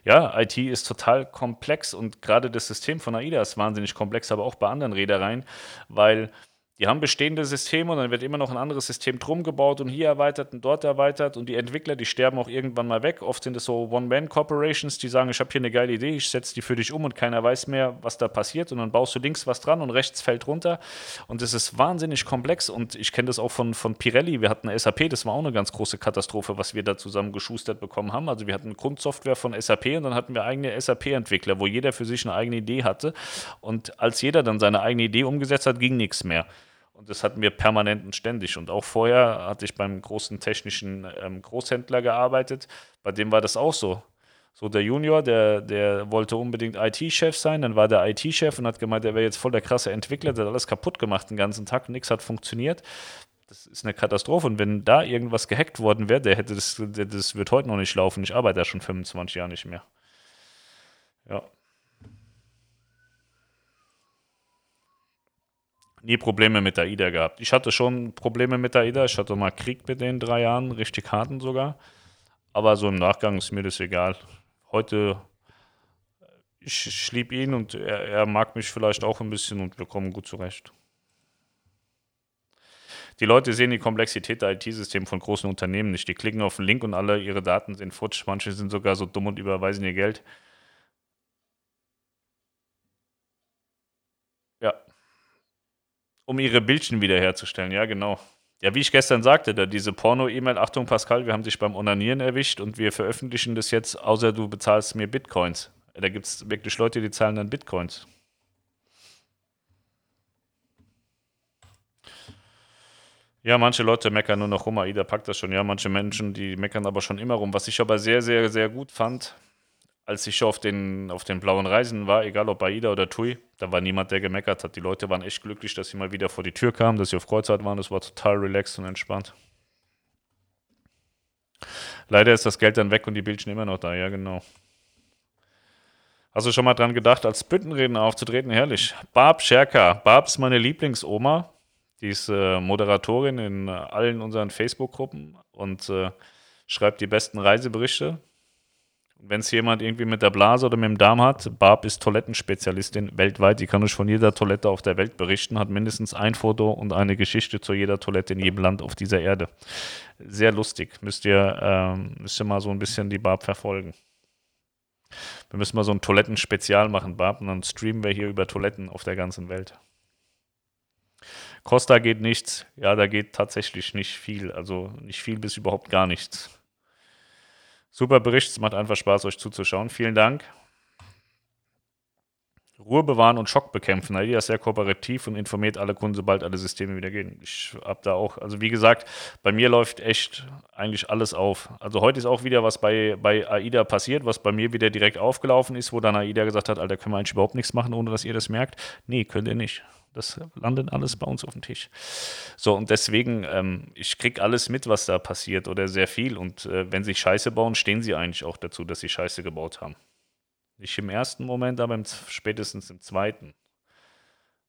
Ja, IT ist total komplex und gerade das System von AIDA ist wahnsinnig komplex, aber auch bei anderen Reedereien, weil die haben bestehende Systeme und dann wird immer noch ein anderes System drum gebaut und hier erweitert und dort erweitert und die Entwickler, die sterben auch irgendwann mal weg. Oft sind es so One-Man-Corporations, die sagen, ich habe hier eine geile Idee, ich setze die für dich um und keiner weiß mehr, was da passiert und dann baust du links was dran und rechts fällt runter und es ist wahnsinnig komplex und ich kenne das auch von, von Pirelli, wir hatten SAP, das war auch eine ganz große Katastrophe, was wir da zusammen geschustert bekommen haben. Also wir hatten Grundsoftware von SAP und dann hatten wir eigene SAP-Entwickler, wo jeder für sich eine eigene Idee hatte und als jeder dann seine eigene Idee umgesetzt hat, ging nichts mehr. Und das hatten wir permanent und ständig. Und auch vorher hatte ich beim großen technischen ähm, Großhändler gearbeitet. Bei dem war das auch so. So der Junior, der, der wollte unbedingt IT-Chef sein, dann war der IT-Chef und hat gemeint, er wäre jetzt voll der krasse Entwickler, der hat alles kaputt gemacht den ganzen Tag, nichts hat funktioniert. Das ist eine Katastrophe. Und wenn da irgendwas gehackt worden wäre, der hätte das, der, das wird heute noch nicht laufen. Ich arbeite da schon 25 Jahre nicht mehr. Ja. Nie Probleme mit der AIDA gehabt. Ich hatte schon Probleme mit der AIDA. Ich hatte mal Krieg mit den drei Jahren, richtig harten sogar. Aber so im Nachgang ist mir das egal. Heute, ich, ich liebe ihn und er, er mag mich vielleicht auch ein bisschen und wir kommen gut zurecht. Die Leute sehen die Komplexität der IT-Systeme von großen Unternehmen nicht. Die klicken auf den Link und alle ihre Daten sind futsch. Manche sind sogar so dumm und überweisen ihr Geld. Ja, um ihre Bildchen wiederherzustellen, ja, genau. Ja, wie ich gestern sagte, da diese Porno-E-Mail, Achtung Pascal, wir haben dich beim Onanieren erwischt und wir veröffentlichen das jetzt, außer du bezahlst mir Bitcoins. Da gibt es wirklich Leute, die zahlen dann Bitcoins. Ja, manche Leute meckern nur noch rum, AIDA packt das schon. Ja, manche Menschen, die meckern aber schon immer rum. Was ich aber sehr, sehr, sehr gut fand, als ich auf den, auf den blauen Reisen war, egal ob Aida oder Tui, da war niemand, der gemeckert hat. Die Leute waren echt glücklich, dass sie mal wieder vor die Tür kamen, dass sie auf Kreuzfahrt waren. Das war total relaxed und entspannt. Leider ist das Geld dann weg und die Bildchen immer noch da, ja genau. Hast du schon mal dran gedacht, als Büttenredner aufzutreten? Herrlich. Barb Scherka. Barb ist meine Lieblingsoma. Die ist äh, Moderatorin in äh, allen unseren Facebook-Gruppen und äh, schreibt die besten Reiseberichte. Wenn es jemand irgendwie mit der Blase oder mit dem Darm hat, Barb ist Toilettenspezialistin weltweit. Die kann euch von jeder Toilette auf der Welt berichten, hat mindestens ein Foto und eine Geschichte zu jeder Toilette in jedem Land auf dieser Erde. Sehr lustig. Müsst ihr, ähm, müsst ihr mal so ein bisschen die Barb verfolgen. Wir müssen mal so ein Toilettenspezial machen, Barb, und dann streamen wir hier über Toiletten auf der ganzen Welt. Costa geht nichts. Ja, da geht tatsächlich nicht viel. Also nicht viel bis überhaupt gar nichts. Super Bericht, es macht einfach Spaß, euch zuzuschauen. Vielen Dank. Ruhe bewahren und Schock bekämpfen. Idea ist sehr kooperativ und informiert alle Kunden, sobald alle Systeme wieder gehen. Ich habe da auch, also wie gesagt, bei mir läuft echt eigentlich alles auf. Also heute ist auch wieder was bei, bei AIDA passiert, was bei mir wieder direkt aufgelaufen ist, wo dann AIDA gesagt hat, Alter, können wir eigentlich überhaupt nichts machen, ohne dass ihr das merkt. Nee, könnt ihr nicht. Das landet alles bei uns auf dem Tisch. So, und deswegen, ähm, ich kriege alles mit, was da passiert oder sehr viel. Und äh, wenn sie Scheiße bauen, stehen sie eigentlich auch dazu, dass sie Scheiße gebaut haben. Nicht im ersten Moment, aber im, spätestens im zweiten.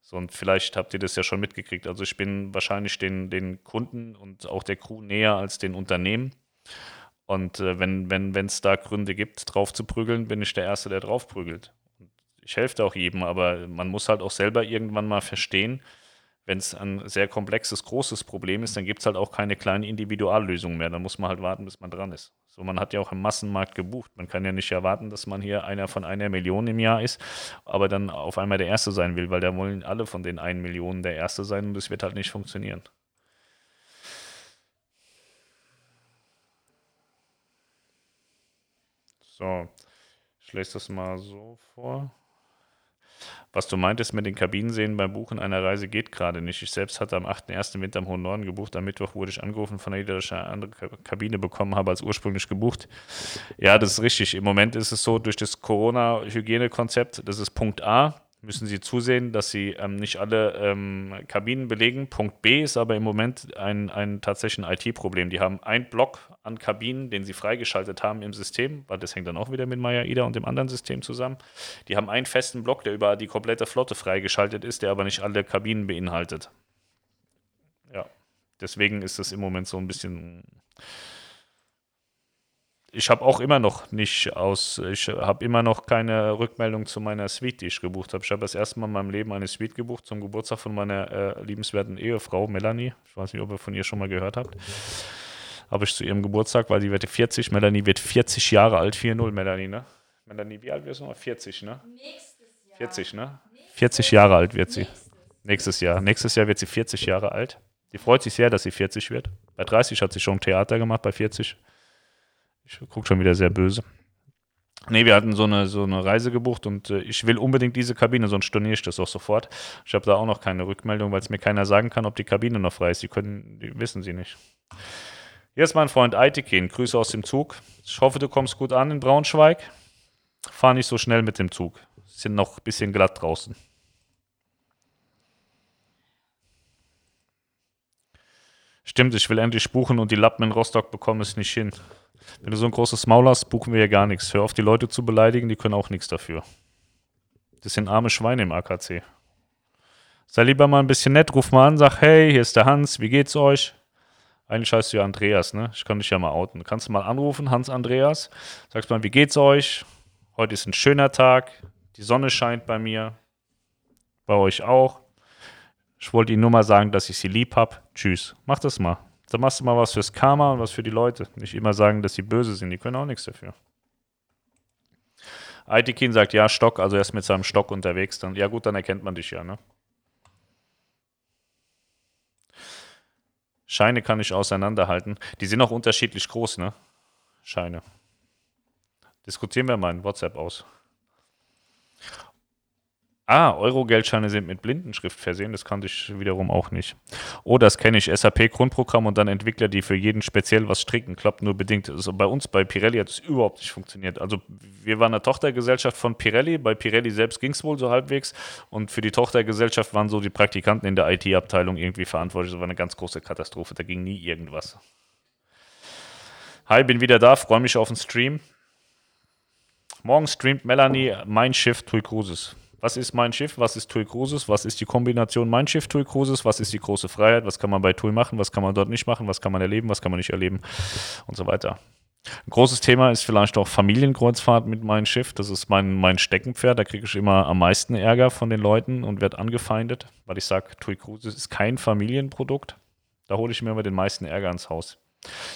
So, und vielleicht habt ihr das ja schon mitgekriegt. Also ich bin wahrscheinlich den, den Kunden und auch der Crew näher als den Unternehmen. Und äh, wenn es wenn, da Gründe gibt, drauf zu prügeln, bin ich der Erste, der drauf prügelt ich helfe auch jedem, aber man muss halt auch selber irgendwann mal verstehen, wenn es ein sehr komplexes, großes Problem ist, dann gibt es halt auch keine kleine Individuallösung mehr. Dann muss man halt warten, bis man dran ist. So, man hat ja auch im Massenmarkt gebucht. Man kann ja nicht erwarten, dass man hier einer von einer Million im Jahr ist, aber dann auf einmal der Erste sein will, weil da wollen alle von den einen Millionen der Erste sein und das wird halt nicht funktionieren. So, ich lese das mal so vor. Was du meintest mit den Kabinenseen beim Buchen einer Reise geht gerade nicht. Ich selbst hatte am 8.1. Winter im Hohen Norden gebucht. Am Mittwoch wurde ich angerufen von der dass andere Kabine bekommen habe als ursprünglich gebucht. Ja, das ist richtig. Im Moment ist es so, durch das Corona-Hygienekonzept, das ist Punkt A, müssen sie zusehen, dass sie ähm, nicht alle ähm, Kabinen belegen. Punkt B ist aber im Moment ein, ein tatsächlich IT-Problem. Die haben einen Block an Kabinen, den sie freigeschaltet haben im System, weil das hängt dann auch wieder mit Maya Ida und dem anderen System zusammen. Die haben einen festen Block, der über die komplette Flotte freigeschaltet ist, der aber nicht alle Kabinen beinhaltet. Ja, deswegen ist das im Moment so ein bisschen ich habe auch immer noch nicht aus, ich habe immer noch keine Rückmeldung zu meiner Suite, die ich gebucht habe. Ich habe das erste Mal in meinem Leben eine Suite gebucht zum Geburtstag von meiner äh, liebenswerten Ehefrau Melanie. Ich weiß nicht, ob ihr von ihr schon mal gehört habt. Habe ich zu ihrem Geburtstag, weil die wird 40. Melanie wird 40 Jahre alt. 4-0, Melanie, ne? Melanie, wie alt wirst du noch? 40, ne? Nächstes Jahr. 40, ne? 40 Jahre alt wird sie. Nächstes Jahr. Nächstes Jahr wird sie 40 Jahre alt. Die freut sich sehr, dass sie 40 wird. Bei 30 hat sie schon Theater gemacht, bei 40 ich gucke schon wieder sehr böse. Nee, wir hatten so eine, so eine Reise gebucht und äh, ich will unbedingt diese Kabine, sonst storniere ich das auch sofort. Ich habe da auch noch keine Rückmeldung, weil es mir keiner sagen kann, ob die Kabine noch frei ist. Die können, die wissen sie nicht. Hier ist mein Freund Eitikin. Grüße aus dem Zug. Ich hoffe, du kommst gut an in Braunschweig. Fahr nicht so schnell mit dem Zug. Sind noch ein bisschen glatt draußen. Stimmt, ich will endlich buchen und die Lappen in Rostock bekommen es nicht hin. Wenn du so ein großes Maul hast, buchen wir ja gar nichts. Hör auf, die Leute zu beleidigen, die können auch nichts dafür. Das sind arme Schweine im AKC. Sei lieber mal ein bisschen nett, ruf mal an, sag, hey, hier ist der Hans, wie geht's euch? Eigentlich heißt du ja Andreas, ne? Ich kann dich ja mal outen. Kannst du mal anrufen, Hans Andreas? Sagst mal, wie geht's euch? Heute ist ein schöner Tag, die Sonne scheint bei mir, bei euch auch. Ich wollte Ihnen nur mal sagen, dass ich Sie lieb hab. Tschüss. Mach das mal. Da machst du mal was fürs Karma und was für die Leute. Nicht immer sagen, dass sie böse sind. Die können auch nichts dafür. Aitikin sagt, ja, Stock, also er ist mit seinem Stock unterwegs. Dann, ja gut, dann erkennt man dich ja, ne? Scheine kann ich auseinanderhalten. Die sind auch unterschiedlich groß, ne? Scheine. Diskutieren wir mal in WhatsApp aus. Ah, Euro-Geldscheine sind mit Blindenschrift versehen, das kannte ich wiederum auch nicht. Oh, das kenne ich, SAP-Grundprogramm und dann Entwickler, die für jeden speziell was stricken, klappt nur bedingt. Also bei uns, bei Pirelli hat es überhaupt nicht funktioniert. Also wir waren eine Tochtergesellschaft von Pirelli, bei Pirelli selbst ging es wohl so halbwegs und für die Tochtergesellschaft waren so die Praktikanten in der IT-Abteilung irgendwie verantwortlich. Das war eine ganz große Katastrophe, da ging nie irgendwas. Hi, bin wieder da, freue mich auf den Stream. Morgen streamt Melanie mein Schiff Tui Cruises. Was ist mein Schiff? Was ist TUI Cruises? Was ist die Kombination mein Schiff TUI Cruises? Was ist die große Freiheit? Was kann man bei TUI machen? Was kann man dort nicht machen? Was kann man erleben? Was kann man nicht erleben? Und so weiter. Ein großes Thema ist vielleicht auch Familienkreuzfahrt mit meinem Schiff. Das ist mein, mein Steckenpferd. Da kriege ich immer am meisten Ärger von den Leuten und werde angefeindet, weil ich sage, TUI Cruises ist kein Familienprodukt. Da hole ich mir immer den meisten Ärger ins Haus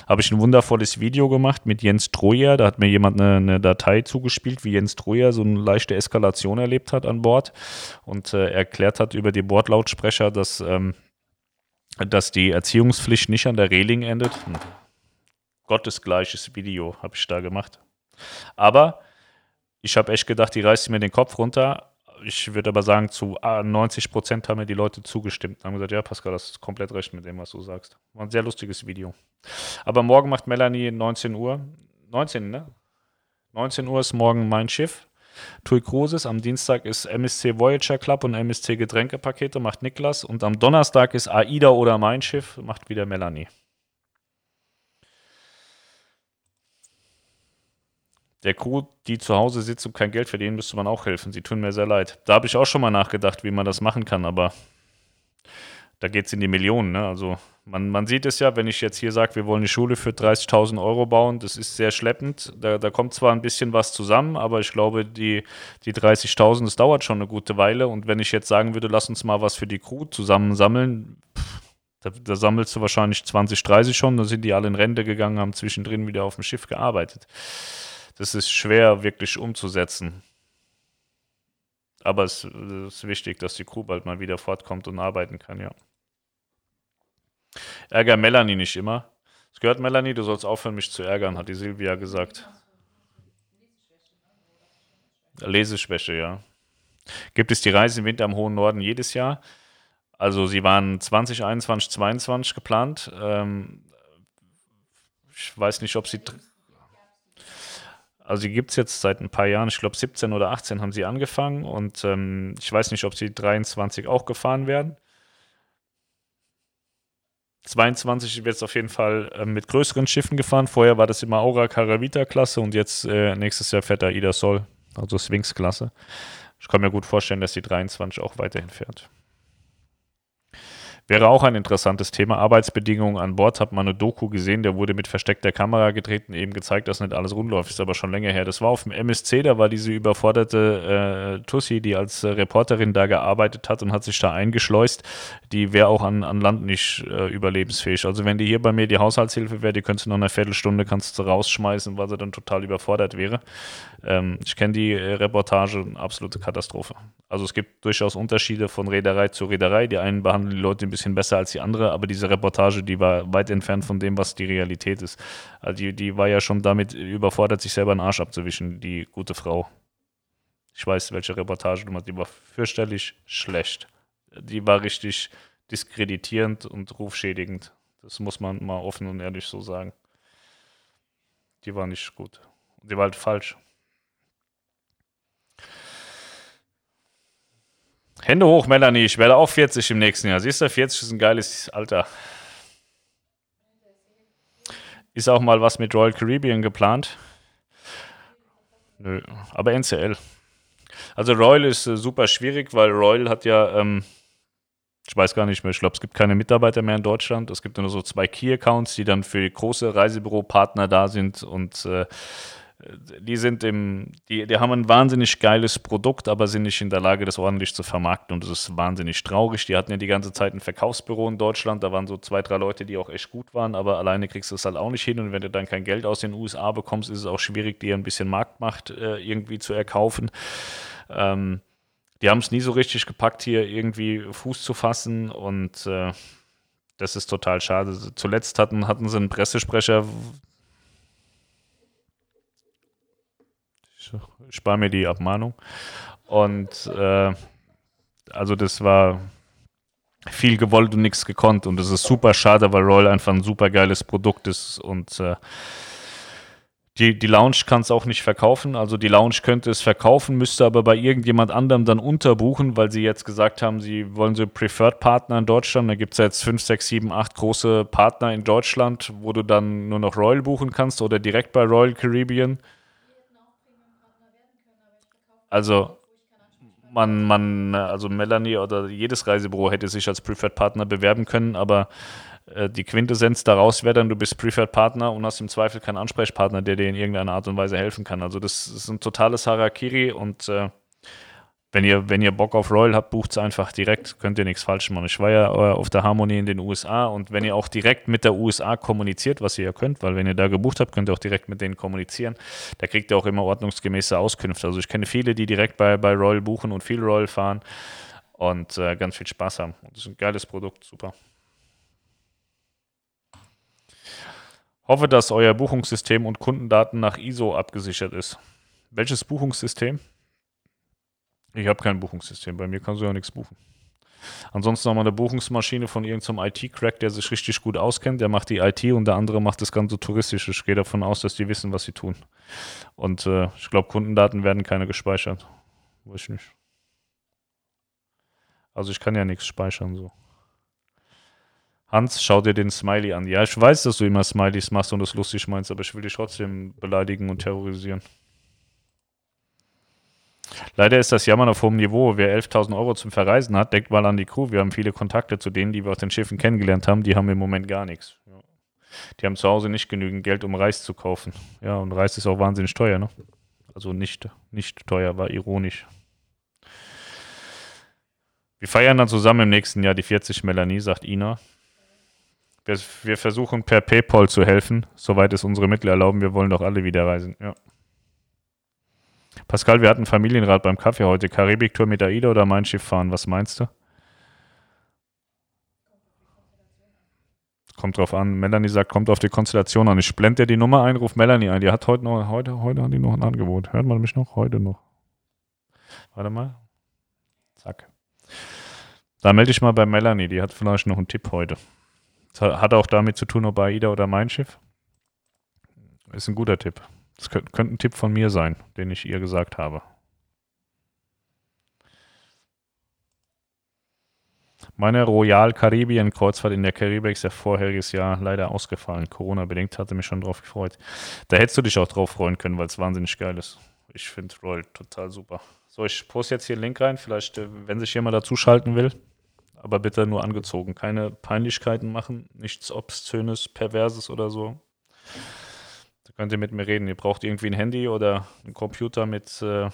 habe ich ein wundervolles Video gemacht mit Jens Trojer. Da hat mir jemand eine, eine, Datei zugespielt, wie Jens Trojer so eine leichte Eskalation erlebt hat an Bord und äh, erklärt hat über die Bordlautsprecher, dass, ähm, dass die Erziehungspflicht nicht an der Reling endet. Hm. Gottesgleiches Video habe ich da gemacht. Aber ich habe echt gedacht, die reißt mir den Kopf runter ich würde aber sagen, zu 90 Prozent haben mir die Leute zugestimmt. Haben gesagt, ja, Pascal, das ist komplett recht mit dem, was du sagst. War ein sehr lustiges Video. Aber morgen macht Melanie 19 Uhr. 19, ne? 19 Uhr ist morgen mein Schiff. TUI Cruises. Am Dienstag ist MSC Voyager Club und MSC Getränkepakete, macht Niklas. Und am Donnerstag ist AIDA oder mein Schiff, macht wieder Melanie. Der Crew, die zu Hause sitzt und kein Geld verdienen, müsste man auch helfen. Sie tun mir sehr leid. Da habe ich auch schon mal nachgedacht, wie man das machen kann, aber da geht es in die Millionen. Ne? Also man, man sieht es ja, wenn ich jetzt hier sage, wir wollen die Schule für 30.000 Euro bauen, das ist sehr schleppend. Da, da kommt zwar ein bisschen was zusammen, aber ich glaube, die, die 30.000, das dauert schon eine gute Weile. Und wenn ich jetzt sagen würde, lass uns mal was für die Crew zusammensammeln, da, da sammelst du wahrscheinlich 20, 30 schon, dann sind die alle in Rente gegangen, haben zwischendrin wieder auf dem Schiff gearbeitet das ist schwer wirklich umzusetzen. Aber es ist wichtig, dass die Crew bald mal wieder fortkommt und arbeiten kann, ja. Ärger Melanie nicht immer. Es gehört Melanie, du sollst aufhören, mich zu ärgern, hat die Silvia gesagt. Leseschwäche, ja. Gibt es die Reise im Winter am hohen Norden jedes Jahr? Also sie waren 2021, 2022 geplant. Ähm, ich weiß nicht, ob sie Also die gibt es jetzt seit ein paar Jahren, ich glaube 17 oder 18 haben sie angefangen und ähm, ich weiß nicht, ob sie 23 auch gefahren werden. 22 wird es auf jeden Fall äh, mit größeren Schiffen gefahren. Vorher war das immer Aura Caravita Klasse und jetzt äh, nächstes Jahr fährt er Ida Sol, also Sphinx Klasse. Ich kann mir gut vorstellen, dass die 23 auch weiterhin fährt. Wäre auch ein interessantes Thema. Arbeitsbedingungen an Bord. Hat man eine Doku gesehen, der wurde mit versteckter Kamera gedreht und eben gezeigt, dass nicht alles rund. Ist aber schon länger her. Das war auf dem MSC, da war diese überforderte äh, Tussi, die als äh, Reporterin da gearbeitet hat und hat sich da eingeschleust. Die wäre auch an, an Land nicht äh, überlebensfähig. Also wenn die hier bei mir die Haushaltshilfe wäre, die könntest du noch eine Viertelstunde kannst du rausschmeißen, weil sie dann total überfordert wäre. Ähm, ich kenne die äh, Reportage, absolute Katastrophe. Also es gibt durchaus Unterschiede von Reederei zu Reederei. Die einen behandeln die Leute ein bisschen besser als die andere, aber diese Reportage, die war weit entfernt von dem, was die Realität ist. Also die, die war ja schon damit überfordert, sich selber einen Arsch abzuwischen, die gute Frau. Ich weiß, welche Reportage du machst, die war fürchterlich schlecht. Die war richtig diskreditierend und rufschädigend. Das muss man mal offen und ehrlich so sagen. Die war nicht gut. Die war halt falsch. Hände hoch, Melanie. Ich werde auch 40 im nächsten Jahr. Siehst du, 40 ist ein geiles Alter. Ist auch mal was mit Royal Caribbean geplant? Nö, aber NCL. Also Royal ist äh, super schwierig, weil Royal hat ja, ähm, ich weiß gar nicht mehr, ich glaube, es gibt keine Mitarbeiter mehr in Deutschland. Es gibt nur so zwei Key-Accounts, die dann für große Reisebüro-Partner da sind und äh, die sind im, die, die haben ein wahnsinnig geiles Produkt, aber sind nicht in der Lage, das ordentlich zu vermarkten. Und das ist wahnsinnig traurig. Die hatten ja die ganze Zeit ein Verkaufsbüro in Deutschland. Da waren so zwei, drei Leute, die auch echt gut waren, aber alleine kriegst du es halt auch nicht hin. Und wenn du dann kein Geld aus den USA bekommst, ist es auch schwierig, dir ein bisschen Marktmacht äh, irgendwie zu erkaufen. Ähm, die haben es nie so richtig gepackt, hier irgendwie Fuß zu fassen und äh, das ist total schade. Zuletzt hatten, hatten sie einen Pressesprecher, spare mir die Abmahnung. Und äh, also das war viel gewollt und nichts gekonnt. Und das ist super schade, weil Royal einfach ein super geiles Produkt ist. Und äh, die, die Lounge kann es auch nicht verkaufen. Also die Lounge könnte es verkaufen, müsste aber bei irgendjemand anderem dann unterbuchen, weil sie jetzt gesagt haben, sie wollen so Preferred Partner in Deutschland. Da gibt es jetzt 5, 6, 7, 8 große Partner in Deutschland, wo du dann nur noch Royal buchen kannst oder direkt bei Royal Caribbean. Also man, man, also Melanie oder jedes Reisebüro hätte sich als Preferred Partner bewerben können, aber äh, die Quintessenz daraus wäre dann, du bist Preferred Partner und hast im Zweifel keinen Ansprechpartner, der dir in irgendeiner Art und Weise helfen kann. Also das ist ein totales Harakiri und äh, wenn ihr, wenn ihr Bock auf Royal habt, bucht es einfach direkt, könnt ihr nichts falsch machen. Ich war ja äh, auf der Harmonie in den USA und wenn ihr auch direkt mit der USA kommuniziert, was ihr ja könnt, weil wenn ihr da gebucht habt, könnt ihr auch direkt mit denen kommunizieren, da kriegt ihr auch immer ordnungsgemäße Auskünfte. Also ich kenne viele, die direkt bei, bei Royal buchen und viel Royal fahren und äh, ganz viel Spaß haben. Das ist ein geiles Produkt, super. Hoffe, dass euer Buchungssystem und Kundendaten nach ISO abgesichert ist. Welches Buchungssystem? Ich habe kein Buchungssystem. Bei mir kannst du ja nichts buchen. Ansonsten haben wir eine Buchungsmaschine von irgendeinem IT-Crack, der sich richtig gut auskennt. Der macht die IT und der andere macht das Ganze touristisch. Ich gehe davon aus, dass die wissen, was sie tun. Und äh, ich glaube, Kundendaten werden keine gespeichert. Weiß ich nicht. Also ich kann ja nichts speichern so. Hans, schau dir den Smiley an. Ja, ich weiß, dass du immer Smileys machst und das lustig meinst, aber ich will dich trotzdem beleidigen und terrorisieren. Leider ist das Jammern auf hohem Niveau. Wer 11.000 Euro zum Verreisen hat, denkt mal an die Crew. Wir haben viele Kontakte zu denen, die wir auf den Schiffen kennengelernt haben. Die haben im Moment gar nichts. Die haben zu Hause nicht genügend Geld, um Reis zu kaufen. Ja, und Reis ist auch wahnsinnig teuer, ne? Also nicht, nicht teuer, war ironisch. Wir feiern dann zusammen im nächsten Jahr die 40 Melanie, sagt Ina. Wir, wir versuchen per PayPal zu helfen, soweit es unsere Mittel erlauben. Wir wollen doch alle wieder reisen. Ja. Pascal, wir hatten Familienrat beim Kaffee heute. Karibiktour mit AIDA oder mein Schiff fahren? Was meinst du? Kommt drauf an. Melanie sagt, kommt auf die Konstellation an. Ich blende dir die Nummer ein, ruf Melanie ein. Die hat heute noch, heute, heute hat die noch ein Angebot. Hört man mich noch? Heute noch. Warte mal. Zack. Da melde ich mal bei Melanie. Die hat vielleicht noch einen Tipp heute. Das hat auch damit zu tun, ob AIDA oder mein Schiff. Ist ein guter Tipp. Das könnte, könnte ein Tipp von mir sein, den ich ihr gesagt habe. Meine Royal Caribbean Kreuzfahrt in der Karibik ist ja vorheriges Jahr leider ausgefallen. Corona-bedingt hatte mich schon drauf gefreut. Da hättest du dich auch drauf freuen können, weil es wahnsinnig geil ist. Ich finde Royal total super. So, ich poste jetzt hier einen Link rein, vielleicht, äh, wenn sich jemand dazuschalten will. Aber bitte nur angezogen. Keine Peinlichkeiten machen, nichts Obszönes, Perverses oder so. Könnt ihr mit mir reden. Ihr braucht irgendwie ein Handy oder einen Computer mit, äh,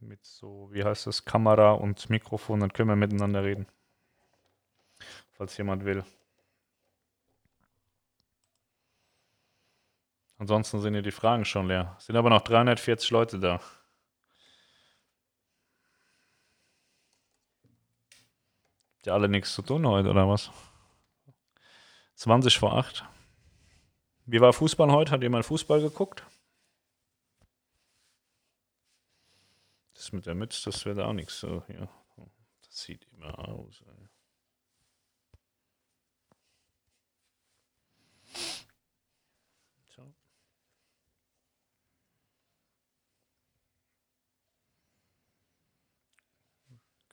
mit so, wie heißt das, Kamera und Mikrofon, dann können wir miteinander reden falls jemand will. Ansonsten sind hier die Fragen schon leer. Es sind aber noch 340 Leute da. Habt ihr alle nichts zu tun heute, oder was? 20 vor 8. Wie war Fußball heute? Hat jemand Fußball geguckt? Das mit der Mütze, das wird auch nichts. So, hier. Das sieht immer aus. Ey.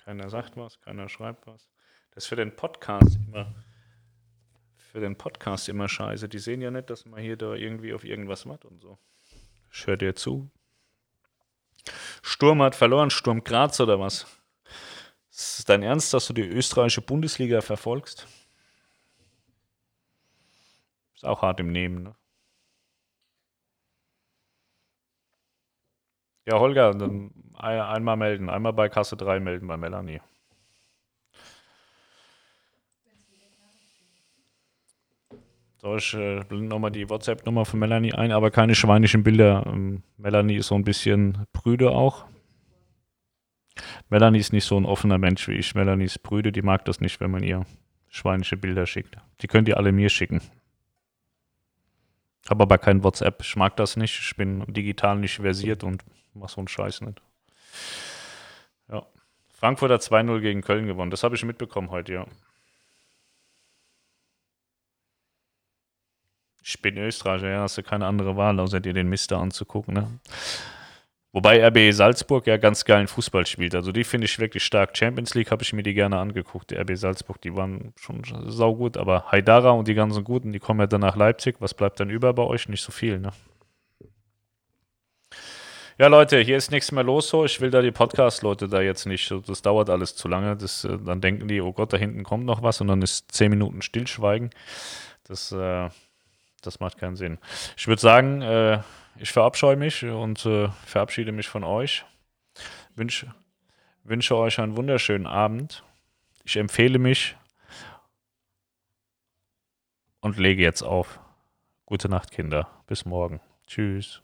Keiner sagt was, keiner schreibt was. Das ist für den Podcast immer für den Podcast immer scheiße. Die sehen ja nicht, dass man hier da irgendwie auf irgendwas macht und so. Ich höre dir zu. Sturm hat verloren, Sturm Graz oder was? Ist es dein Ernst, dass du die österreichische Bundesliga verfolgst? Ist auch hart im Nehmen, ne? Ja, Holger, dann einmal melden. Einmal bei Kasse 3 melden bei Melanie. So, ich äh, blende nochmal die WhatsApp-Nummer von Melanie ein, aber keine schweinischen Bilder. Ähm, Melanie ist so ein bisschen prüde auch. Melanie ist nicht so ein offener Mensch wie ich. Melanie ist prüde, die mag das nicht, wenn man ihr schweinische Bilder schickt. Die könnt ihr alle mir schicken. Habe aber kein WhatsApp. Ich mag das nicht. Ich bin digital nicht versiert und mach so einen Scheiß nicht. Ja. Frankfurt hat 2-0 gegen Köln gewonnen. Das habe ich mitbekommen heute, ja. Ich bin Österreicher, ja, hast du keine andere Wahl, außer dir den Mister anzugucken, ne? Wobei RB Salzburg ja ganz geilen Fußball spielt. Also die finde ich wirklich stark. Champions League habe ich mir die gerne angeguckt. Die RB Salzburg, die waren schon saugut. Aber Haidara und die ganzen Guten, die kommen ja dann nach Leipzig. Was bleibt dann über bei euch? Nicht so viel, ne? Ja, Leute, hier ist nichts mehr los so. Ich will da die Podcast-Leute da jetzt nicht. Das dauert alles zu lange. Das, äh, dann denken die, oh Gott, da hinten kommt noch was und dann ist zehn Minuten Stillschweigen. Das, äh, das macht keinen Sinn. Ich würde sagen, äh, ich verabscheue mich und äh, verabschiede mich von euch. Wünsche, wünsche euch einen wunderschönen Abend. Ich empfehle mich und lege jetzt auf. Gute Nacht, Kinder. Bis morgen. Tschüss.